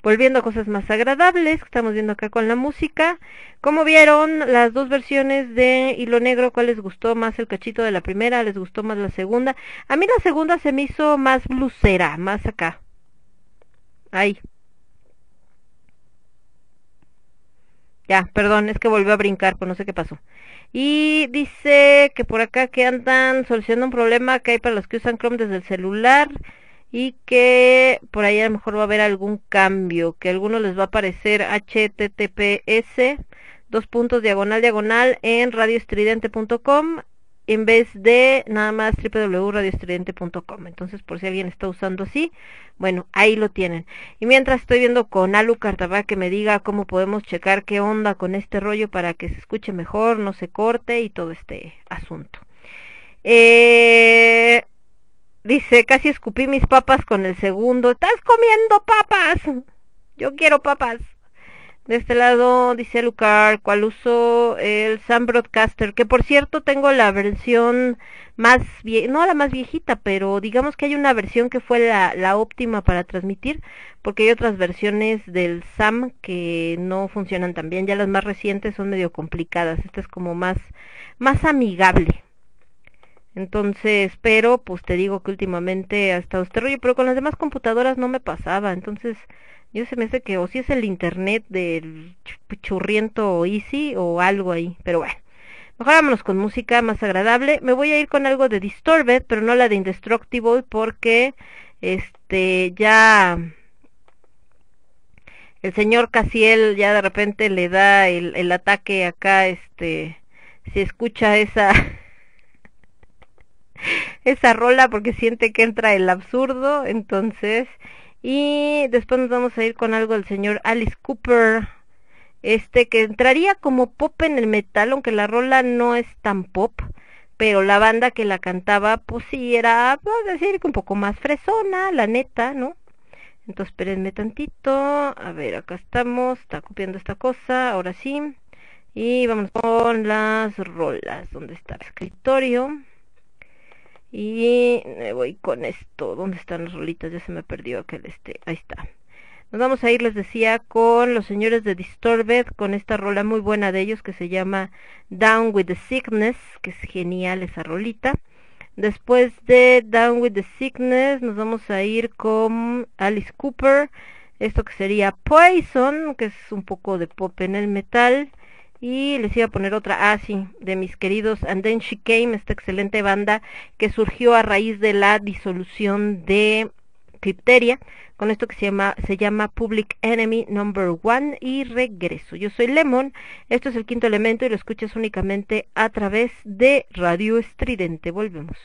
Volviendo a cosas más agradables, estamos viendo acá con la música. Como vieron las dos versiones de Hilo Negro? ¿Cuál les gustó más el cachito de la primera? ¿Les gustó más la segunda? A mí la segunda se me hizo más blusera, más acá. Ahí. Ya, perdón, es que volvió a brincar, pues no sé qué pasó. Y dice que por acá que andan solucionando un problema que hay para los que usan Chrome desde el celular y que por ahí a lo mejor va a haber algún cambio, que a algunos les va a aparecer https dos puntos diagonal diagonal en radioestridente.com en vez de nada más www.radioestridente.com. Entonces, por si alguien está usando así, bueno, ahí lo tienen. Y mientras estoy viendo con Alu Cartabá que me diga cómo podemos checar qué onda con este rollo para que se escuche mejor, no se corte y todo este asunto. Eh, dice, casi escupí mis papas con el segundo. ¿Estás comiendo papas? Yo quiero papas. De este lado dice Lucar, cuál uso el Sam Broadcaster, que por cierto tengo la versión más vie no la más viejita, pero digamos que hay una versión que fue la, la óptima para transmitir, porque hay otras versiones del Sam que no funcionan tan bien, ya las más recientes son medio complicadas, esta es como más, más amigable. Entonces, pero pues te digo que últimamente ha estado este rollo, pero con las demás computadoras no me pasaba, entonces yo se me hace que o si es el internet del churriento Easy o algo ahí, pero bueno. Mejor vámonos con música más agradable. Me voy a ir con algo de Disturbed, pero no la de Indestructible porque este ya el señor Casiel ya de repente le da el, el ataque acá, este se escucha esa <laughs> <laughs> esa rola porque siente que entra el absurdo, entonces Y después nos vamos a ir con algo del señor Alice Cooper, este que entraría como pop en el metal, aunque la rola no es tan pop, pero la banda que la cantaba, pues sí, era, puedo decir un poco más fresona, la neta, ¿no? Entonces, espérenme tantito, a ver, acá estamos, está copiando esta cosa, ahora sí. Y vamos con las rolas, ¿dónde está el escritorio? Y me voy con esto, ¿dónde están las rolitas? Ya se me perdió aquel este, ahí está. Nos vamos a ir, les decía, con los señores de Disturbed, con esta rola muy buena de ellos que se llama Down with the Sickness, que es genial esa rolita. Después de Down with the Sickness nos vamos a ir con Alice Cooper, esto que sería Poison, que es un poco de pop en el metal. Y les iba a poner otra, ah sí, de mis queridos And Then She Came, esta excelente banda que surgió a raíz de la disolución de Crypteria con esto que se llama, se llama Public Enemy Number One y regreso. Yo soy Lemon, esto es el quinto elemento y lo escuchas únicamente a través de Radio Estridente. Volvemos.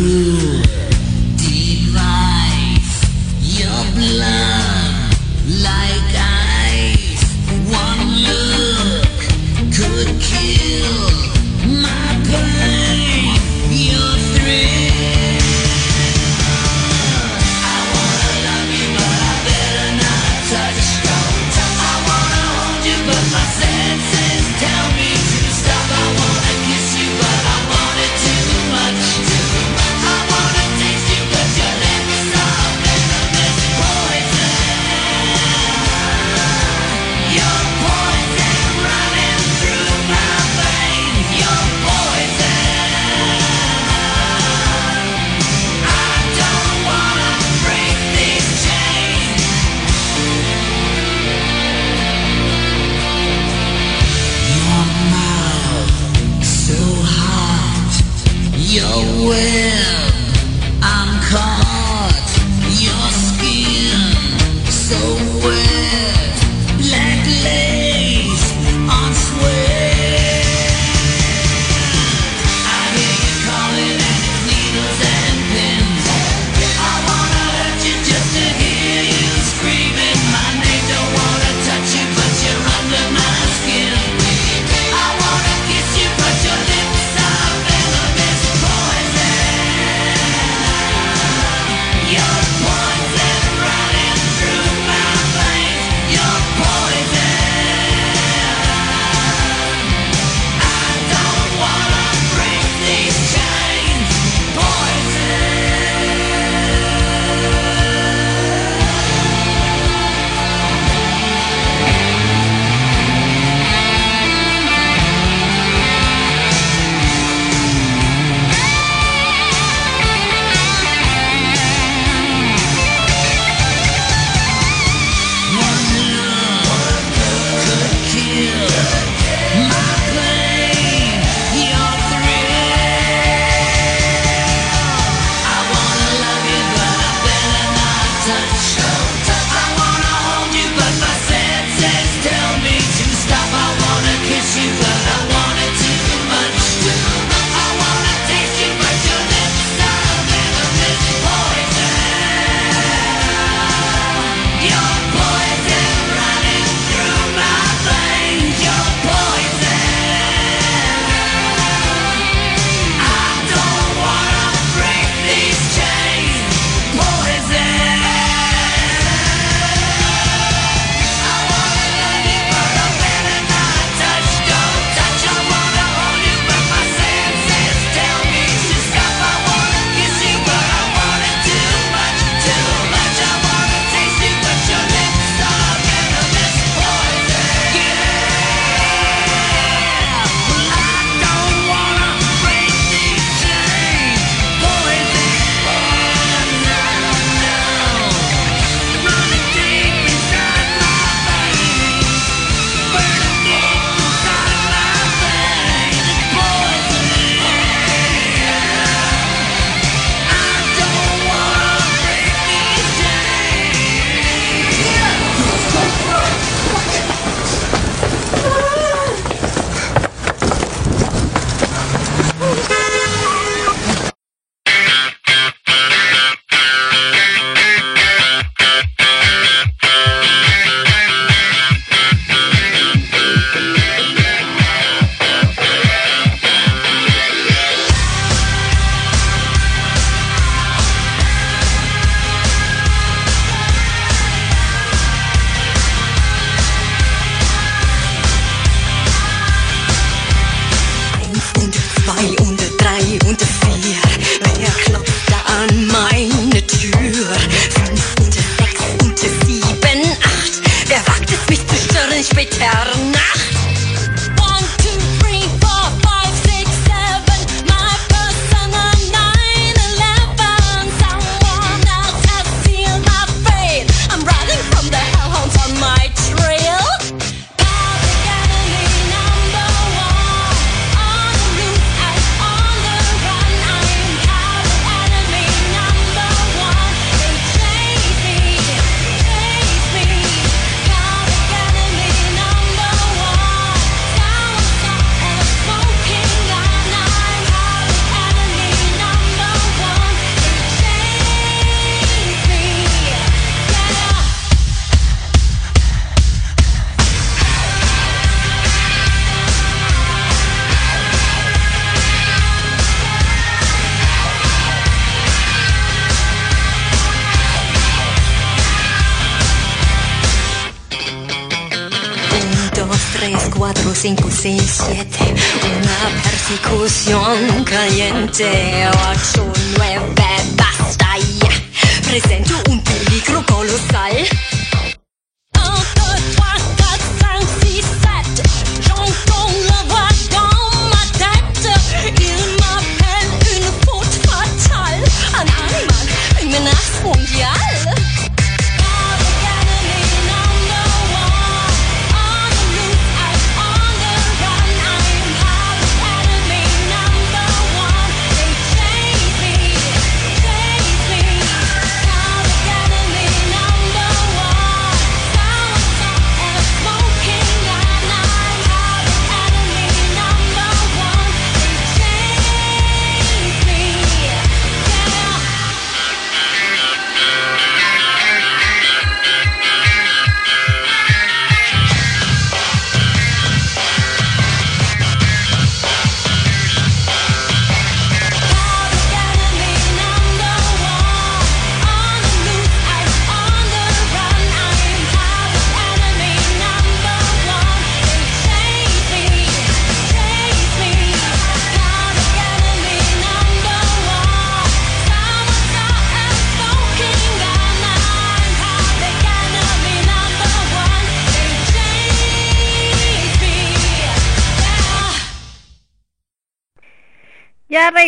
Brasil.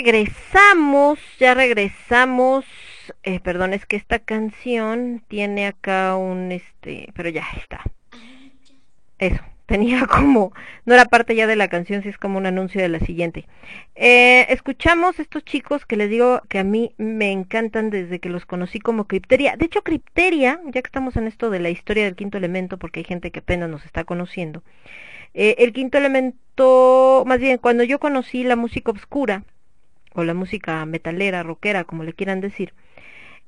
Regresamos, ya regresamos. Eh, perdón, es que esta canción tiene acá un este, pero ya está. Eso, tenía <laughs> como, no era parte ya de la canción, si es como un anuncio de la siguiente. Eh, escuchamos estos chicos que les digo que a mí me encantan desde que los conocí como Cripteria. De hecho, Cripteria, ya que estamos en esto de la historia del quinto elemento, porque hay gente que apenas nos está conociendo. Eh, el quinto elemento, más bien, cuando yo conocí la música oscura, o la música metalera, rockera, como le quieran decir,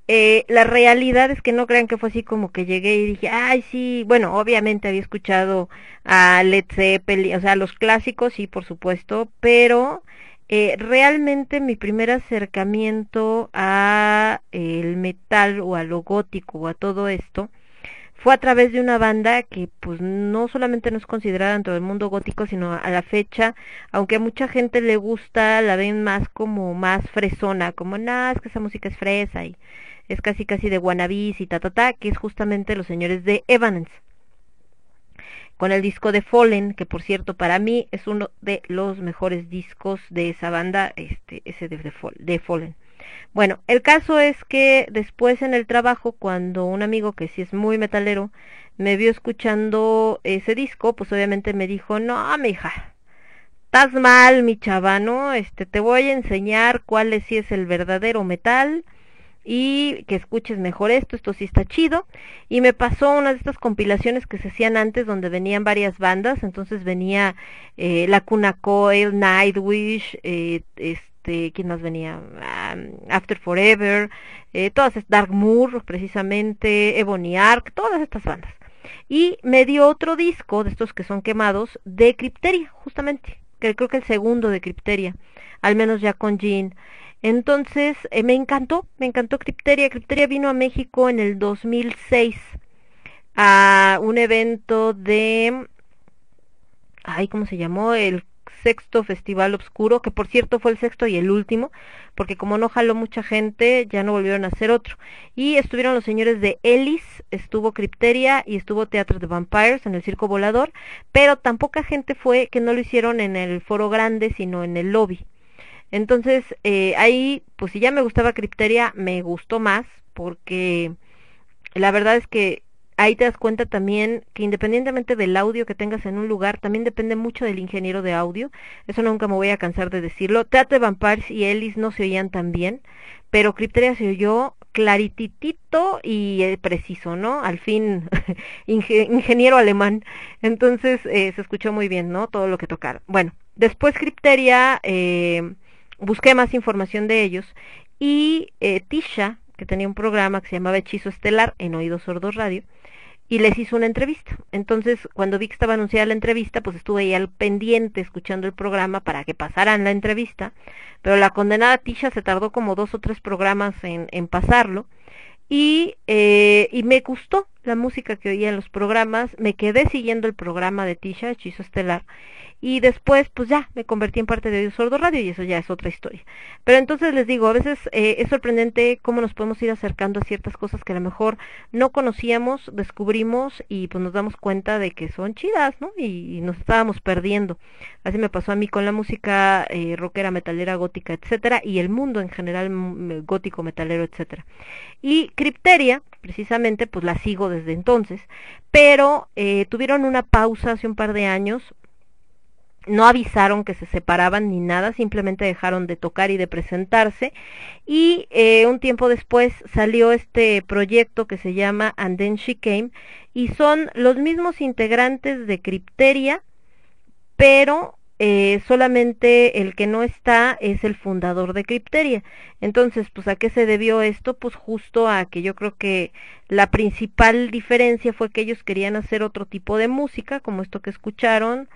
eh, la realidad es que no crean que fue así como que llegué y dije, ay, sí, bueno, obviamente había escuchado a Led Zeppelin, o sea, los clásicos, sí, por supuesto, pero eh, realmente mi primer acercamiento a el metal o a lo gótico o a todo esto fue a través de una banda que pues no solamente no es considerada dentro del mundo gótico, sino a la fecha, aunque a mucha gente le gusta, la ven más como más fresona, como nada, es que esa música es fresa y es casi casi de wannabes y ta ta ta, que es justamente los señores de Evanescence con el disco de Fallen, que por cierto para mí es uno de los mejores discos de esa banda, este, ese de, de, de Fallen. Bueno, el caso es que después en el trabajo, cuando un amigo que sí es muy metalero, me vio escuchando ese disco, pues obviamente me dijo, no, mija, estás mal, mi chava, ¿no? Este, te voy a enseñar cuál es, si es el verdadero metal y que escuches mejor esto, esto sí está chido. Y me pasó una de estas compilaciones que se hacían antes donde venían varias bandas, entonces venía eh, La Cuna Coil, Nightwish, eh, este, ¿quién más venía? After Forever, eh, todas, es- Dark Moor precisamente, Ebony Arc, todas estas bandas. Y me dio otro disco de estos que son quemados de Crypteria, justamente, que creo que el segundo de Crypteria, al menos ya con Jean. Entonces, eh, me encantó, me encantó Crypteria. Crypteria vino a México en el 2006 a un evento de, ay, ¿cómo se llamó? El sexto Festival Obscuro, que por cierto fue el sexto y el último, porque como no jaló mucha gente, ya no volvieron a hacer otro. Y estuvieron los señores de Ellis, estuvo Crypteria y estuvo Teatro de Vampires en el Circo Volador, pero tan poca gente fue que no lo hicieron en el foro grande, sino en el lobby. Entonces, eh, ahí, pues si ya me gustaba Crypteria, me gustó más, porque la verdad es que ahí te das cuenta también que independientemente del audio que tengas en un lugar, también depende mucho del ingeniero de audio. Eso nunca me voy a cansar de decirlo. Teatro de Vampires y Ellis no se oían tan bien, pero Crypteria se oyó clarititito y eh, preciso, ¿no? Al fin, <laughs> inge- ingeniero alemán. Entonces, eh, se escuchó muy bien, ¿no? Todo lo que tocaron. Bueno, después Crypteria, eh, busqué más información de ellos y eh, Tisha, que tenía un programa que se llamaba Hechizo Estelar en Oídos Sordos Radio, y les hizo una entrevista. Entonces, cuando vi que estaba anunciada la entrevista, pues estuve ahí al pendiente escuchando el programa para que pasaran la entrevista, pero la condenada Tisha se tardó como dos o tres programas en, en pasarlo, y, eh, y me gustó, la música que oía en los programas, me quedé siguiendo el programa de Tisha, Hechizo Estelar, y después pues ya me convertí en parte de Oído Sordo Radio y eso ya es otra historia. Pero entonces les digo, a veces eh, es sorprendente cómo nos podemos ir acercando a ciertas cosas que a lo mejor no conocíamos, descubrimos y pues nos damos cuenta de que son chidas, ¿no? Y, y nos estábamos perdiendo. Así me pasó a mí con la música eh, rockera, metalera, gótica, etcétera, y el mundo en general mm, gótico, metalero, etcétera. Y Cripteria, precisamente, pues la sigo desde entonces, pero eh, tuvieron una pausa hace un par de años, no avisaron que se separaban ni nada, simplemente dejaron de tocar y de presentarse. Y eh, un tiempo después salió este proyecto que se llama And Then She Came y son los mismos integrantes de Cripteria, pero eh, solamente el que no está es el fundador de Cripteria. Entonces, pues a qué se debió esto? Pues justo a que yo creo que la principal diferencia fue que ellos querían hacer otro tipo de música, como esto que escucharon,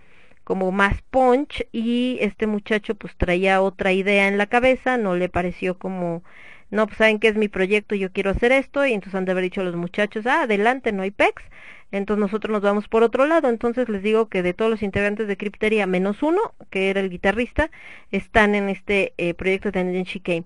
como más punch y este muchacho pues traía otra idea en la cabeza, no le pareció como no, pues saben que es mi proyecto, yo quiero hacer esto, y entonces han de haber dicho los muchachos, ah, adelante, no hay PEX, entonces nosotros nos vamos por otro lado, entonces les digo que de todos los integrantes de Crypteria, menos uno, que era el guitarrista, están en este eh, proyecto de Tendency Game.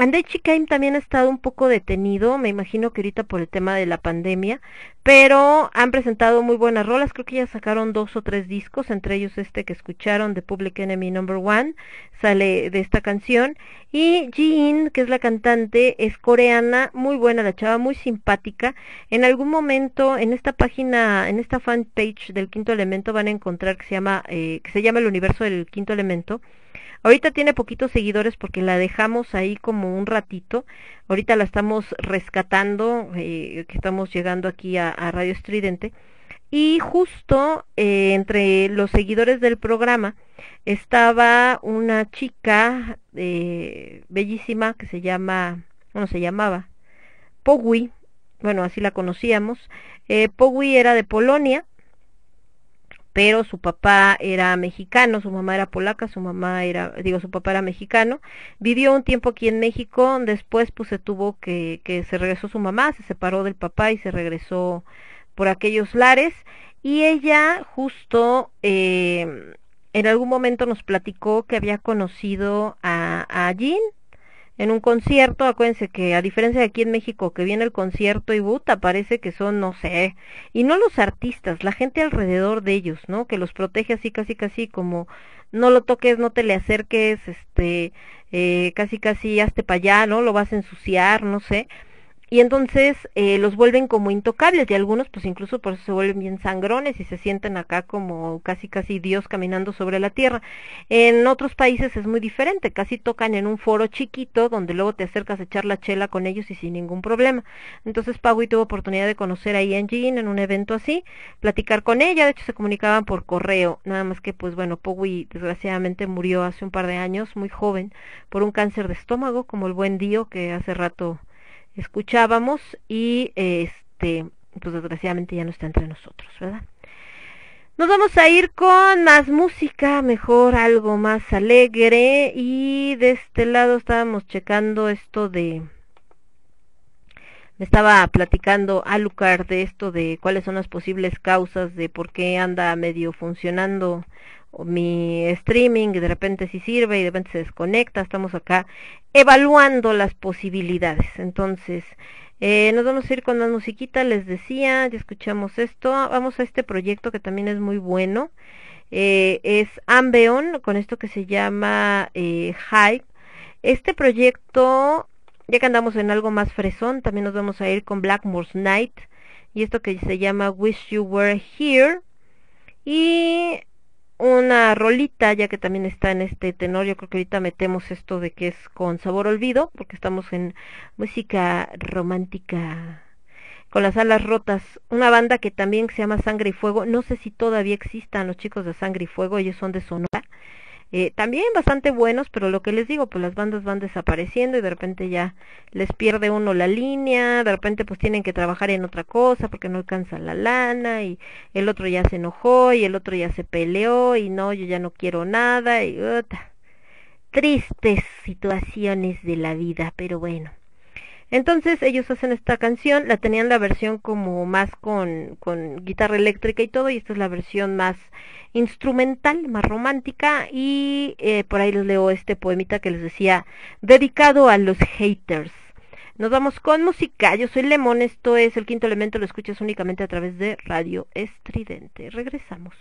Andechi Came también ha estado un poco detenido, me imagino que ahorita por el tema de la pandemia, pero han presentado muy buenas rolas, creo que ya sacaron dos o tres discos, entre ellos este que escucharon, de Public Enemy Number One, sale de esta canción, y Jin, que es la cantante, es coreana, muy buena la chava, muy simpática, en algún momento en esta página, en esta fanpage del Quinto Elemento van a encontrar que se llama, eh, que se llama el universo del Quinto Elemento, Ahorita tiene poquitos seguidores porque la dejamos ahí como un ratito. Ahorita la estamos rescatando, eh, que estamos llegando aquí a, Radio Estridente. Y justo eh, entre los seguidores del programa estaba una chica eh, bellísima que se llama, bueno, se llamaba Pogui, bueno, así la conocíamos. Eh, Pogui era de Polonia pero su papá era mexicano, su mamá era polaca, su mamá era, digo, su papá era mexicano, vivió un tiempo aquí en México, después pues se tuvo que, que se regresó su mamá, se separó del papá y se regresó por aquellos lares, y ella justo eh, en algún momento nos platicó que había conocido a, a Jean, en un concierto, acuérdense que a diferencia de aquí en México que viene el concierto y buta, parece que son, no sé, y no los artistas, la gente alrededor de ellos, ¿no? Que los protege así, casi, casi como no lo toques, no te le acerques, este, eh, casi, casi hazte para allá, ¿no? Lo vas a ensuciar, no sé y entonces eh, los vuelven como intocables y algunos pues incluso por eso se vuelven bien sangrones y se sienten acá como casi casi Dios caminando sobre la tierra. En otros países es muy diferente, casi tocan en un foro chiquito donde luego te acercas a echar la chela con ellos y sin ningún problema. Entonces Pagui tuvo oportunidad de conocer a Ian Jean en un evento así, platicar con ella, de hecho se comunicaban por correo, nada más que pues bueno, Pagui desgraciadamente murió hace un par de años, muy joven, por un cáncer de estómago, como el buen Dio que hace rato escuchábamos y este pues desgraciadamente ya no está entre nosotros, ¿verdad? Nos vamos a ir con más música, mejor algo más alegre y de este lado estábamos checando esto de me estaba platicando Alucard de esto de cuáles son las posibles causas de por qué anda medio funcionando mi streaming de repente sí sirve y de repente se desconecta. Estamos acá evaluando las posibilidades. Entonces, eh, nos vamos a ir con más musiquita, les decía, ya escuchamos esto. Vamos a este proyecto que también es muy bueno. Eh, es Ambeon, con esto que se llama eh, Hype. Este proyecto, ya que andamos en algo más fresón, también nos vamos a ir con Blackmore's Night. Y esto que se llama Wish You Were Here. Y una rolita, ya que también está en este tenor, yo creo que ahorita metemos esto de que es con sabor olvido, porque estamos en música romántica con las alas rotas, una banda que también se llama Sangre y Fuego, no sé si todavía existan los chicos de Sangre y Fuego, ellos son de Sonora, eh, también bastante buenos, pero lo que les digo, pues las bandas van desapareciendo y de repente ya les pierde uno la línea, de repente pues tienen que trabajar en otra cosa porque no alcanza la lana y el otro ya se enojó y el otro ya se peleó y no, yo ya no quiero nada y tristes situaciones de la vida, pero bueno. Entonces ellos hacen esta canción, la tenían la versión como más con, con guitarra eléctrica y todo, y esta es la versión más instrumental, más romántica, y eh, por ahí les leo este poemita que les decía, dedicado a los haters. Nos vamos con música, yo soy Lemon, esto es el quinto elemento, lo escuchas únicamente a través de Radio Estridente. Regresamos.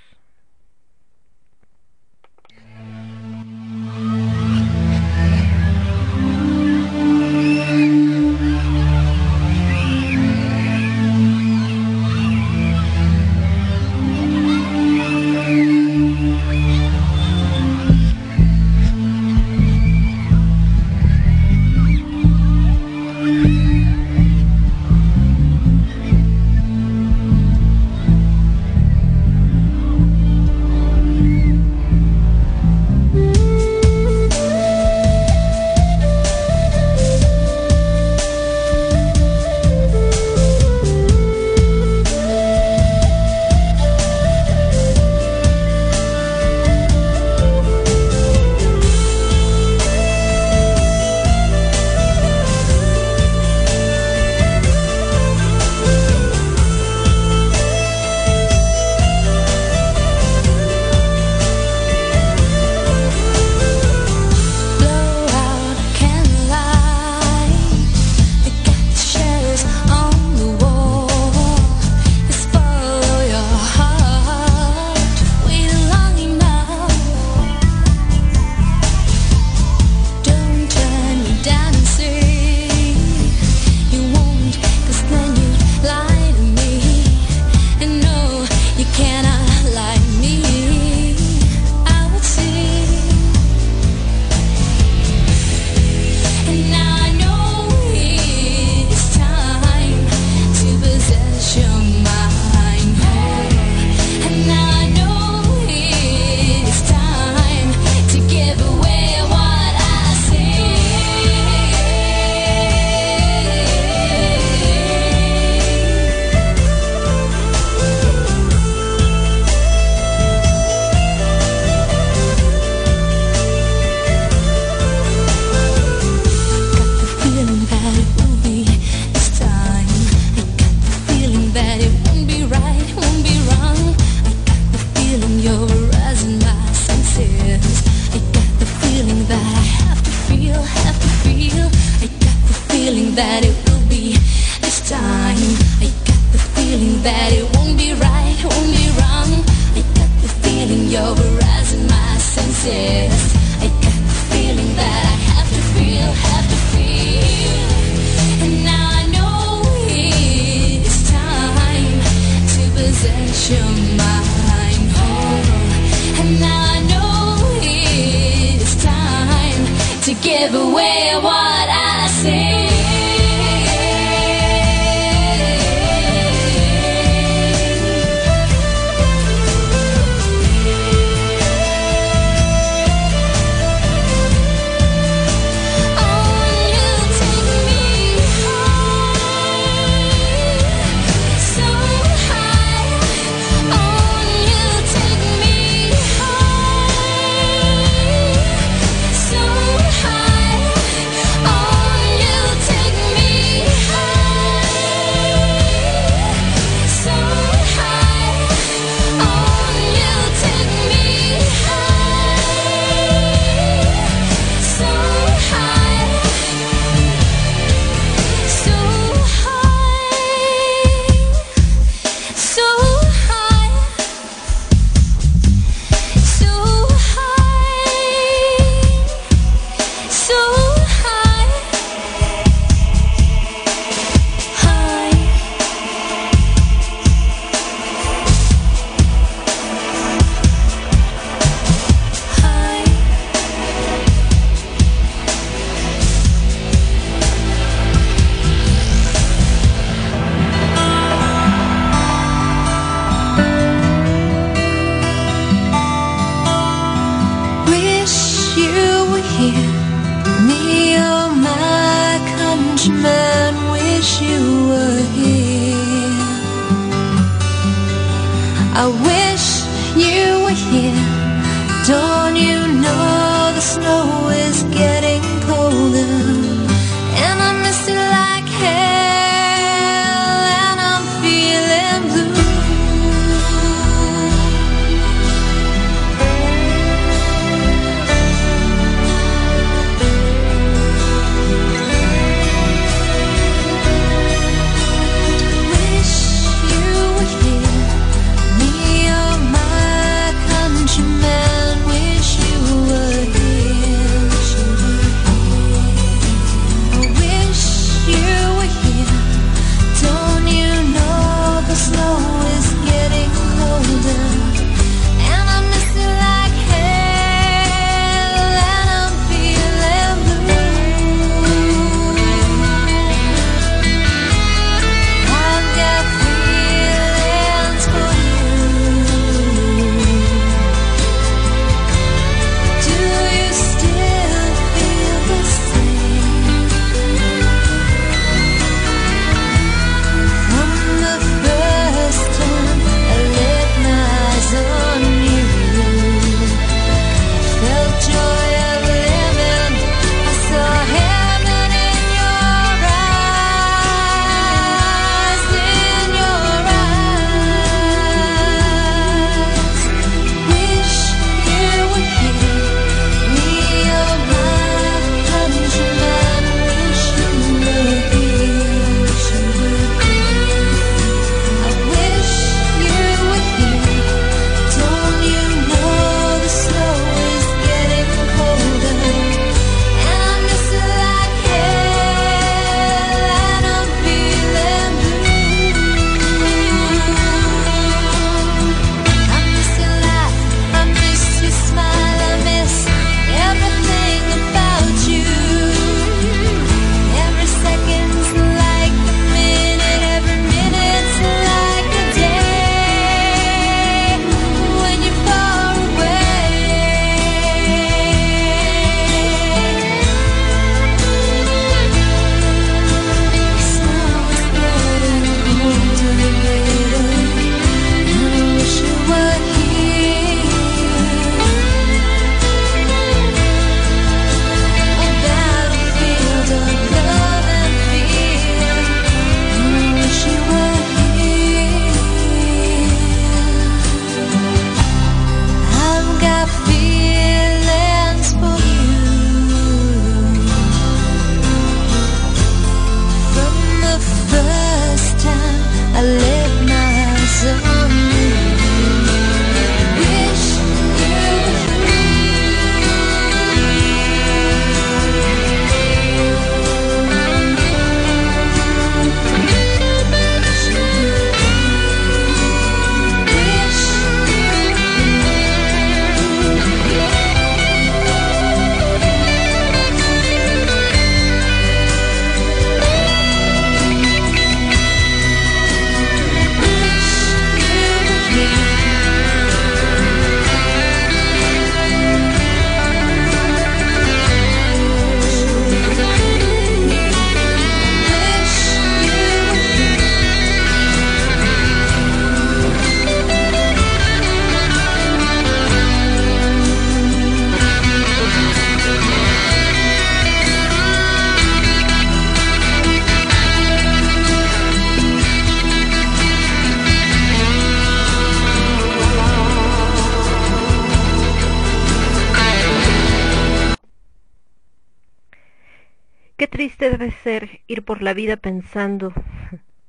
Por la vida pensando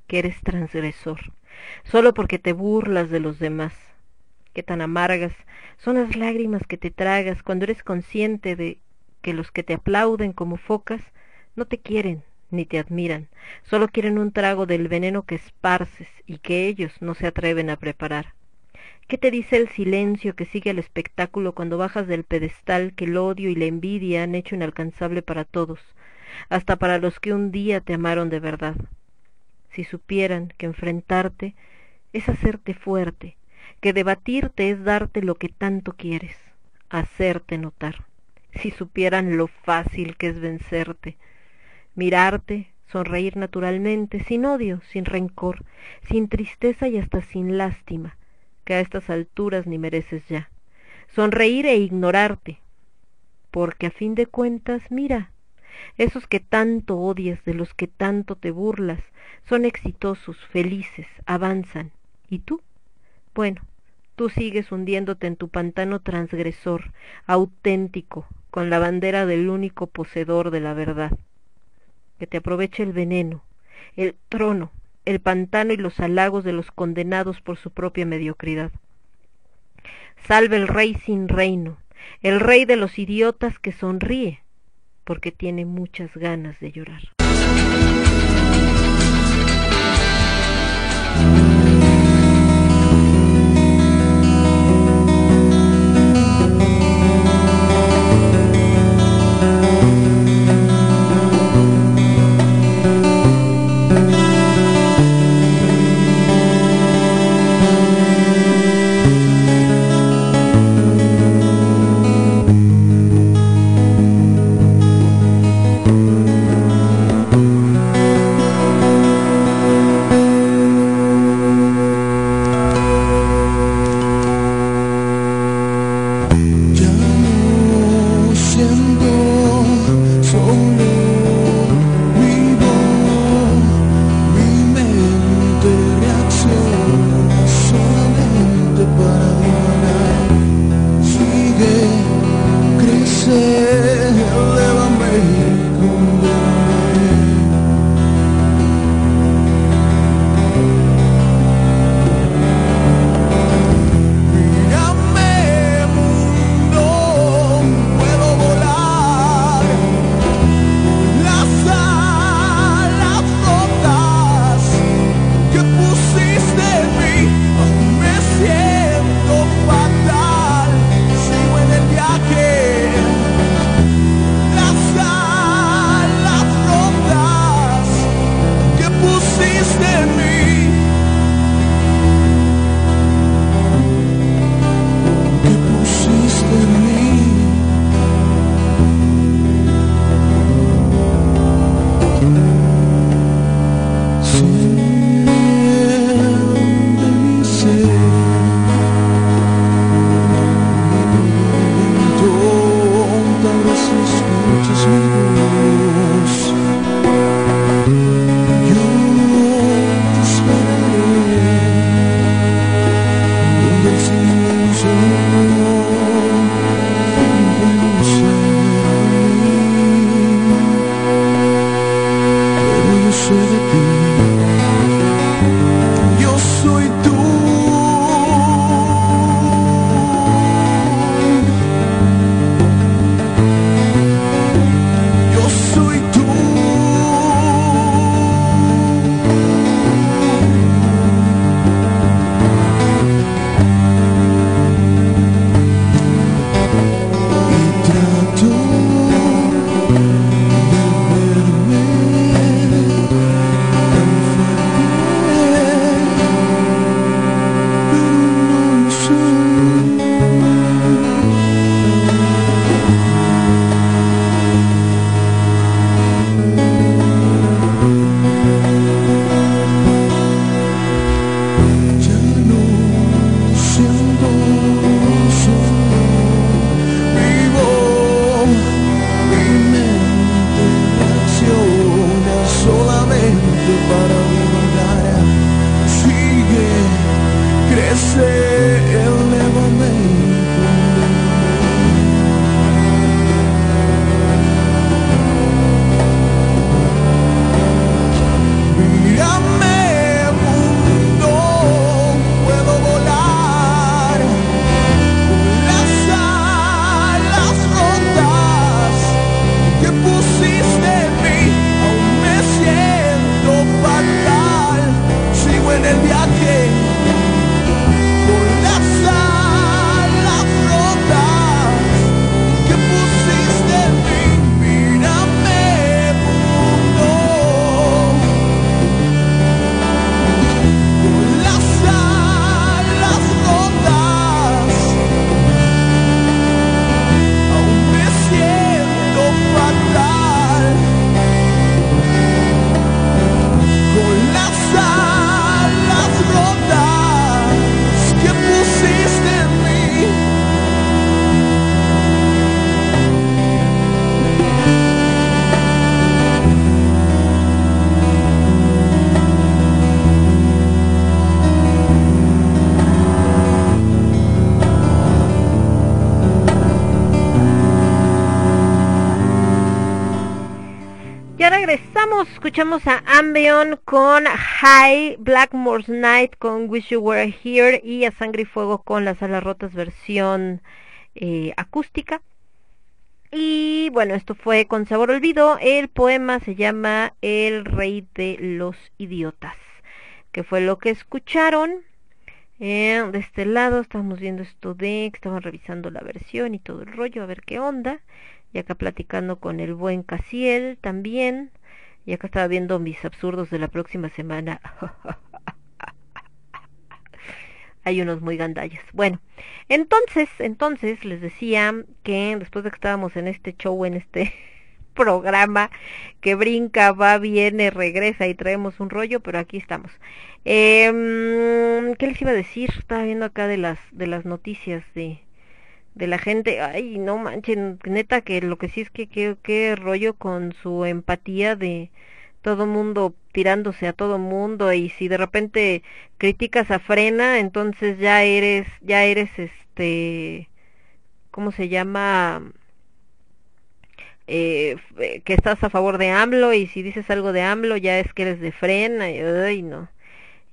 que eres transgresor, solo porque te burlas de los demás. Qué tan amargas son las lágrimas que te tragas cuando eres consciente de que los que te aplauden como focas no te quieren ni te admiran, solo quieren un trago del veneno que esparces y que ellos no se atreven a preparar. ¿Qué te dice el silencio que sigue al espectáculo cuando bajas del pedestal que el odio y la envidia han hecho inalcanzable para todos, hasta para los que un día te amaron de verdad? Si supieran que enfrentarte es hacerte fuerte, que debatirte es darte lo que tanto quieres, hacerte notar. Si supieran lo fácil que es vencerte, mirarte, sonreír naturalmente, sin odio, sin rencor, sin tristeza y hasta sin lástima, que a estas alturas ni mereces ya. Sonreír e ignorarte, porque a fin de cuentas, mira, esos que tanto odias, de los que tanto te burlas, son exitosos, felices, avanzan. ¿Y tú? Bueno, tú sigues hundiéndote en tu pantano transgresor, auténtico, con la bandera del único poseedor de la verdad que te aproveche el veneno, el trono, el pantano y los halagos de los condenados por su propia mediocridad. Salve el rey sin reino, el rey de los idiotas que sonríe, porque tiene muchas ganas de llorar. Escuchamos a Ambion con High, Blackmore's Night con Wish You Were Here y a Sangre y Fuego con las alas rotas versión eh, acústica. Y bueno, esto fue con sabor olvido. El poema se llama El Rey de los Idiotas, que fue lo que escucharon. Eh, de este lado estamos viendo esto de que estaban revisando la versión y todo el rollo, a ver qué onda. Y acá platicando con el buen Casiel también. Y acá estaba viendo mis absurdos de la próxima semana. <laughs> Hay unos muy gandallas. Bueno, entonces, entonces les decía que después de que estábamos en este show, en este <laughs> programa que brinca, va, viene, regresa y traemos un rollo, pero aquí estamos. Eh, ¿Qué les iba a decir? Estaba viendo acá de las de las noticias de de la gente, ay, no manchen, neta que lo que sí es que qué rollo con su empatía de todo mundo tirándose a todo mundo y si de repente criticas a Frena, entonces ya eres ya eres este ¿cómo se llama? Eh, que estás a favor de AMLO y si dices algo de AMLO ya es que eres de Frena y ay, no.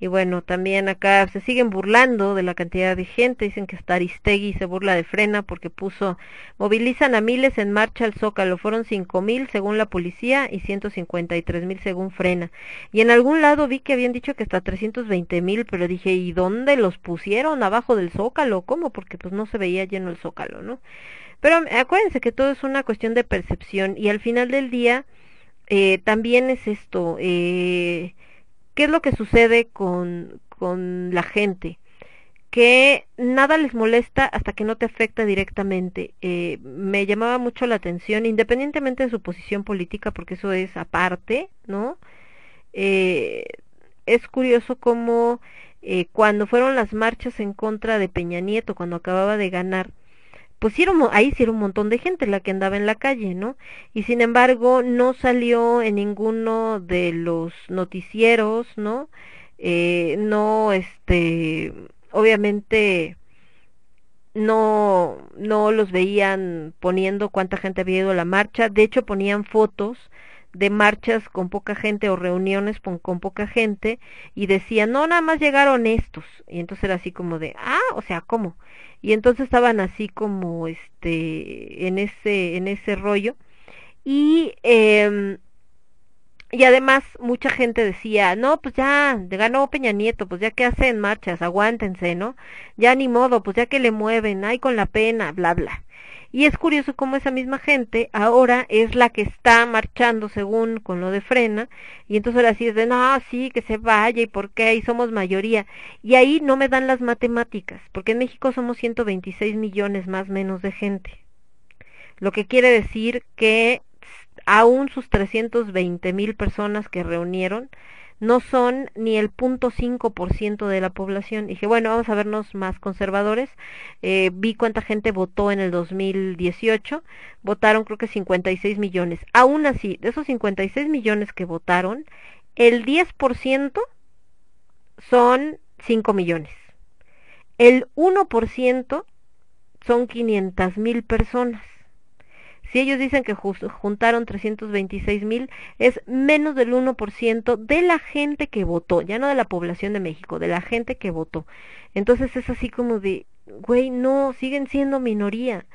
Y bueno, también acá se siguen burlando de la cantidad de gente, dicen que hasta Aristegui se burla de Frena porque puso, movilizan a miles en marcha al Zócalo, fueron cinco mil según la policía y ciento cincuenta y tres mil según Frena. Y en algún lado vi que habían dicho que hasta trescientos veinte mil, pero dije, ¿y dónde los pusieron? ¿Abajo del Zócalo? ¿Cómo? Porque pues no se veía lleno el Zócalo, ¿no? Pero acuérdense que todo es una cuestión de percepción y al final del día eh, también es esto, eh, ¿Qué es lo que sucede con, con la gente? que nada les molesta hasta que no te afecta directamente. Eh, me llamaba mucho la atención, independientemente de su posición política, porque eso es aparte, ¿no? Eh, es curioso cómo eh, cuando fueron las marchas en contra de Peña Nieto, cuando acababa de ganar, pues ahí sí un montón de gente la que andaba en la calle, ¿no? Y sin embargo no salió en ninguno de los noticieros, ¿no? Eh, no, este, obviamente no, no los veían poniendo cuánta gente había ido a la marcha, de hecho ponían fotos de marchas con poca gente o reuniones con, con, poca gente y decían, no, nada más llegaron estos. Y entonces era así como de, ah, o sea, ¿cómo? Y entonces estaban así como este en ese en ese rollo y eh, y además mucha gente decía, no, pues ya, ganó Peña Nieto, pues ya que hacen marchas, aguántense, ¿no? Ya ni modo, pues ya que le mueven, ay con la pena, bla, bla. Y es curioso cómo esa misma gente ahora es la que está marchando según con lo de frena, y entonces ahora sí es de, no, sí, que se vaya, y por qué, y somos mayoría. Y ahí no me dan las matemáticas, porque en México somos 126 millones más menos de gente. Lo que quiere decir que aún sus 320 mil personas que reunieron, no son ni el punto cinco por ciento de la población. dije, bueno, vamos a vernos más conservadores. Eh, vi cuánta gente votó en el 2018. Votaron creo que 56 millones. Aún así, de esos 56 millones que votaron, el 10% son 5 millones. El 1% son 500 mil personas. Si ellos dicen que juntaron 326 mil, es menos del 1% de la gente que votó, ya no de la población de México, de la gente que votó. Entonces es así como de, güey, no, siguen siendo minoría.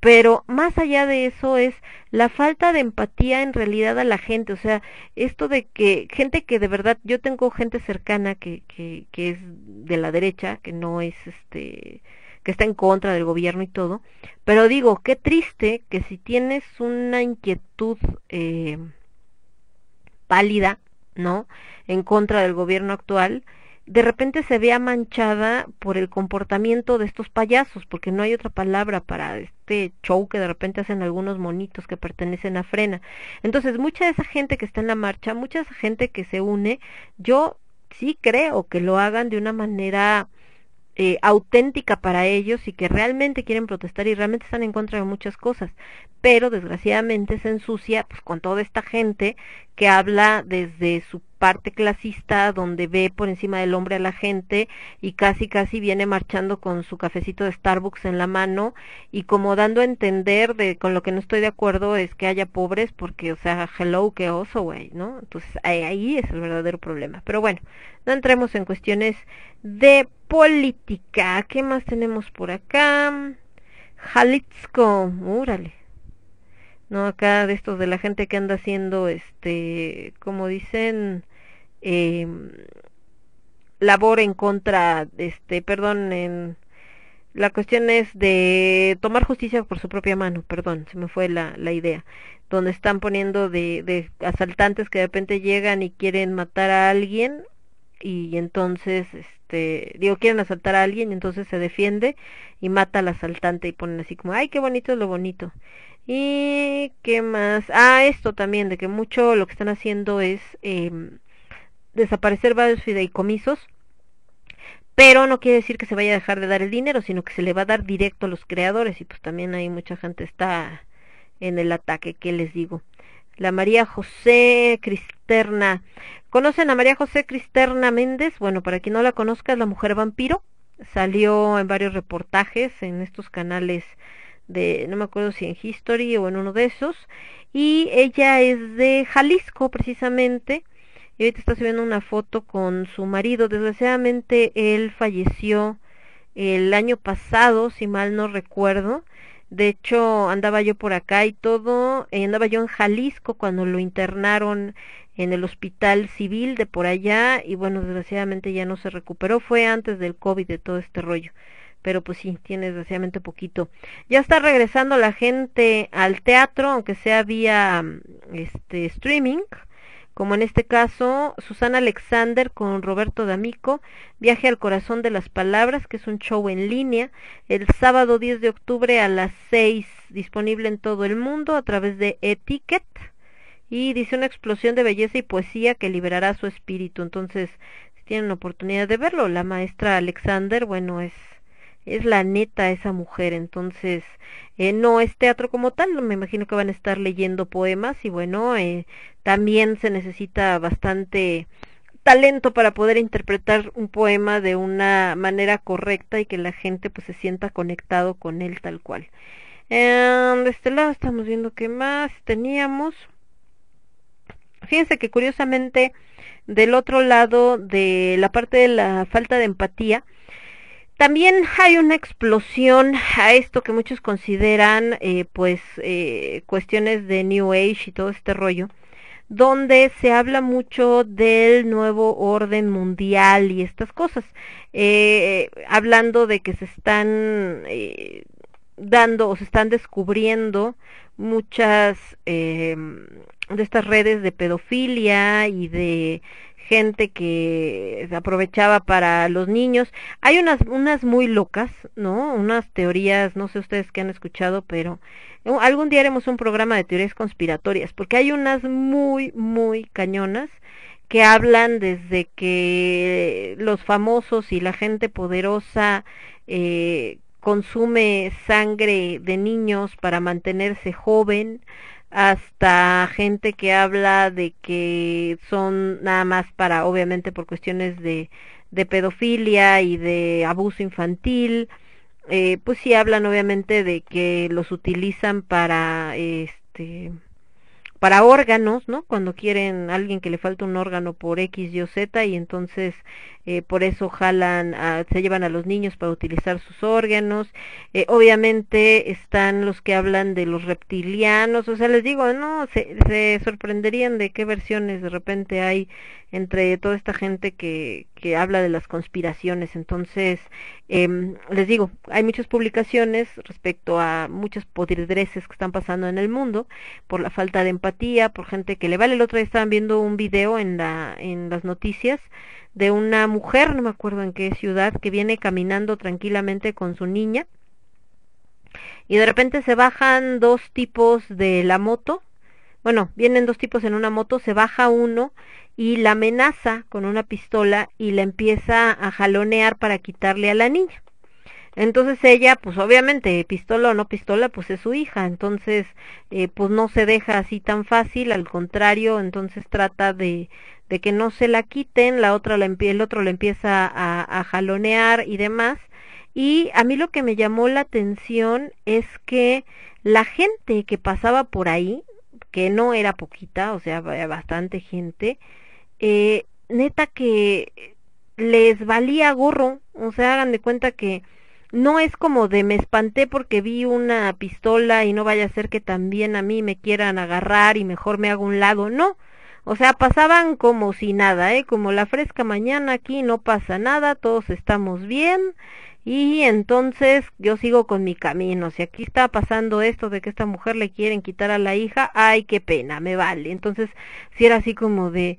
Pero más allá de eso es la falta de empatía en realidad a la gente, o sea, esto de que gente que de verdad, yo tengo gente cercana que, que, que es de la derecha, que no es este que está en contra del gobierno y todo, pero digo, qué triste que si tienes una inquietud eh, pálida, ¿no? En contra del gobierno actual, de repente se vea manchada por el comportamiento de estos payasos, porque no hay otra palabra para este show que de repente hacen algunos monitos que pertenecen a Frena. Entonces, mucha de esa gente que está en la marcha, mucha de esa gente que se une, yo sí creo que lo hagan de una manera eh, auténtica para ellos y que realmente quieren protestar y realmente están en contra de muchas cosas, pero desgraciadamente se ensucia pues con toda esta gente que habla desde su parte clasista donde ve por encima del hombre a la gente y casi casi viene marchando con su cafecito de Starbucks en la mano y como dando a entender de con lo que no estoy de acuerdo es que haya pobres porque o sea hello que oso güey no entonces ahí es el verdadero problema. Pero bueno no entremos en cuestiones de política. Qué más tenemos por acá Jalisco órale. No acá de estos de la gente que anda haciendo este como dicen eh, labor en contra este perdón en la cuestión es de tomar justicia por su propia mano perdón se me fue la, la idea donde están poniendo de, de asaltantes que de repente llegan y quieren matar a alguien y entonces este digo quieren asaltar a alguien entonces se defiende y mata al asaltante y ponen así como ay qué bonito es lo bonito y qué más ah esto también de que mucho lo que están haciendo es eh, desaparecer varios fideicomisos pero no quiere decir que se vaya a dejar de dar el dinero sino que se le va a dar directo a los creadores y pues también hay mucha gente está en el ataque que les digo la María José ¿Conocen a María José Cristerna Méndez? Bueno, para quien no la conozca, es la mujer vampiro. Salió en varios reportajes en estos canales de, no me acuerdo si en History o en uno de esos. Y ella es de Jalisco, precisamente. Y ahorita está subiendo una foto con su marido. Desgraciadamente él falleció el año pasado, si mal no recuerdo. De hecho, andaba yo por acá y todo, eh, andaba yo en Jalisco cuando lo internaron en el hospital civil de por allá y bueno, desgraciadamente ya no se recuperó, fue antes del COVID de todo este rollo. Pero pues sí, tiene desgraciadamente poquito. Ya está regresando la gente al teatro, aunque sea vía este streaming, como en este caso Susana Alexander con Roberto D'Amico, Viaje al corazón de las palabras, que es un show en línea, el sábado 10 de octubre a las 6, disponible en todo el mundo a través de Etiquet y dice una explosión de belleza y poesía que liberará su espíritu. Entonces, si tienen oportunidad de verlo, la maestra Alexander, bueno, es es la neta esa mujer, entonces eh, no es teatro como tal, me imagino que van a estar leyendo poemas y bueno, eh, también se necesita bastante talento para poder interpretar un poema de una manera correcta y que la gente pues se sienta conectado con él tal cual. Eh, de este lado estamos viendo qué más teníamos. Fíjense que curiosamente del otro lado de la parte de la falta de empatía, también hay una explosión a esto que muchos consideran eh, pues eh, cuestiones de New Age y todo este rollo, donde se habla mucho del nuevo orden mundial y estas cosas, eh, hablando de que se están eh, dando o se están descubriendo muchas eh, de estas redes de pedofilia y de gente que se aprovechaba para los niños. Hay unas unas muy locas, ¿no? Unas teorías, no sé ustedes qué han escuchado, pero algún día haremos un programa de teorías conspiratorias, porque hay unas muy muy cañonas que hablan desde que los famosos y la gente poderosa eh, consume sangre de niños para mantenerse joven, hasta gente que habla de que son nada más para, obviamente por cuestiones de, de pedofilia y de abuso infantil, eh, pues sí hablan obviamente de que los utilizan para este para órganos, ¿no? Cuando quieren alguien que le falta un órgano por X, Y o Z y entonces eh, por eso jalan, a, se llevan a los niños para utilizar sus órganos. Eh, obviamente están los que hablan de los reptilianos, o sea, les digo, no, se, se sorprenderían de qué versiones de repente hay entre toda esta gente que, que habla de las conspiraciones. Entonces, eh, les digo, hay muchas publicaciones respecto a muchas podrideces que están pasando en el mundo por la falta de empatía, por gente que le vale. El otro día estaban viendo un video en, la, en las noticias de una mujer, no me acuerdo en qué ciudad, que viene caminando tranquilamente con su niña y de repente se bajan dos tipos de la moto bueno, vienen dos tipos en una moto, se baja uno y la amenaza con una pistola y la empieza a jalonear para quitarle a la niña. Entonces ella, pues obviamente, pistola o no pistola, pues es su hija, entonces eh, pues no se deja así tan fácil, al contrario, entonces trata de, de que no se la quiten, la otra la, el otro la empieza a, a jalonear y demás. Y a mí lo que me llamó la atención es que la gente que pasaba por ahí, que no era poquita, o sea, bastante gente, eh, neta que les valía gorro, o sea, hagan de cuenta que no es como de me espanté porque vi una pistola y no vaya a ser que también a mí me quieran agarrar y mejor me hago un lado, no. O sea, pasaban como si nada, ¿eh? Como la fresca mañana aquí no pasa nada, todos estamos bien y entonces yo sigo con mi camino. Si aquí está pasando esto de que esta mujer le quieren quitar a la hija, ay, qué pena, me vale. Entonces, si era así como de,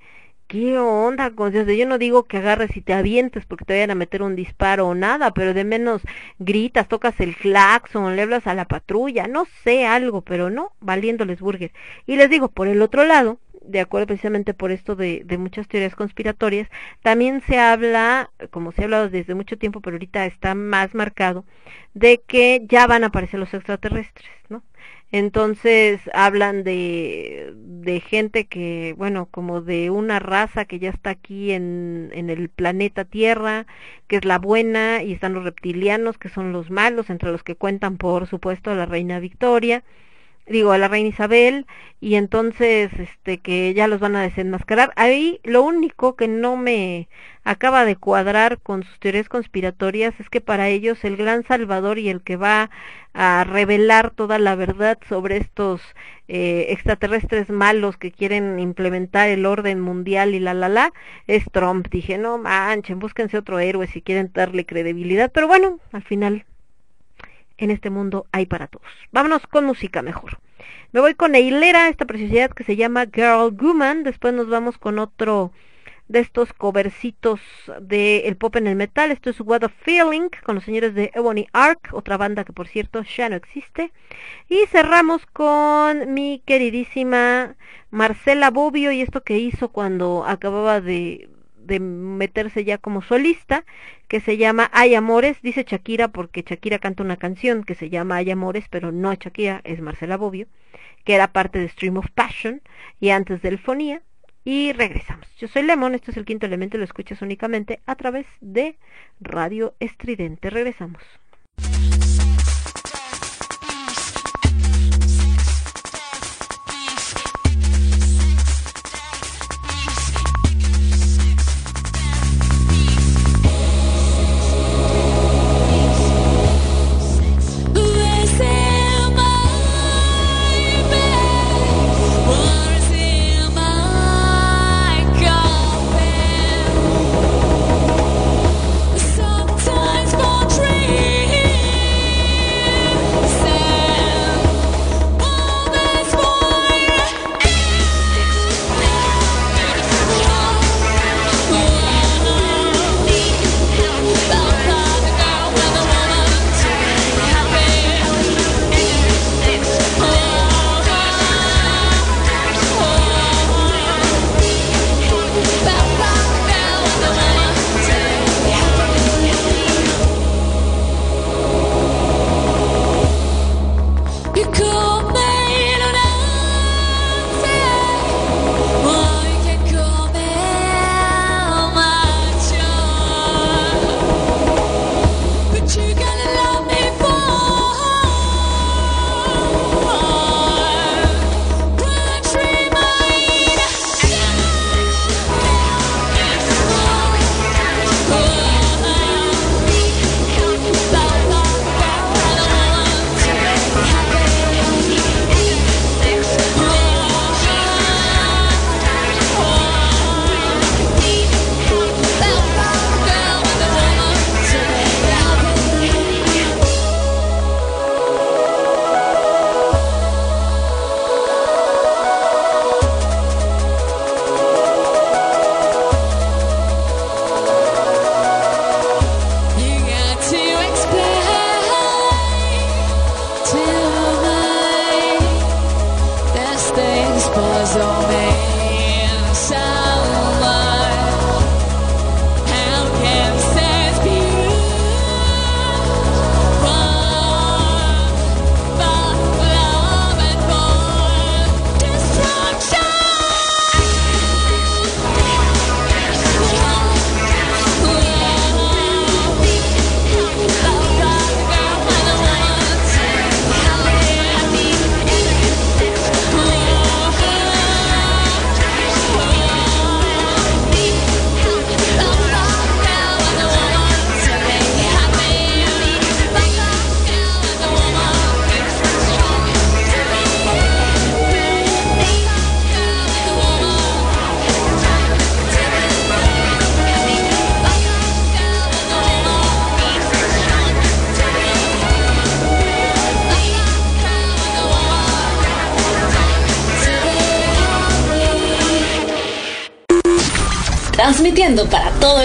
¿Qué onda? Con Yo no digo que agarres y te avientes porque te vayan a meter un disparo o nada, pero de menos gritas, tocas el claxon, le hablas a la patrulla, no sé, algo, pero no, valiéndoles burger. Y les digo, por el otro lado, de acuerdo precisamente por esto de, de muchas teorías conspiratorias, también se habla, como se ha hablado desde mucho tiempo, pero ahorita está más marcado, de que ya van a aparecer los extraterrestres, ¿no? Entonces hablan de, de gente que, bueno, como de una raza que ya está aquí en, en el planeta Tierra, que es la buena, y están los reptilianos, que son los malos, entre los que cuentan, por supuesto, la reina Victoria, digo, a la reina Isabel, y entonces, este, que ya los van a desenmascarar. Ahí lo único que no me acaba de cuadrar con sus teorías conspiratorias es que para ellos el gran salvador y el que va a revelar toda la verdad sobre estos eh, extraterrestres malos que quieren implementar el orden mundial y la la la es Trump. Dije, no manchen, búsquense otro héroe si quieren darle credibilidad, pero bueno, al final en este mundo hay para todos. Vámonos con música mejor. Me voy con Eilera, esta preciosidad que se llama Girl Woman. Después nos vamos con otro de estos covercitos de el pop en el metal. Esto es What a Feeling con los señores de Ebony Arc, otra banda que por cierto ya no existe. Y cerramos con mi queridísima Marcela Bobbio y esto que hizo cuando acababa de de meterse ya como solista, que se llama Hay Amores, dice Shakira porque Shakira canta una canción que se llama Hay Amores, pero no es Shakira, es Marcela Bobbio, que era parte de Stream of Passion y antes del Fonía, y regresamos. Yo soy Lemon, esto es el quinto elemento, lo escuchas únicamente a través de Radio Estridente. Regresamos.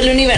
Para todo el universo.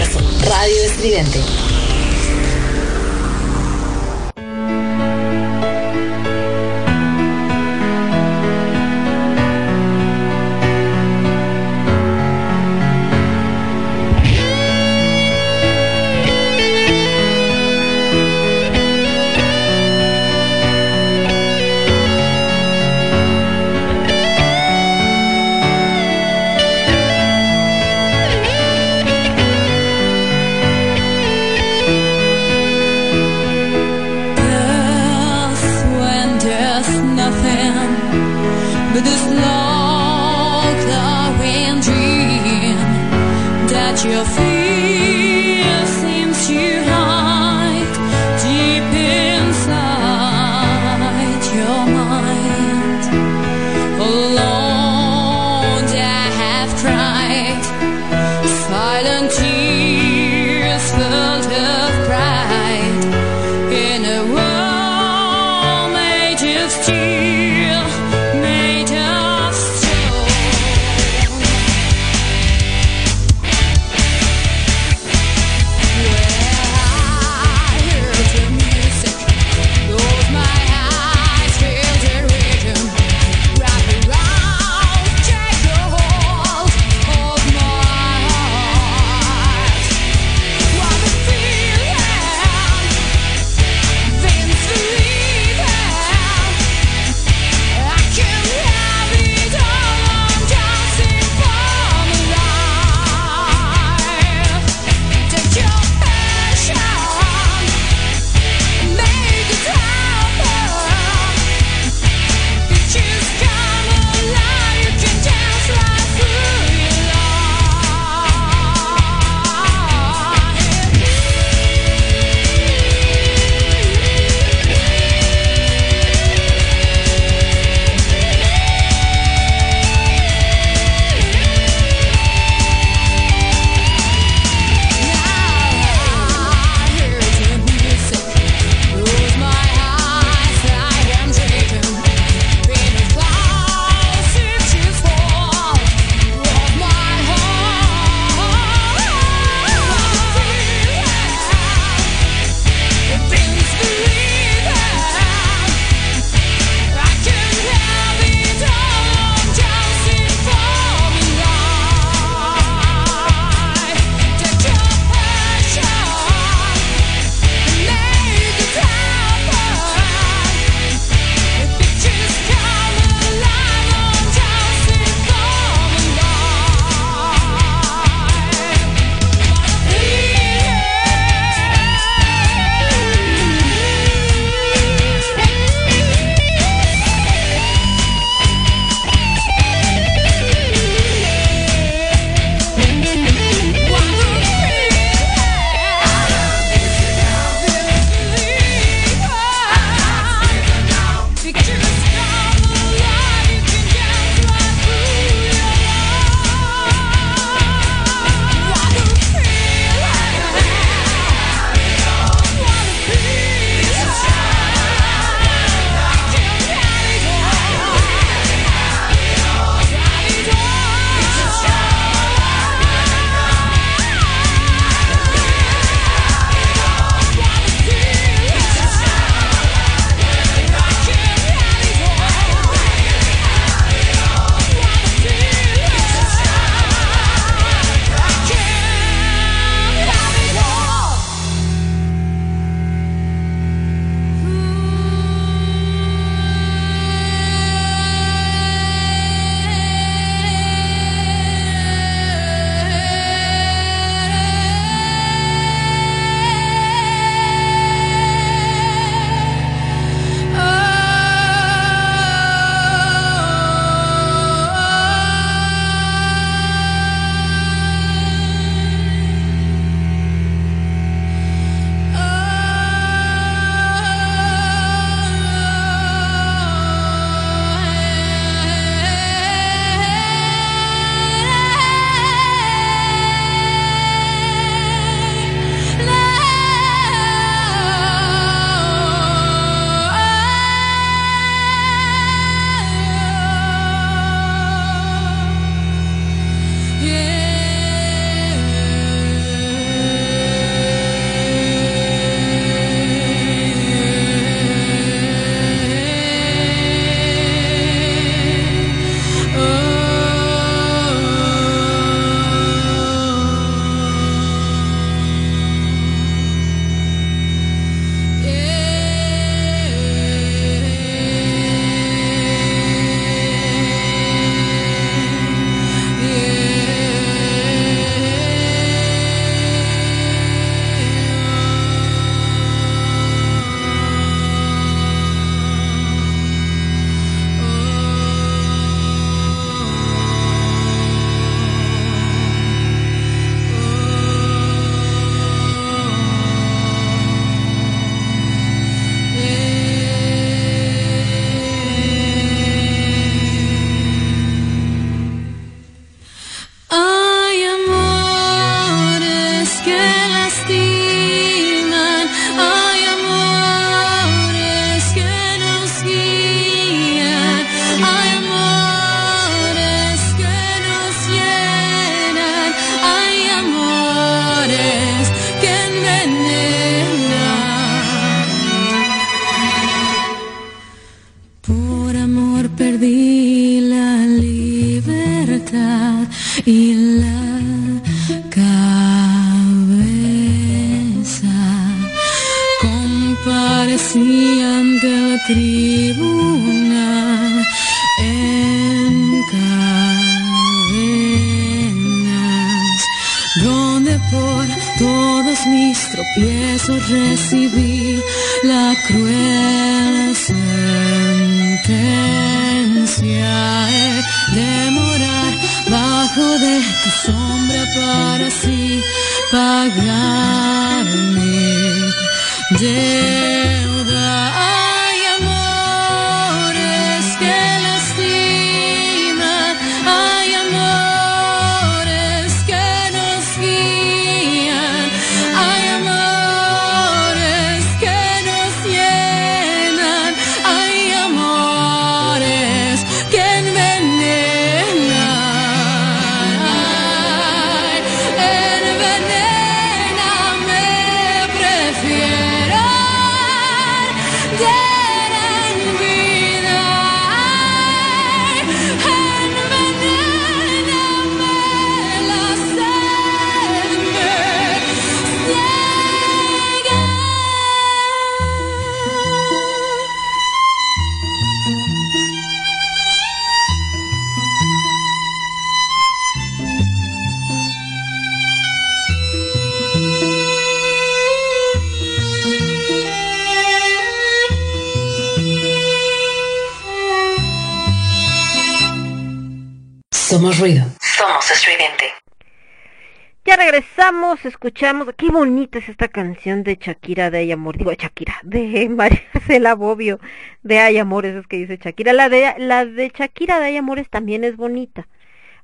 Escuchamos, qué bonita es esta canción de Shakira de Ay Amor, digo Shakira, de Marcela <laughs> Bobbio, de Ay Amores, es que dice Shakira, la de, la de Shakira de Ay Amores también es bonita,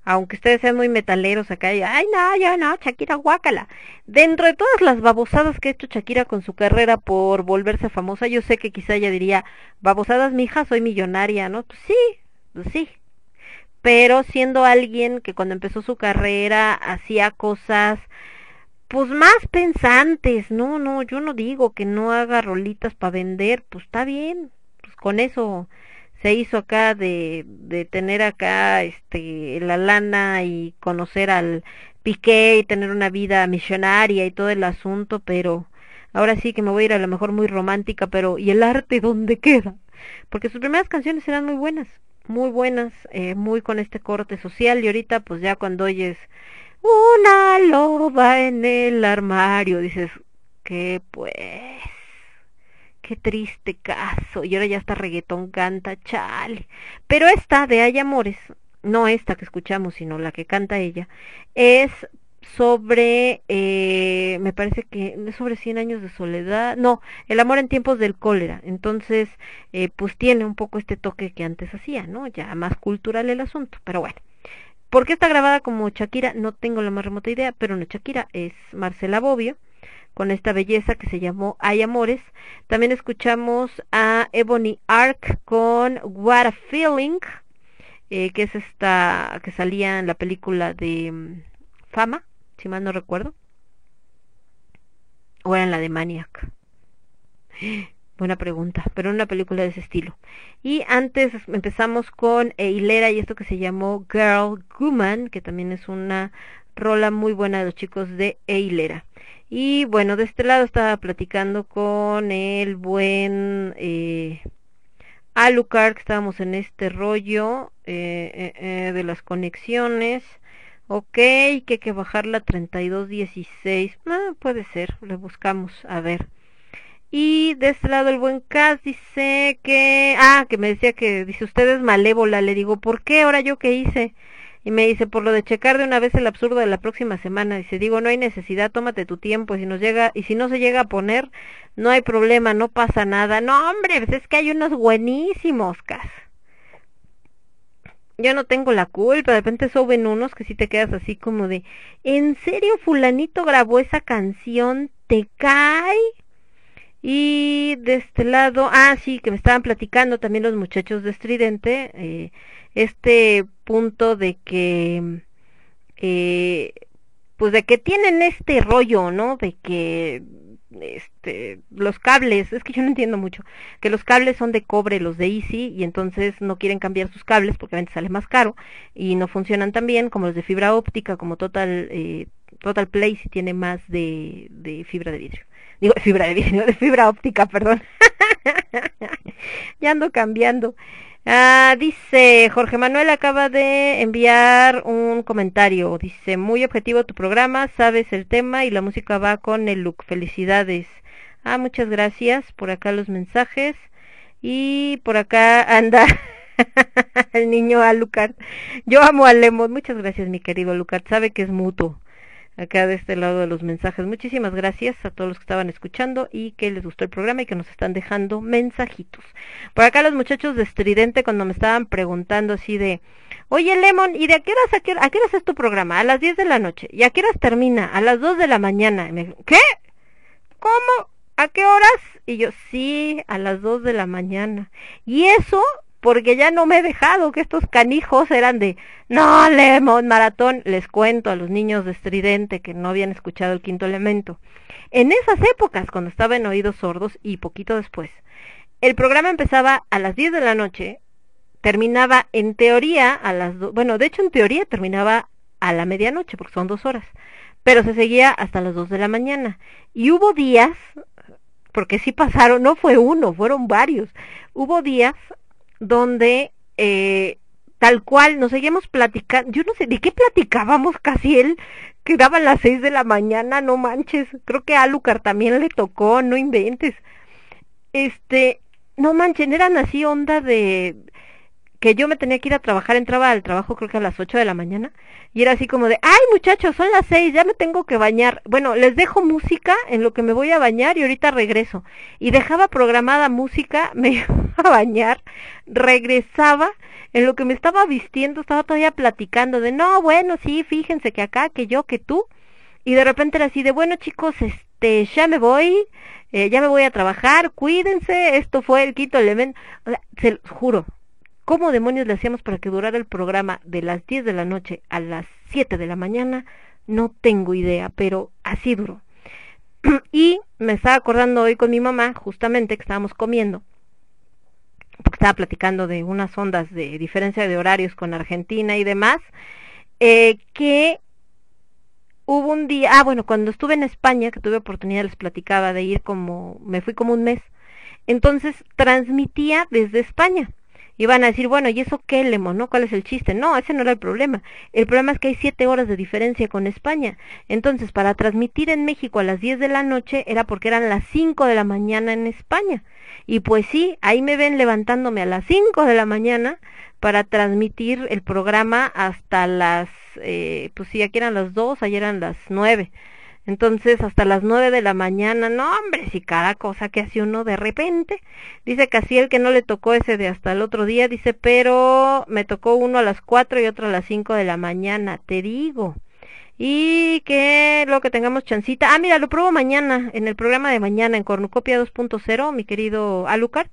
aunque ustedes sean muy metaleros acá, y, ay no, ya no, Shakira guácala. Dentro de todas las babosadas que ha hecho Shakira con su carrera por volverse famosa, yo sé que quizá ella diría, babosadas mija, soy millonaria, ¿no? Pues sí, pues sí, pero siendo alguien que cuando empezó su carrera hacía cosas pues más pensantes, no, no, yo no digo que no haga rolitas para vender, pues está bien, pues con eso se hizo acá de, tener acá este la lana y conocer al Piqué y tener una vida misionaria y todo el asunto, pero ahora sí que me voy a ir a lo mejor muy romántica, pero ¿y el arte dónde queda? Porque sus primeras canciones eran muy buenas, muy buenas, eh, muy con este corte social y ahorita pues ya cuando oyes una loba en el armario. Dices que pues qué triste caso. Y ahora ya está reggaetón canta chale. Pero esta de Hay Amores no esta que escuchamos sino la que canta ella es sobre eh, me parece que es sobre 100 años de soledad. No el amor en tiempos del cólera. Entonces eh, pues tiene un poco este toque que antes hacía no ya más cultural el asunto. Pero bueno ¿Por qué está grabada como Shakira? No tengo la más remota idea, pero no Shakira, es Marcela Bobbio, con esta belleza que se llamó Hay Amores. También escuchamos a Ebony Ark con What a Feeling, eh, que es esta que salía en la película de mm, Fama, si mal no recuerdo. O era en la de Maniac. Buena pregunta, pero una película de ese estilo. Y antes empezamos con Hilera y esto que se llamó Girl Woman, que también es una rola muy buena de los chicos de Hilera. Y bueno, de este lado estaba platicando con el buen eh, Alucard, que estábamos en este rollo eh, eh, eh, de las conexiones. Ok, que hay que bajarla 3216. Ah, puede ser, le buscamos, a ver. Y de este lado el buen Cas dice que, ah, que me decía que, dice usted es malévola, le digo, ¿por qué ahora yo qué hice? Y me dice, por lo de checar de una vez el absurdo de la próxima semana. Dice, digo, no hay necesidad, tómate tu tiempo. Si nos llega, y si no se llega a poner, no hay problema, no pasa nada. No, hombre, pues es que hay unos buenísimos, Cas. Yo no tengo la culpa, de repente suben unos que si te quedas así como de, ¿en serio fulanito grabó esa canción? ¿Te cae? Y de este lado, ah, sí, que me estaban platicando también los muchachos de Estridente, eh, este punto de que, eh, pues de que tienen este rollo, ¿no? De que este, los cables, es que yo no entiendo mucho, que los cables son de cobre, los de Easy, y entonces no quieren cambiar sus cables porque obviamente sale más caro y no funcionan tan bien como los de fibra óptica, como Total, eh, Total Play si tiene más de fibra de vidrio. Digo, fibra de de fibra óptica, perdón. <laughs> ya ando cambiando. Ah, dice Jorge Manuel acaba de enviar un comentario. Dice, muy objetivo tu programa, sabes el tema y la música va con el look. Felicidades. Ah, muchas gracias. Por acá los mensajes. Y por acá anda <laughs> el niño Alucard. Yo amo a Lemon. Muchas gracias, mi querido Alucard. Sabe que es mutuo acá de este lado de los mensajes. Muchísimas gracias a todos los que estaban escuchando y que les gustó el programa y que nos están dejando mensajitos. Por acá los muchachos de Estridente cuando me estaban preguntando así de, oye Lemon, ¿y de a qué horas, a qué, a qué horas es tu programa? A las 10 de la noche. ¿Y a qué horas termina? A las 2 de la mañana. me, ¿Qué? ¿Cómo? ¿A qué horas? Y yo, sí, a las 2 de la mañana. Y eso porque ya no me he dejado que estos canijos eran de, no, Lemon Maratón, les cuento a los niños de estridente que no habían escuchado el quinto elemento. En esas épocas, cuando estaba en oídos sordos y poquito después, el programa empezaba a las 10 de la noche, terminaba en teoría a las, bueno, de hecho en teoría terminaba a la medianoche, porque son dos horas, pero se seguía hasta las 2 de la mañana. Y hubo días, porque sí pasaron, no fue uno, fueron varios, hubo días donde eh, tal cual nos seguíamos platicando, yo no sé de qué platicábamos casi él, que daban las seis de la mañana, no manches, creo que a Alucar también le tocó, no inventes. Este, no manchen, eran así onda de que yo me tenía que ir a trabajar, entraba al trabajo creo que a las ocho de la mañana, y era así como de, ay muchachos, son las seis, ya me tengo que bañar. Bueno, les dejo música en lo que me voy a bañar y ahorita regreso. Y dejaba programada música, <laughs> me iba a bañar, regresaba, en lo que me estaba vistiendo, estaba todavía platicando de, no, bueno, sí, fíjense que acá, que yo, que tú. Y de repente era así de, bueno chicos, este, ya me voy, eh, ya me voy a trabajar, cuídense, esto fue el quinto elemento. O sea, se los juro, ¿Cómo demonios le hacíamos para que durara el programa de las 10 de la noche a las 7 de la mañana? No tengo idea, pero así duró. <clears throat> y me estaba acordando hoy con mi mamá, justamente que estábamos comiendo, porque estaba platicando de unas ondas de diferencia de horarios con Argentina y demás, eh, que hubo un día, ah, bueno, cuando estuve en España, que tuve oportunidad, les platicaba de ir como, me fui como un mes, entonces transmitía desde España y van a decir, bueno, ¿y eso qué, Lemo? ¿No? ¿Cuál es el chiste? No, ese no era el problema. El problema es que hay siete horas de diferencia con España. Entonces, para transmitir en México a las diez de la noche era porque eran las cinco de la mañana en España. Y pues sí, ahí me ven levantándome a las cinco de la mañana para transmitir el programa hasta las, eh, pues sí, aquí eran las dos, ayer eran las nueve. Entonces, hasta las nueve de la mañana, no hombre, si cada cosa que hace uno de repente. Dice casi el que no le tocó ese de hasta el otro día, dice, pero me tocó uno a las cuatro y otro a las cinco de la mañana, te digo. Y que lo que tengamos chancita. Ah, mira, lo pruebo mañana, en el programa de mañana, en Cornucopia 2.0, mi querido Alucard.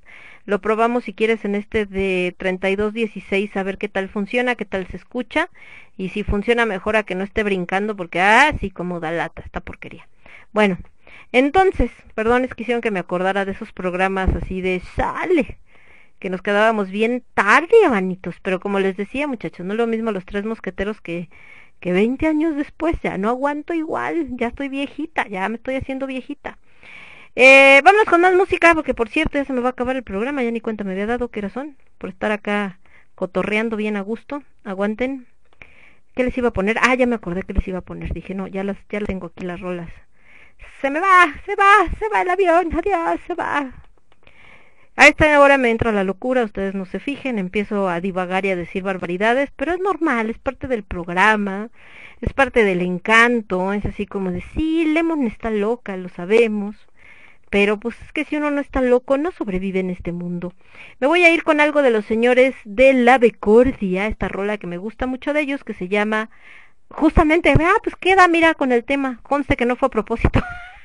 Lo probamos si quieres en este de 3216 a ver qué tal funciona, qué tal se escucha y si funciona mejor a que no esté brincando porque ah, sí como da lata esta porquería. Bueno, entonces, perdón, es que hicieron que me acordara de esos programas así de sale que nos quedábamos bien tarde, abanitos, pero como les decía, muchachos, no es lo mismo los tres mosqueteros que que 20 años después ya no aguanto igual, ya estoy viejita, ya me estoy haciendo viejita. Eh, vámonos con más música, porque por cierto ya se me va a acabar el programa, ya ni cuenta me había dado qué razón, por estar acá cotorreando bien a gusto. Aguanten. ¿Qué les iba a poner? Ah, ya me acordé que les iba a poner. Dije, no, ya las, ya tengo aquí las rolas. Se me va, se va, se va el avión, adiós, se va. A esta hora me entra la locura, ustedes no se fijen, empiezo a divagar y a decir barbaridades, pero es normal, es parte del programa, es parte del encanto, es así como de, sí, Lemon está loca, lo sabemos pero pues es que si uno no está loco no sobrevive en este mundo. Me voy a ir con algo de los señores de la Becordia, esta rola que me gusta mucho de ellos, que se llama justamente, ah, pues queda, mira, con el tema, conste que no fue a propósito.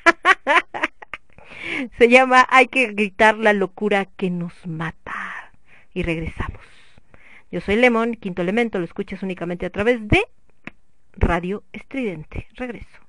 <laughs> se llama Hay que gritar la locura que nos mata. Y regresamos. Yo soy Lemon, quinto elemento, lo escuchas únicamente a través de Radio Estridente. Regreso.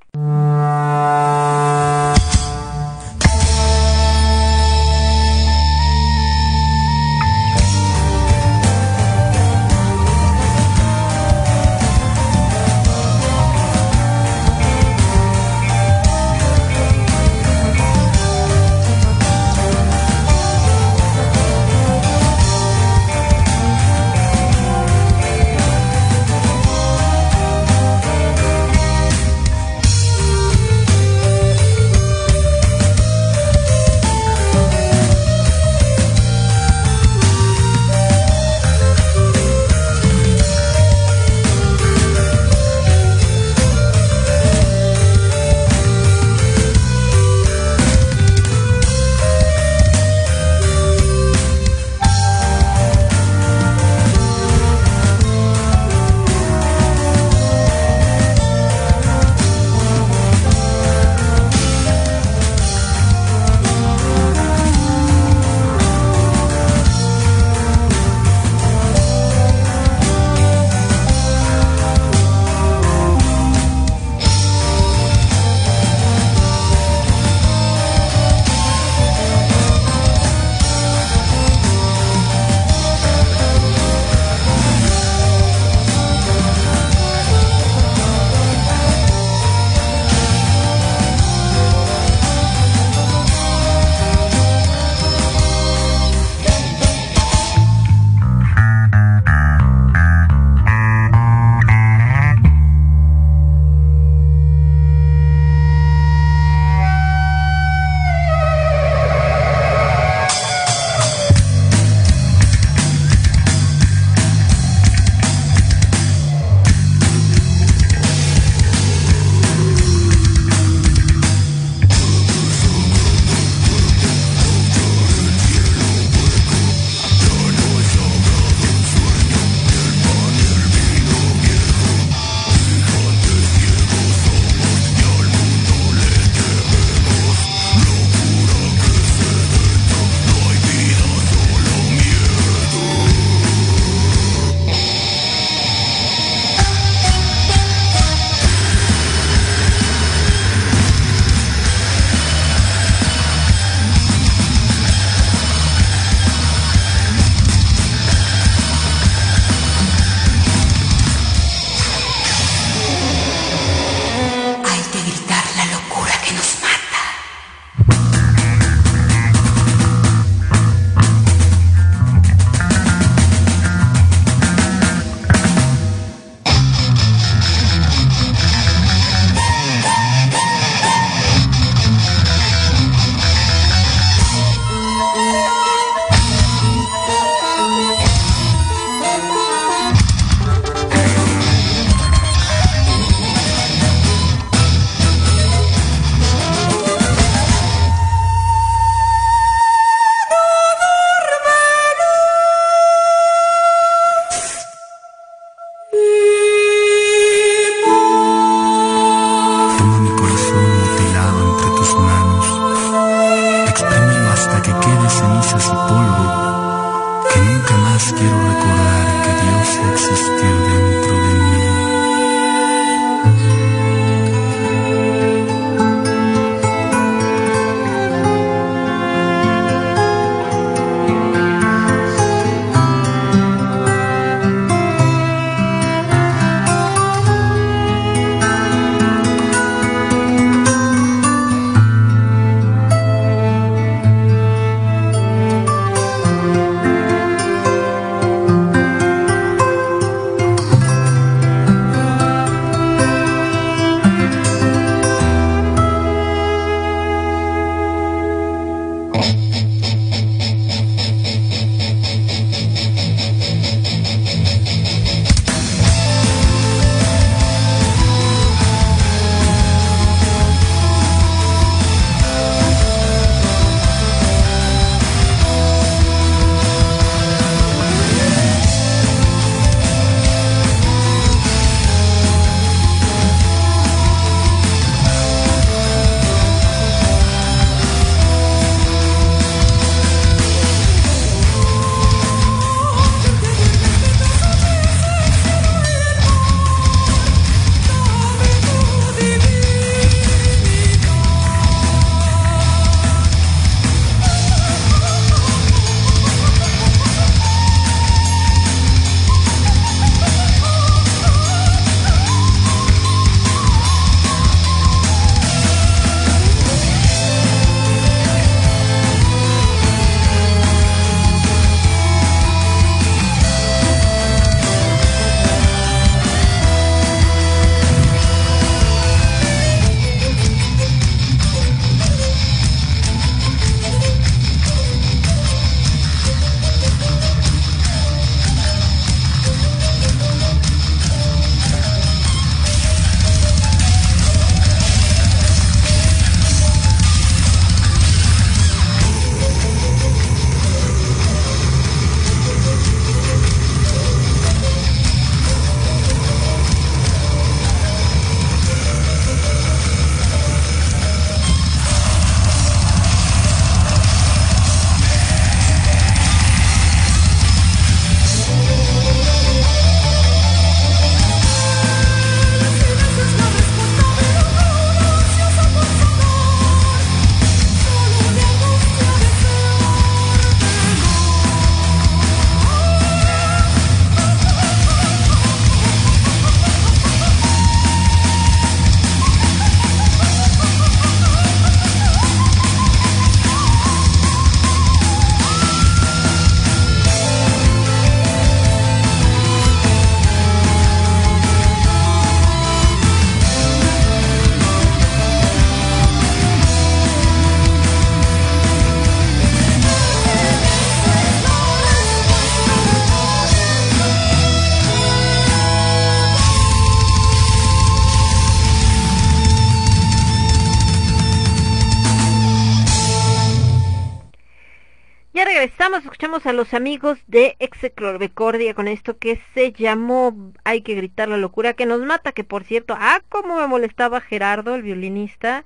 Los amigos de Execlorbecordia con esto que se llamó Hay que gritar la locura que nos mata, que por cierto, ah, cómo me molestaba Gerardo, el violinista,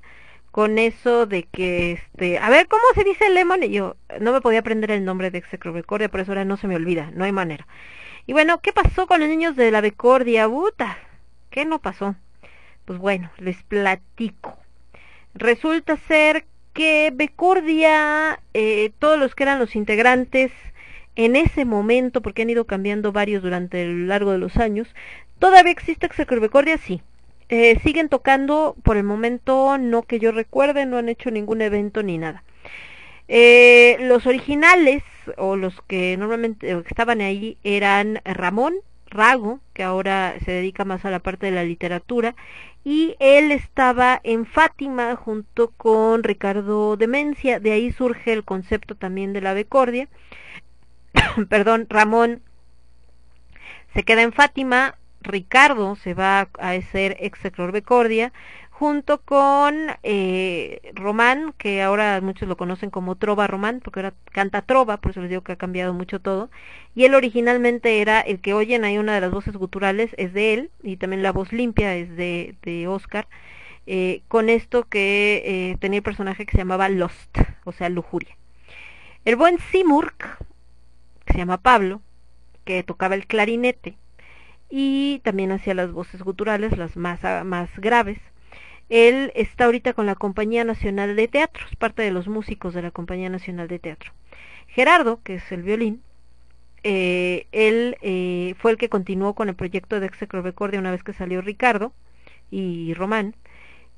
con eso de que, este, a ver, ¿cómo se dice Lemon? Y yo no me podía aprender el nombre de Execlorbecordia, por eso ahora no se me olvida, no hay manera. Y bueno, ¿qué pasó con los niños de la Becordia? Buta, ¿qué no pasó? Pues bueno, les platico. Resulta ser que Becordia, eh, todos los que eran los integrantes en ese momento, porque han ido cambiando varios durante el largo de los años, todavía existe Becordia, sí. Eh, siguen tocando, por el momento no que yo recuerde, no han hecho ningún evento ni nada. Eh, los originales, o los que normalmente estaban ahí, eran Ramón Rago, que ahora se dedica más a la parte de la literatura, y él estaba en Fátima junto con Ricardo Demencia, de ahí surge el concepto también de la becordia. <coughs> Perdón, Ramón se queda en Fátima, Ricardo se va a hacer execlor becordia, junto con eh, Román, que ahora muchos lo conocen como Trova Román, porque ahora canta Trova, por eso les digo que ha cambiado mucho todo. Y él originalmente era el que oyen ahí una de las voces guturales, es de él, y también la voz limpia es de, de Oscar. Eh, con esto que eh, tenía el personaje que se llamaba Lost, o sea, lujuria. El buen Simurk, se llama Pablo, que tocaba el clarinete y también hacía las voces guturales, las más, más graves. Él está ahorita con la Compañía Nacional de Teatro, es parte de los músicos de la Compañía Nacional de Teatro. Gerardo, que es el violín, eh, él eh, fue el que continuó con el proyecto de Execrobecordia una vez que salió Ricardo y Román.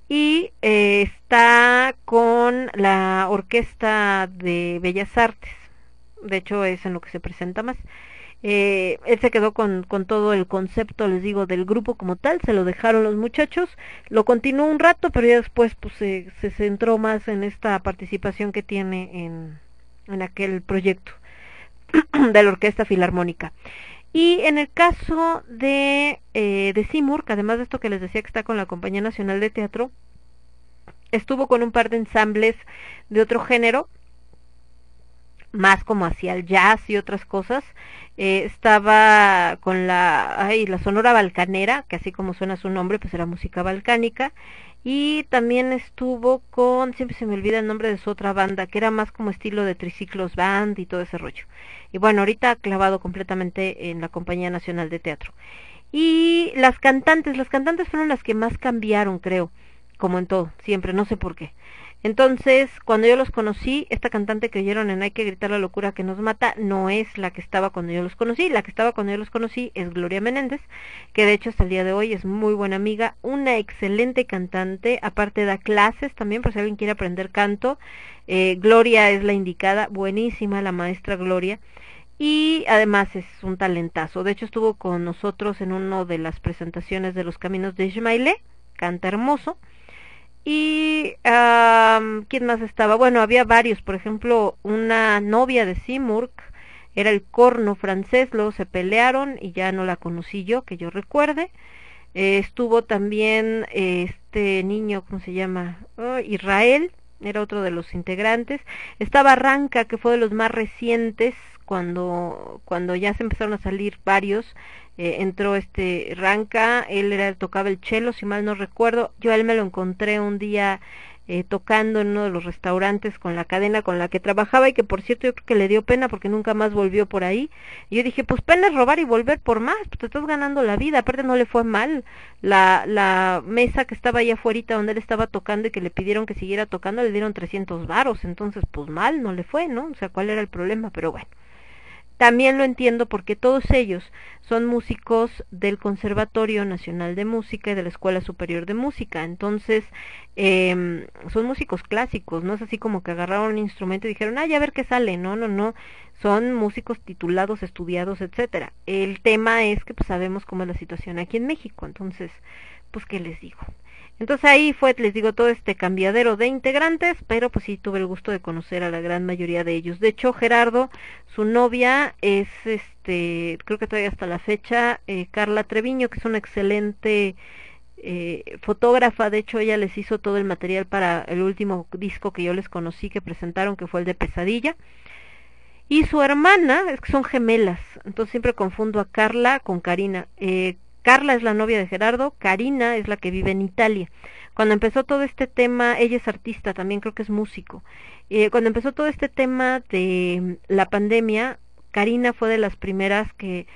Y eh, está con la Orquesta de Bellas Artes. De hecho, es en lo que se presenta más. Eh, él se quedó con, con todo el concepto, les digo, del grupo como tal, se lo dejaron los muchachos, lo continuó un rato, pero ya después pues se, centró más en esta participación que tiene en, en aquel proyecto <clears throat> de la Orquesta Filarmónica. Y en el caso de, eh, de Simur, que además de esto que les decía que está con la Compañía Nacional de Teatro, estuvo con un par de ensambles de otro género, más como hacia el jazz y otras cosas. Eh, estaba con la, ay, la Sonora Balcanera, que así como suena su nombre, pues era música balcánica. Y también estuvo con, siempre se me olvida el nombre de su otra banda, que era más como estilo de triciclos band y todo ese rollo. Y bueno, ahorita clavado completamente en la Compañía Nacional de Teatro. Y las cantantes, las cantantes fueron las que más cambiaron, creo, como en todo, siempre, no sé por qué. Entonces, cuando yo los conocí, esta cantante que oyeron en Hay que gritar la locura que nos mata no es la que estaba cuando yo los conocí. La que estaba cuando yo los conocí es Gloria Menéndez, que de hecho hasta el día de hoy es muy buena amiga, una excelente cantante, aparte da clases también, por si alguien quiere aprender canto. Eh, Gloria es la indicada, buenísima la maestra Gloria. Y además es un talentazo. De hecho estuvo con nosotros en una de las presentaciones de los caminos de Ismaile, canta hermoso. Y um, quién más estaba? Bueno, había varios, por ejemplo, una novia de Simurg, era el corno francés, luego se pelearon y ya no la conocí yo, que yo recuerde. Eh, estuvo también este niño, ¿cómo se llama? Oh, Israel, era otro de los integrantes. Estaba Ranca, que fue de los más recientes, cuando, cuando ya se empezaron a salir varios eh, entró este Ranca, él era, tocaba el cello, si mal no recuerdo, yo a él me lo encontré un día eh, tocando en uno de los restaurantes con la cadena con la que trabajaba y que por cierto yo creo que le dio pena porque nunca más volvió por ahí. Y yo dije, pues pena es robar y volver por más, pues te estás ganando la vida, aparte no le fue mal. La, la mesa que estaba allá afuera donde él estaba tocando y que le pidieron que siguiera tocando le dieron 300 varos, entonces pues mal no le fue, ¿no? O sea, ¿cuál era el problema? Pero bueno también lo entiendo porque todos ellos son músicos del Conservatorio Nacional de Música y de la Escuela Superior de Música. Entonces, eh, son músicos clásicos, no es así como que agarraron un instrumento y dijeron, ay, a ver qué sale. No, no, no. Son músicos titulados, estudiados, etcétera. El tema es que pues, sabemos cómo es la situación aquí en México. Entonces, pues, ¿qué les digo? Entonces ahí fue, les digo, todo este cambiadero de integrantes, pero pues sí tuve el gusto de conocer a la gran mayoría de ellos. De hecho, Gerardo, su novia es, este, creo que todavía hasta la fecha, eh, Carla Treviño, que es una excelente eh, fotógrafa. De hecho, ella les hizo todo el material para el último disco que yo les conocí, que presentaron, que fue el de Pesadilla. Y su hermana, es que son gemelas, entonces siempre confundo a Carla con Karina. Eh, Carla es la novia de Gerardo, Karina es la que vive en Italia. Cuando empezó todo este tema, ella es artista, también creo que es músico. Eh, cuando empezó todo este tema de la pandemia, Karina fue de las primeras que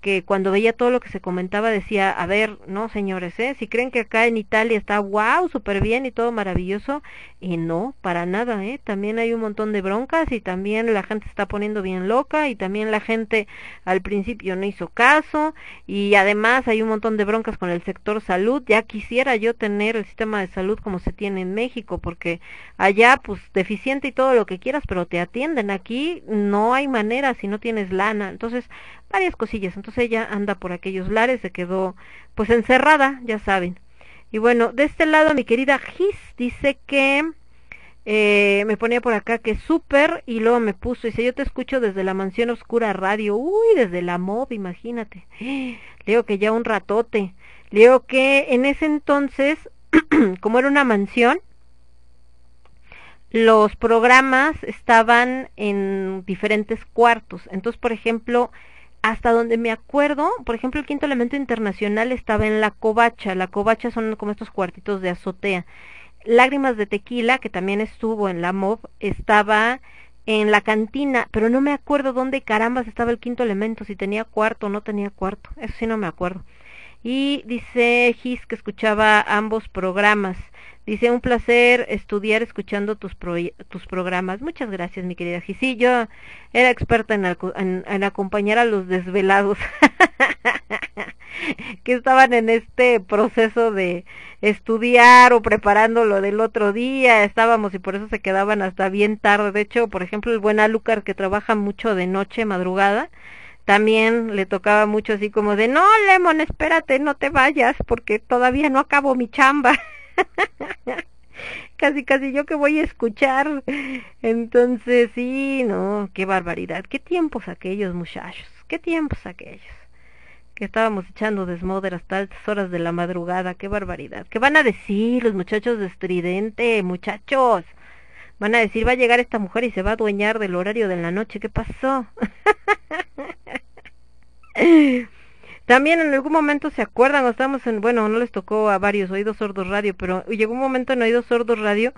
que cuando veía todo lo que se comentaba decía, a ver, no señores, ¿eh? si creen que acá en Italia está wow, súper bien y todo maravilloso, y no, para nada, ¿eh? también hay un montón de broncas y también la gente se está poniendo bien loca y también la gente al principio no hizo caso y además hay un montón de broncas con el sector salud, ya quisiera yo tener el sistema de salud como se tiene en México, porque allá pues deficiente y todo lo que quieras, pero te atienden, aquí no hay manera si no tienes lana, entonces varias cosillas. Entonces ella anda por aquellos lares, se quedó pues encerrada, ya saben. Y bueno, de este lado mi querida Gis dice que eh, me ponía por acá que súper y luego me puso, dice yo te escucho desde la mansión oscura radio, uy, desde la MOB, imagínate. <gasps> Leo que ya un ratote. Leo que en ese entonces, <clears throat> como era una mansión, los programas estaban en diferentes cuartos. Entonces, por ejemplo, hasta donde me acuerdo, por ejemplo, el quinto elemento internacional estaba en la covacha. La covacha son como estos cuartitos de azotea. Lágrimas de tequila, que también estuvo en la MOV, estaba en la cantina, pero no me acuerdo dónde carambas estaba el quinto elemento, si tenía cuarto o no tenía cuarto, eso sí no me acuerdo. Y dice Gis que escuchaba ambos programas. Dice, un placer estudiar escuchando tus, tus programas. Muchas gracias, mi querida Gis. Sí, yo era experta en, en, acompañar a los desvelados <laughs> que estaban en este proceso de estudiar o preparando lo del otro día. Estábamos y por eso se quedaban hasta bien tarde. De hecho, por ejemplo, el buen Alucar que trabaja mucho de noche, madrugada, también le tocaba mucho así como de, no, Lemon, espérate, no te vayas porque todavía no acabo mi chamba. <laughs> casi, casi yo que voy a escuchar. Entonces, sí, no, qué barbaridad. Qué tiempos aquellos, muchachos. Qué tiempos aquellos. Que estábamos echando desmoder hasta altas horas de la madrugada. Qué barbaridad. ¿Qué van a decir los muchachos de estridente, muchachos? Van a decir, va a llegar esta mujer y se va a adueñar del horario de la noche. ¿Qué pasó? <laughs> También en algún momento se acuerdan, o estamos en, bueno, no les tocó a varios Oídos Sordos Radio, pero llegó un momento en Oídos Sordos Radio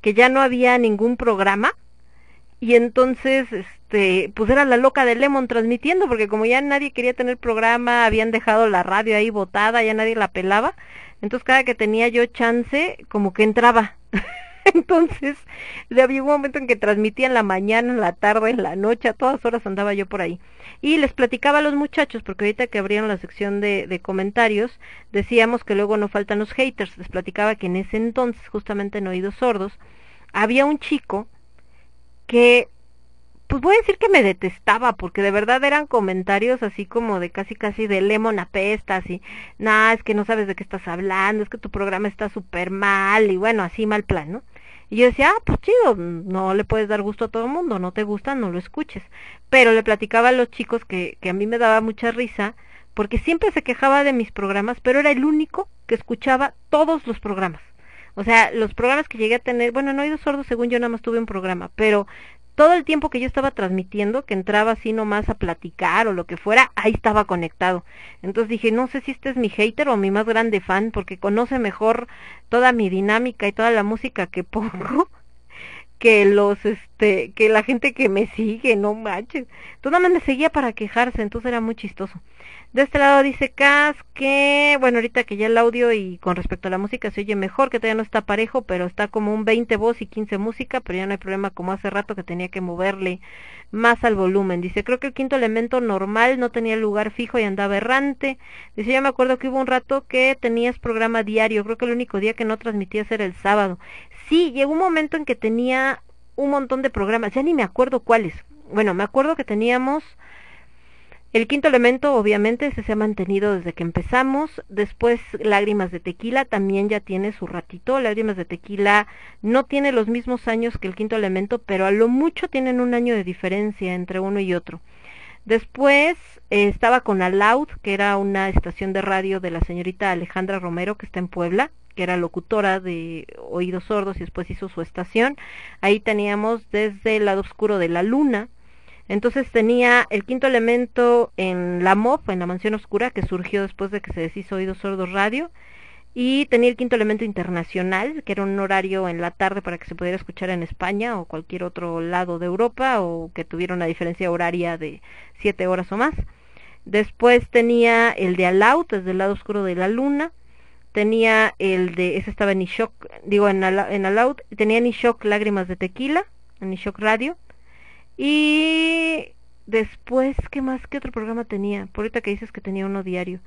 que ya no había ningún programa y entonces, este, pues era la loca de Lemon transmitiendo, porque como ya nadie quería tener programa, habían dejado la radio ahí botada, ya nadie la pelaba, entonces cada que tenía yo chance, como que entraba. <laughs> <laughs> entonces, había un momento en que transmitía en la mañana, en la tarde, en la noche, a todas horas andaba yo por ahí. Y les platicaba a los muchachos, porque ahorita que abrieron la sección de, comentarios, decíamos que luego no faltan los haters. Les platicaba que en ese entonces, justamente en Oídos Sordos, había un chico que pues voy a decir que me detestaba porque de verdad eran comentarios así como de casi casi de lemon apesta así nah es que no sabes de qué estás hablando es que tu programa está súper mal y bueno así mal plan no y yo decía, ah, pues chido, no le puedes dar gusto a todo el mundo, no te gusta, no lo escuches. Pero le platicaba a los chicos que, que a mí me daba mucha risa, porque siempre se quejaba de mis programas, pero era el único que escuchaba todos los programas. O sea, los programas que llegué a tener, bueno, no he oído sordo según yo nada más tuve un programa, pero todo el tiempo que yo estaba transmitiendo, que entraba así nomás a platicar o lo que fuera, ahí estaba conectado. Entonces dije, no sé si este es mi hater o mi más grande fan, porque conoce mejor toda mi dinámica y toda la música que <laughs> pongo que los este que la gente que me sigue no manches Todo me seguía para quejarse entonces era muy chistoso de este lado dice Cas que, bueno, ahorita que ya el audio y con respecto a la música se oye mejor, que todavía no está parejo, pero está como un 20 voz y 15 música, pero ya no hay problema como hace rato que tenía que moverle más al volumen. Dice, creo que el quinto elemento normal no tenía lugar fijo y andaba errante. Dice, ya me acuerdo que hubo un rato que tenías programa diario, creo que el único día que no transmitías era el sábado. Sí, llegó un momento en que tenía un montón de programas, ya ni me acuerdo cuáles. Bueno, me acuerdo que teníamos el quinto elemento, obviamente, ese se ha mantenido desde que empezamos. Después, Lágrimas de Tequila también ya tiene su ratito. Lágrimas de Tequila no tiene los mismos años que el quinto elemento, pero a lo mucho tienen un año de diferencia entre uno y otro. Después eh, estaba con Aloud, que era una estación de radio de la señorita Alejandra Romero, que está en Puebla, que era locutora de Oídos Sordos y después hizo su estación. Ahí teníamos desde el lado oscuro de la luna entonces tenía el quinto elemento en la MOP, en la mansión oscura, que surgió después de que se deshizo Oídos Sordos Radio. Y tenía el quinto elemento internacional, que era un horario en la tarde para que se pudiera escuchar en España o cualquier otro lado de Europa o que tuviera una diferencia horaria de siete horas o más. Después tenía el de Aloud, desde el lado oscuro de la luna. Tenía el de, ese estaba en Ishok, digo en. Tenía en Ishok Lágrimas de Tequila, en Ishok Radio. Y después, ¿qué más? ¿Qué otro programa tenía? Por ahorita que dices que tenía uno diario.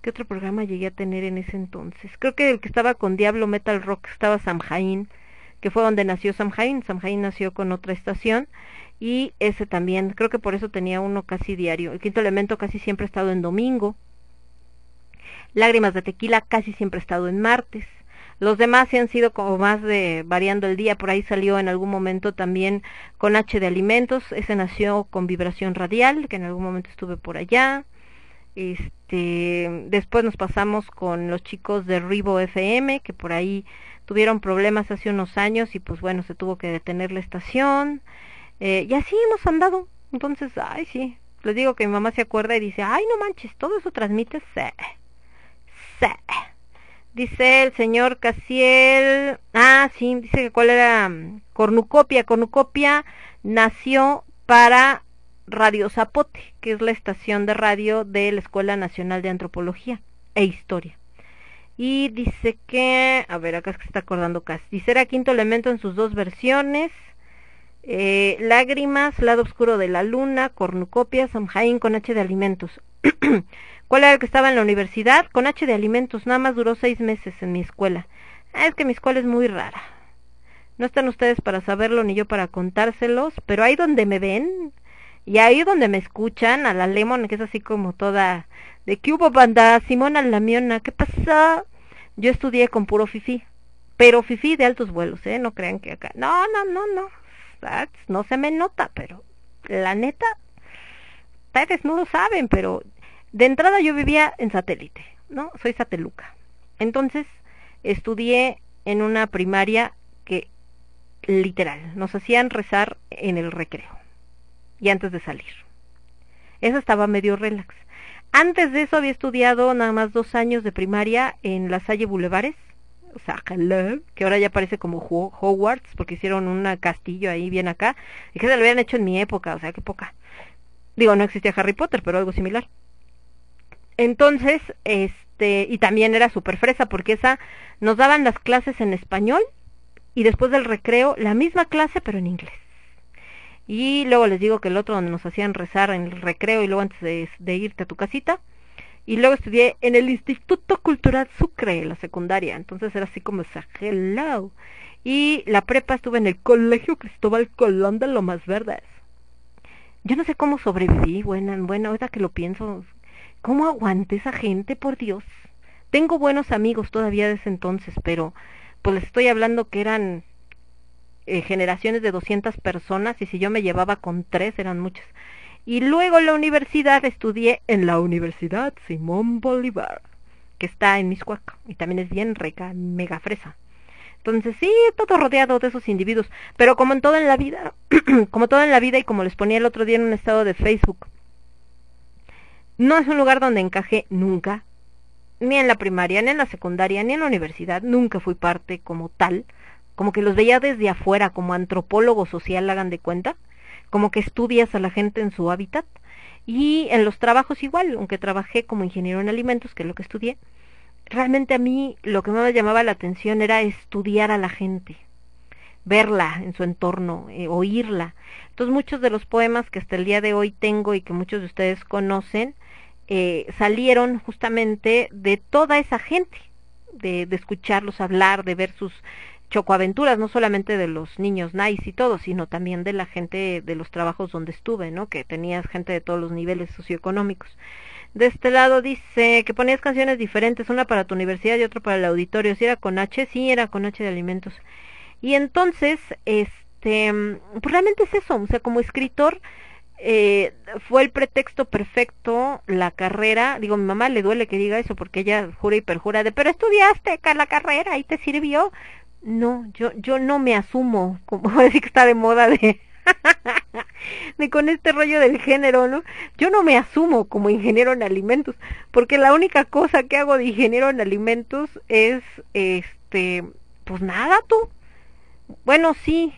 ¿Qué otro programa llegué a tener en ese entonces? Creo que el que estaba con Diablo Metal Rock estaba Samhain, que fue donde nació Samhain. Samhain nació con otra estación y ese también. Creo que por eso tenía uno casi diario. El quinto elemento casi siempre ha estado en domingo. Lágrimas de tequila casi siempre ha estado en martes. Los demás sí han sido como más de variando el día. Por ahí salió en algún momento también con H de alimentos. Ese nació con vibración radial, que en algún momento estuve por allá. Este, después nos pasamos con los chicos de Ribo FM, que por ahí tuvieron problemas hace unos años y pues bueno, se tuvo que detener la estación. Eh, y así hemos andado. Entonces, ay, sí. Les digo que mi mamá se acuerda y dice, ay, no manches, todo eso transmite. Sí. Sí. Dice el señor Casiel, ah, sí, dice que cuál era mm, cornucopia, cornucopia nació para Radio Zapote, que es la estación de radio de la Escuela Nacional de Antropología e Historia. Y dice que, a ver, acá es que se está acordando casi. Dice era quinto elemento en sus dos versiones. Eh, lágrimas, lado oscuro de la luna, cornucopia, Samhain con H de alimentos. <clears throat> ¿Cuál era el que estaba en la universidad? Con H de alimentos, nada más duró seis meses en mi escuela. Ah, es que mi escuela es muy rara. No están ustedes para saberlo ni yo para contárselos, pero ahí donde me ven y ahí donde me escuchan, a la Lemon, que es así como toda de que hubo banda, Simona Lamiona, ¿qué pasa? Yo estudié con puro fifi, pero fifi de altos vuelos, ¿eh? No crean que acá. No, no, no, no. No se me nota, pero la neta, ustedes no lo saben, pero de entrada yo vivía en satélite, ¿no? Soy sateluca. Entonces, estudié en una primaria que literal nos hacían rezar en el recreo y antes de salir. Eso estaba medio relax. Antes de eso había estudiado nada más dos años de primaria en la Salle Boulevares, o sea, que ahora ya parece como Hogwarts, porque hicieron un castillo ahí bien acá, y que se lo habían hecho en mi época, o sea, qué poca. Digo, no existía Harry Potter, pero algo similar. Entonces, este, y también era súper fresa, porque esa nos daban las clases en español y después del recreo la misma clase, pero en inglés. Y luego les digo que el otro donde nos hacían rezar en el recreo y luego antes de, irte a tu casita. Y luego estudié en el Instituto Cultural Sucre, la secundaria. Entonces era así como hello. Y la prepa estuve en el Colegio Cristóbal Colón de Lomas Verdes. Yo no sé cómo sobreviví, bueno, bueno, ahorita que lo pienso, ¿cómo aguanté esa gente, por Dios? Tengo buenos amigos todavía de ese entonces, pero pues les estoy hablando que eran eh, generaciones de 200 personas y si yo me llevaba con tres eran muchas. Y luego en la universidad estudié en la Universidad Simón Bolívar, que está en Miscuac y también es bien rica, mega fresa. Entonces sí, todo rodeado de esos individuos, pero como en todo en la vida, <clears throat> como todo en la vida y como les ponía el otro día en un estado de Facebook, no es un lugar donde encajé nunca, ni en la primaria, ni en la secundaria, ni en la universidad, nunca fui parte como tal como que los veía desde afuera, como antropólogo social, hagan de cuenta, como que estudias a la gente en su hábitat. Y en los trabajos igual, aunque trabajé como ingeniero en alimentos, que es lo que estudié, realmente a mí lo que más me llamaba la atención era estudiar a la gente, verla en su entorno, eh, oírla. Entonces muchos de los poemas que hasta el día de hoy tengo y que muchos de ustedes conocen, eh, salieron justamente de toda esa gente, de, de escucharlos hablar, de ver sus chocoaventuras, no solamente de los niños nice y todo, sino también de la gente de los trabajos donde estuve, ¿no? Que tenías gente de todos los niveles socioeconómicos. De este lado dice que ponías canciones diferentes, una para tu universidad y otra para el auditorio. Si era con H, sí era con H de alimentos. Y entonces, este, pues realmente es eso, o sea, como escritor, eh, fue el pretexto perfecto la carrera. Digo, mi mamá le duele que diga eso porque ella jura y perjura de, pero estudiaste la carrera y te sirvió. No, yo, yo no me asumo, <laughs> como decir que está de moda de, <laughs> de con este rollo del género, ¿no? Yo no me asumo como ingeniero en alimentos, porque la única cosa que hago de ingeniero en alimentos es, este, pues nada, tú. Bueno, sí,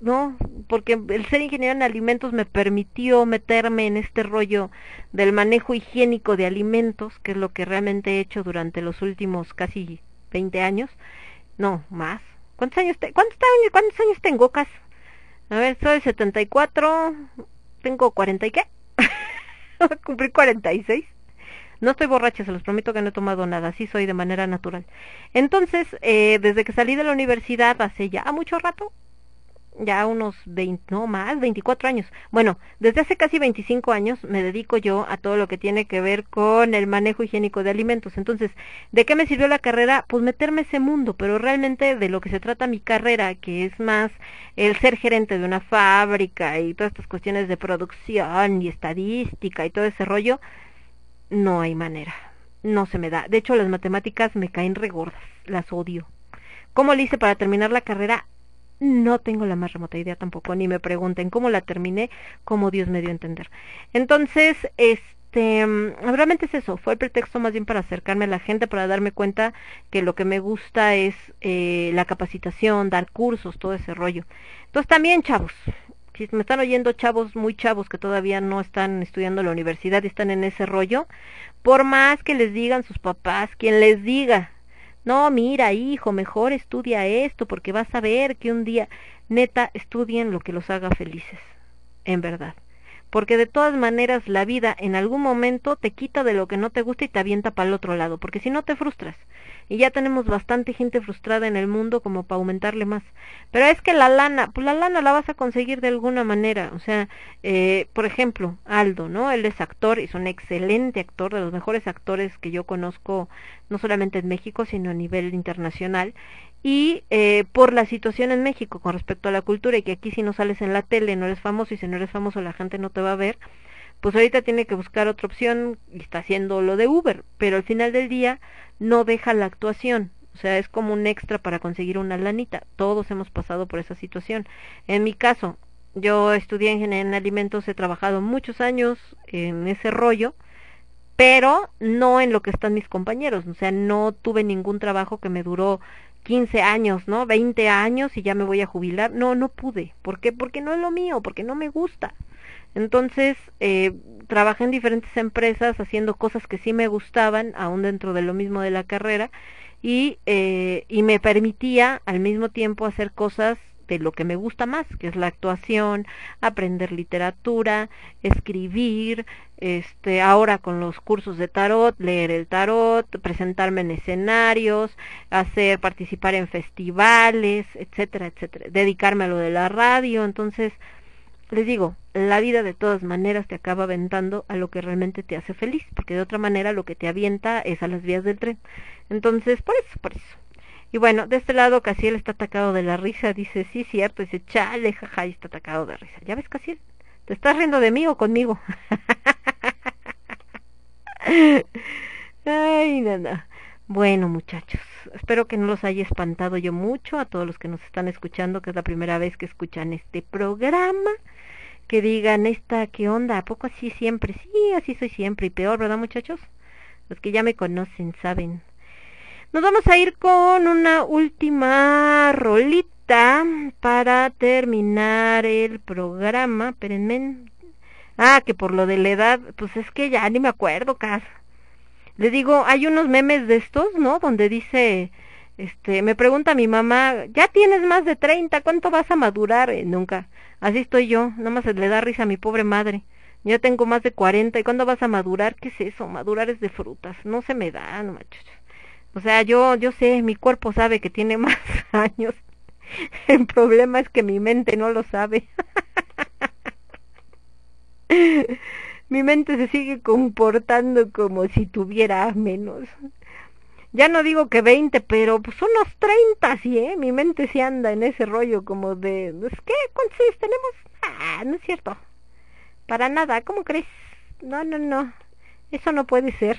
¿no? Porque el ser ingeniero en alimentos me permitió meterme en este rollo del manejo higiénico de alimentos, que es lo que realmente he hecho durante los últimos casi 20 años no, más. ¿Cuántos años, te ¿cuántos, ¿Cuántos años tengo, Cas? A ver, soy 74, tengo 40 y qué? <laughs> Cumplir 46. No estoy borracha, se los prometo que no he tomado nada, así soy de manera natural. Entonces, eh, desde que salí de la universidad hace ya mucho rato, ya unos 20, no más, 24 años. Bueno, desde hace casi 25 años me dedico yo a todo lo que tiene que ver con el manejo higiénico de alimentos. Entonces, ¿de qué me sirvió la carrera? Pues meterme ese mundo, pero realmente de lo que se trata mi carrera, que es más el ser gerente de una fábrica y todas estas cuestiones de producción y estadística y todo ese rollo, no hay manera. No se me da. De hecho, las matemáticas me caen regordas, las odio. ¿Cómo le hice para terminar la carrera? No tengo la más remota idea tampoco, ni me pregunten cómo la terminé, cómo Dios me dio a entender. Entonces, este, realmente es eso, fue el pretexto más bien para acercarme a la gente, para darme cuenta que lo que me gusta es eh, la capacitación, dar cursos, todo ese rollo. Entonces también, chavos, si me están oyendo chavos muy chavos que todavía no están estudiando la universidad y están en ese rollo, por más que les digan sus papás, quien les diga, no, mira, hijo, mejor estudia esto porque vas a ver que un día, neta, estudien lo que los haga felices, en verdad. Porque de todas maneras la vida en algún momento te quita de lo que no te gusta y te avienta para el otro lado, porque si no te frustras y ya tenemos bastante gente frustrada en el mundo como para aumentarle más. Pero es que la lana, pues la lana la vas a conseguir de alguna manera, o sea, eh, por ejemplo, Aldo, ¿no? Él es actor, es un excelente actor, de los mejores actores que yo conozco, no solamente en México, sino a nivel internacional. Y eh, por la situación en México con respecto a la cultura y que aquí si no sales en la tele no eres famoso y si no eres famoso la gente no te va a ver, pues ahorita tiene que buscar otra opción y está haciendo lo de Uber, pero al final del día no deja la actuación, o sea, es como un extra para conseguir una lanita. Todos hemos pasado por esa situación. En mi caso, yo estudié ingeniería en alimentos, he trabajado muchos años en ese rollo, pero no en lo que están mis compañeros, o sea, no tuve ningún trabajo que me duró 15 años, ¿no? 20 años y ya me voy a jubilar. No, no pude. ¿Por qué? Porque no es lo mío, porque no me gusta. Entonces, eh, trabajé en diferentes empresas haciendo cosas que sí me gustaban, aún dentro de lo mismo de la carrera, y, eh, y me permitía al mismo tiempo hacer cosas de lo que me gusta más, que es la actuación, aprender literatura, escribir, este, ahora con los cursos de tarot, leer el tarot, presentarme en escenarios, hacer participar en festivales, etcétera, etcétera, dedicarme a lo de la radio, entonces les digo, la vida de todas maneras te acaba aventando a lo que realmente te hace feliz, porque de otra manera lo que te avienta es a las vías del tren. Entonces, por eso, por eso. Y bueno, de este lado Casiel está atacado de la risa, dice, sí, cierto, dice, chale, jaja, y está atacado de risa. ¿Ya ves, Casiel? ¿Te estás riendo de mí o conmigo? <laughs> Ay, nada. Bueno, muchachos, espero que no los haya espantado yo mucho a todos los que nos están escuchando, que es la primera vez que escuchan este programa que digan, esta, ¿qué onda? ¿A poco así siempre? Sí, así soy siempre y peor, ¿verdad muchachos? Los que ya me conocen saben. Nos vamos a ir con una última rolita para terminar el programa. Espérenme. Ah, que por lo de la edad, pues es que ya ni me acuerdo, Cas. Le digo, hay unos memes de estos, ¿no? Donde dice, este, me pregunta mi mamá, ¿ya tienes más de 30? ¿Cuánto vas a madurar? Eh, nunca. Así estoy yo, nada más le da risa a mi pobre madre. Ya tengo más de 40 y ¿cuándo vas a madurar? ¿Qué es eso? Madurar es de frutas. No se me da, no O sea, yo yo sé, mi cuerpo sabe que tiene <laughs> más años. El problema es que mi mente no lo sabe. <laughs> mi mente se sigue comportando como si tuviera menos. Ya no digo que 20, pero pues unos 30, sí, ¿eh? Mi mente sí anda en ese rollo como de, pues, ¿qué? ¿Cuántos años tenemos? Ah, no es cierto. Para nada, ¿cómo crees? No, no, no. Eso no puede ser.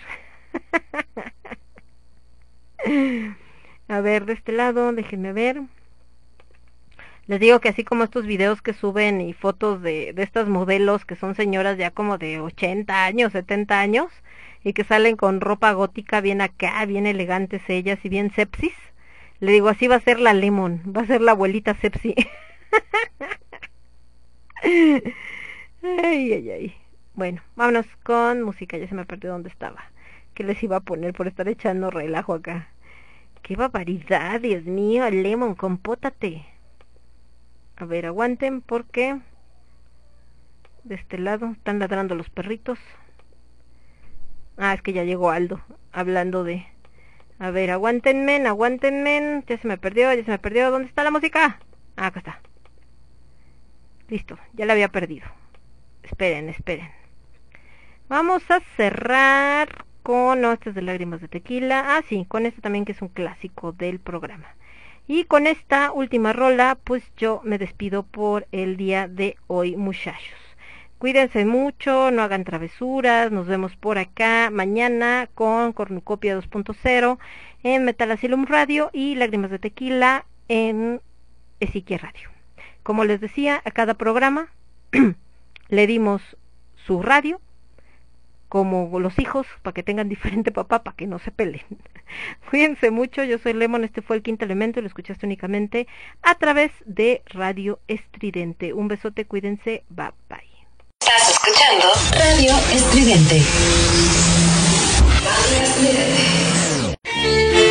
<laughs> <laughs> A ver, de este lado, déjenme ver. Les digo que así como estos videos que suben y fotos de, de estas modelos que son señoras ya como de 80 años, 70 años, y que salen con ropa gótica bien acá, bien elegantes ellas y bien sepsis. Le digo, así va a ser la Lemon, va a ser la abuelita sepsi. <laughs> ay, ay, ay. Bueno, vámonos con música, ya se me perdió dónde estaba. ¿Qué les iba a poner por estar echando relajo acá? ¡Qué barbaridad, Dios mío! Lemon, compótate. A ver, aguanten porque de este lado están ladrando los perritos. Ah, es que ya llegó Aldo, hablando de... A ver, aguántenme, aguántenme. Ya se me perdió, ya se me perdió. ¿Dónde está la música? Ah, acá está. Listo, ya la había perdido. Esperen, esperen. Vamos a cerrar con... No, de lágrimas de tequila. Ah, sí, con este también que es un clásico del programa. Y con esta última rola, pues yo me despido por el día de hoy, muchachos. Cuídense mucho, no hagan travesuras, nos vemos por acá mañana con Cornucopia 2.0 en Metal Asylum Radio y Lágrimas de Tequila en Ezequiel Radio. Como les decía, a cada programa <clears throat> le dimos su radio como los hijos, para que tengan <laughs> diferente papá, para que no se peleen. <laughs> Cuídense mucho, yo soy Lemon, este fue el quinto elemento, lo escuchaste únicamente a través de Radio Estridente. Un besote, cuídense, bye bye. Estás escuchando Radio Estridente. Radio Estridente.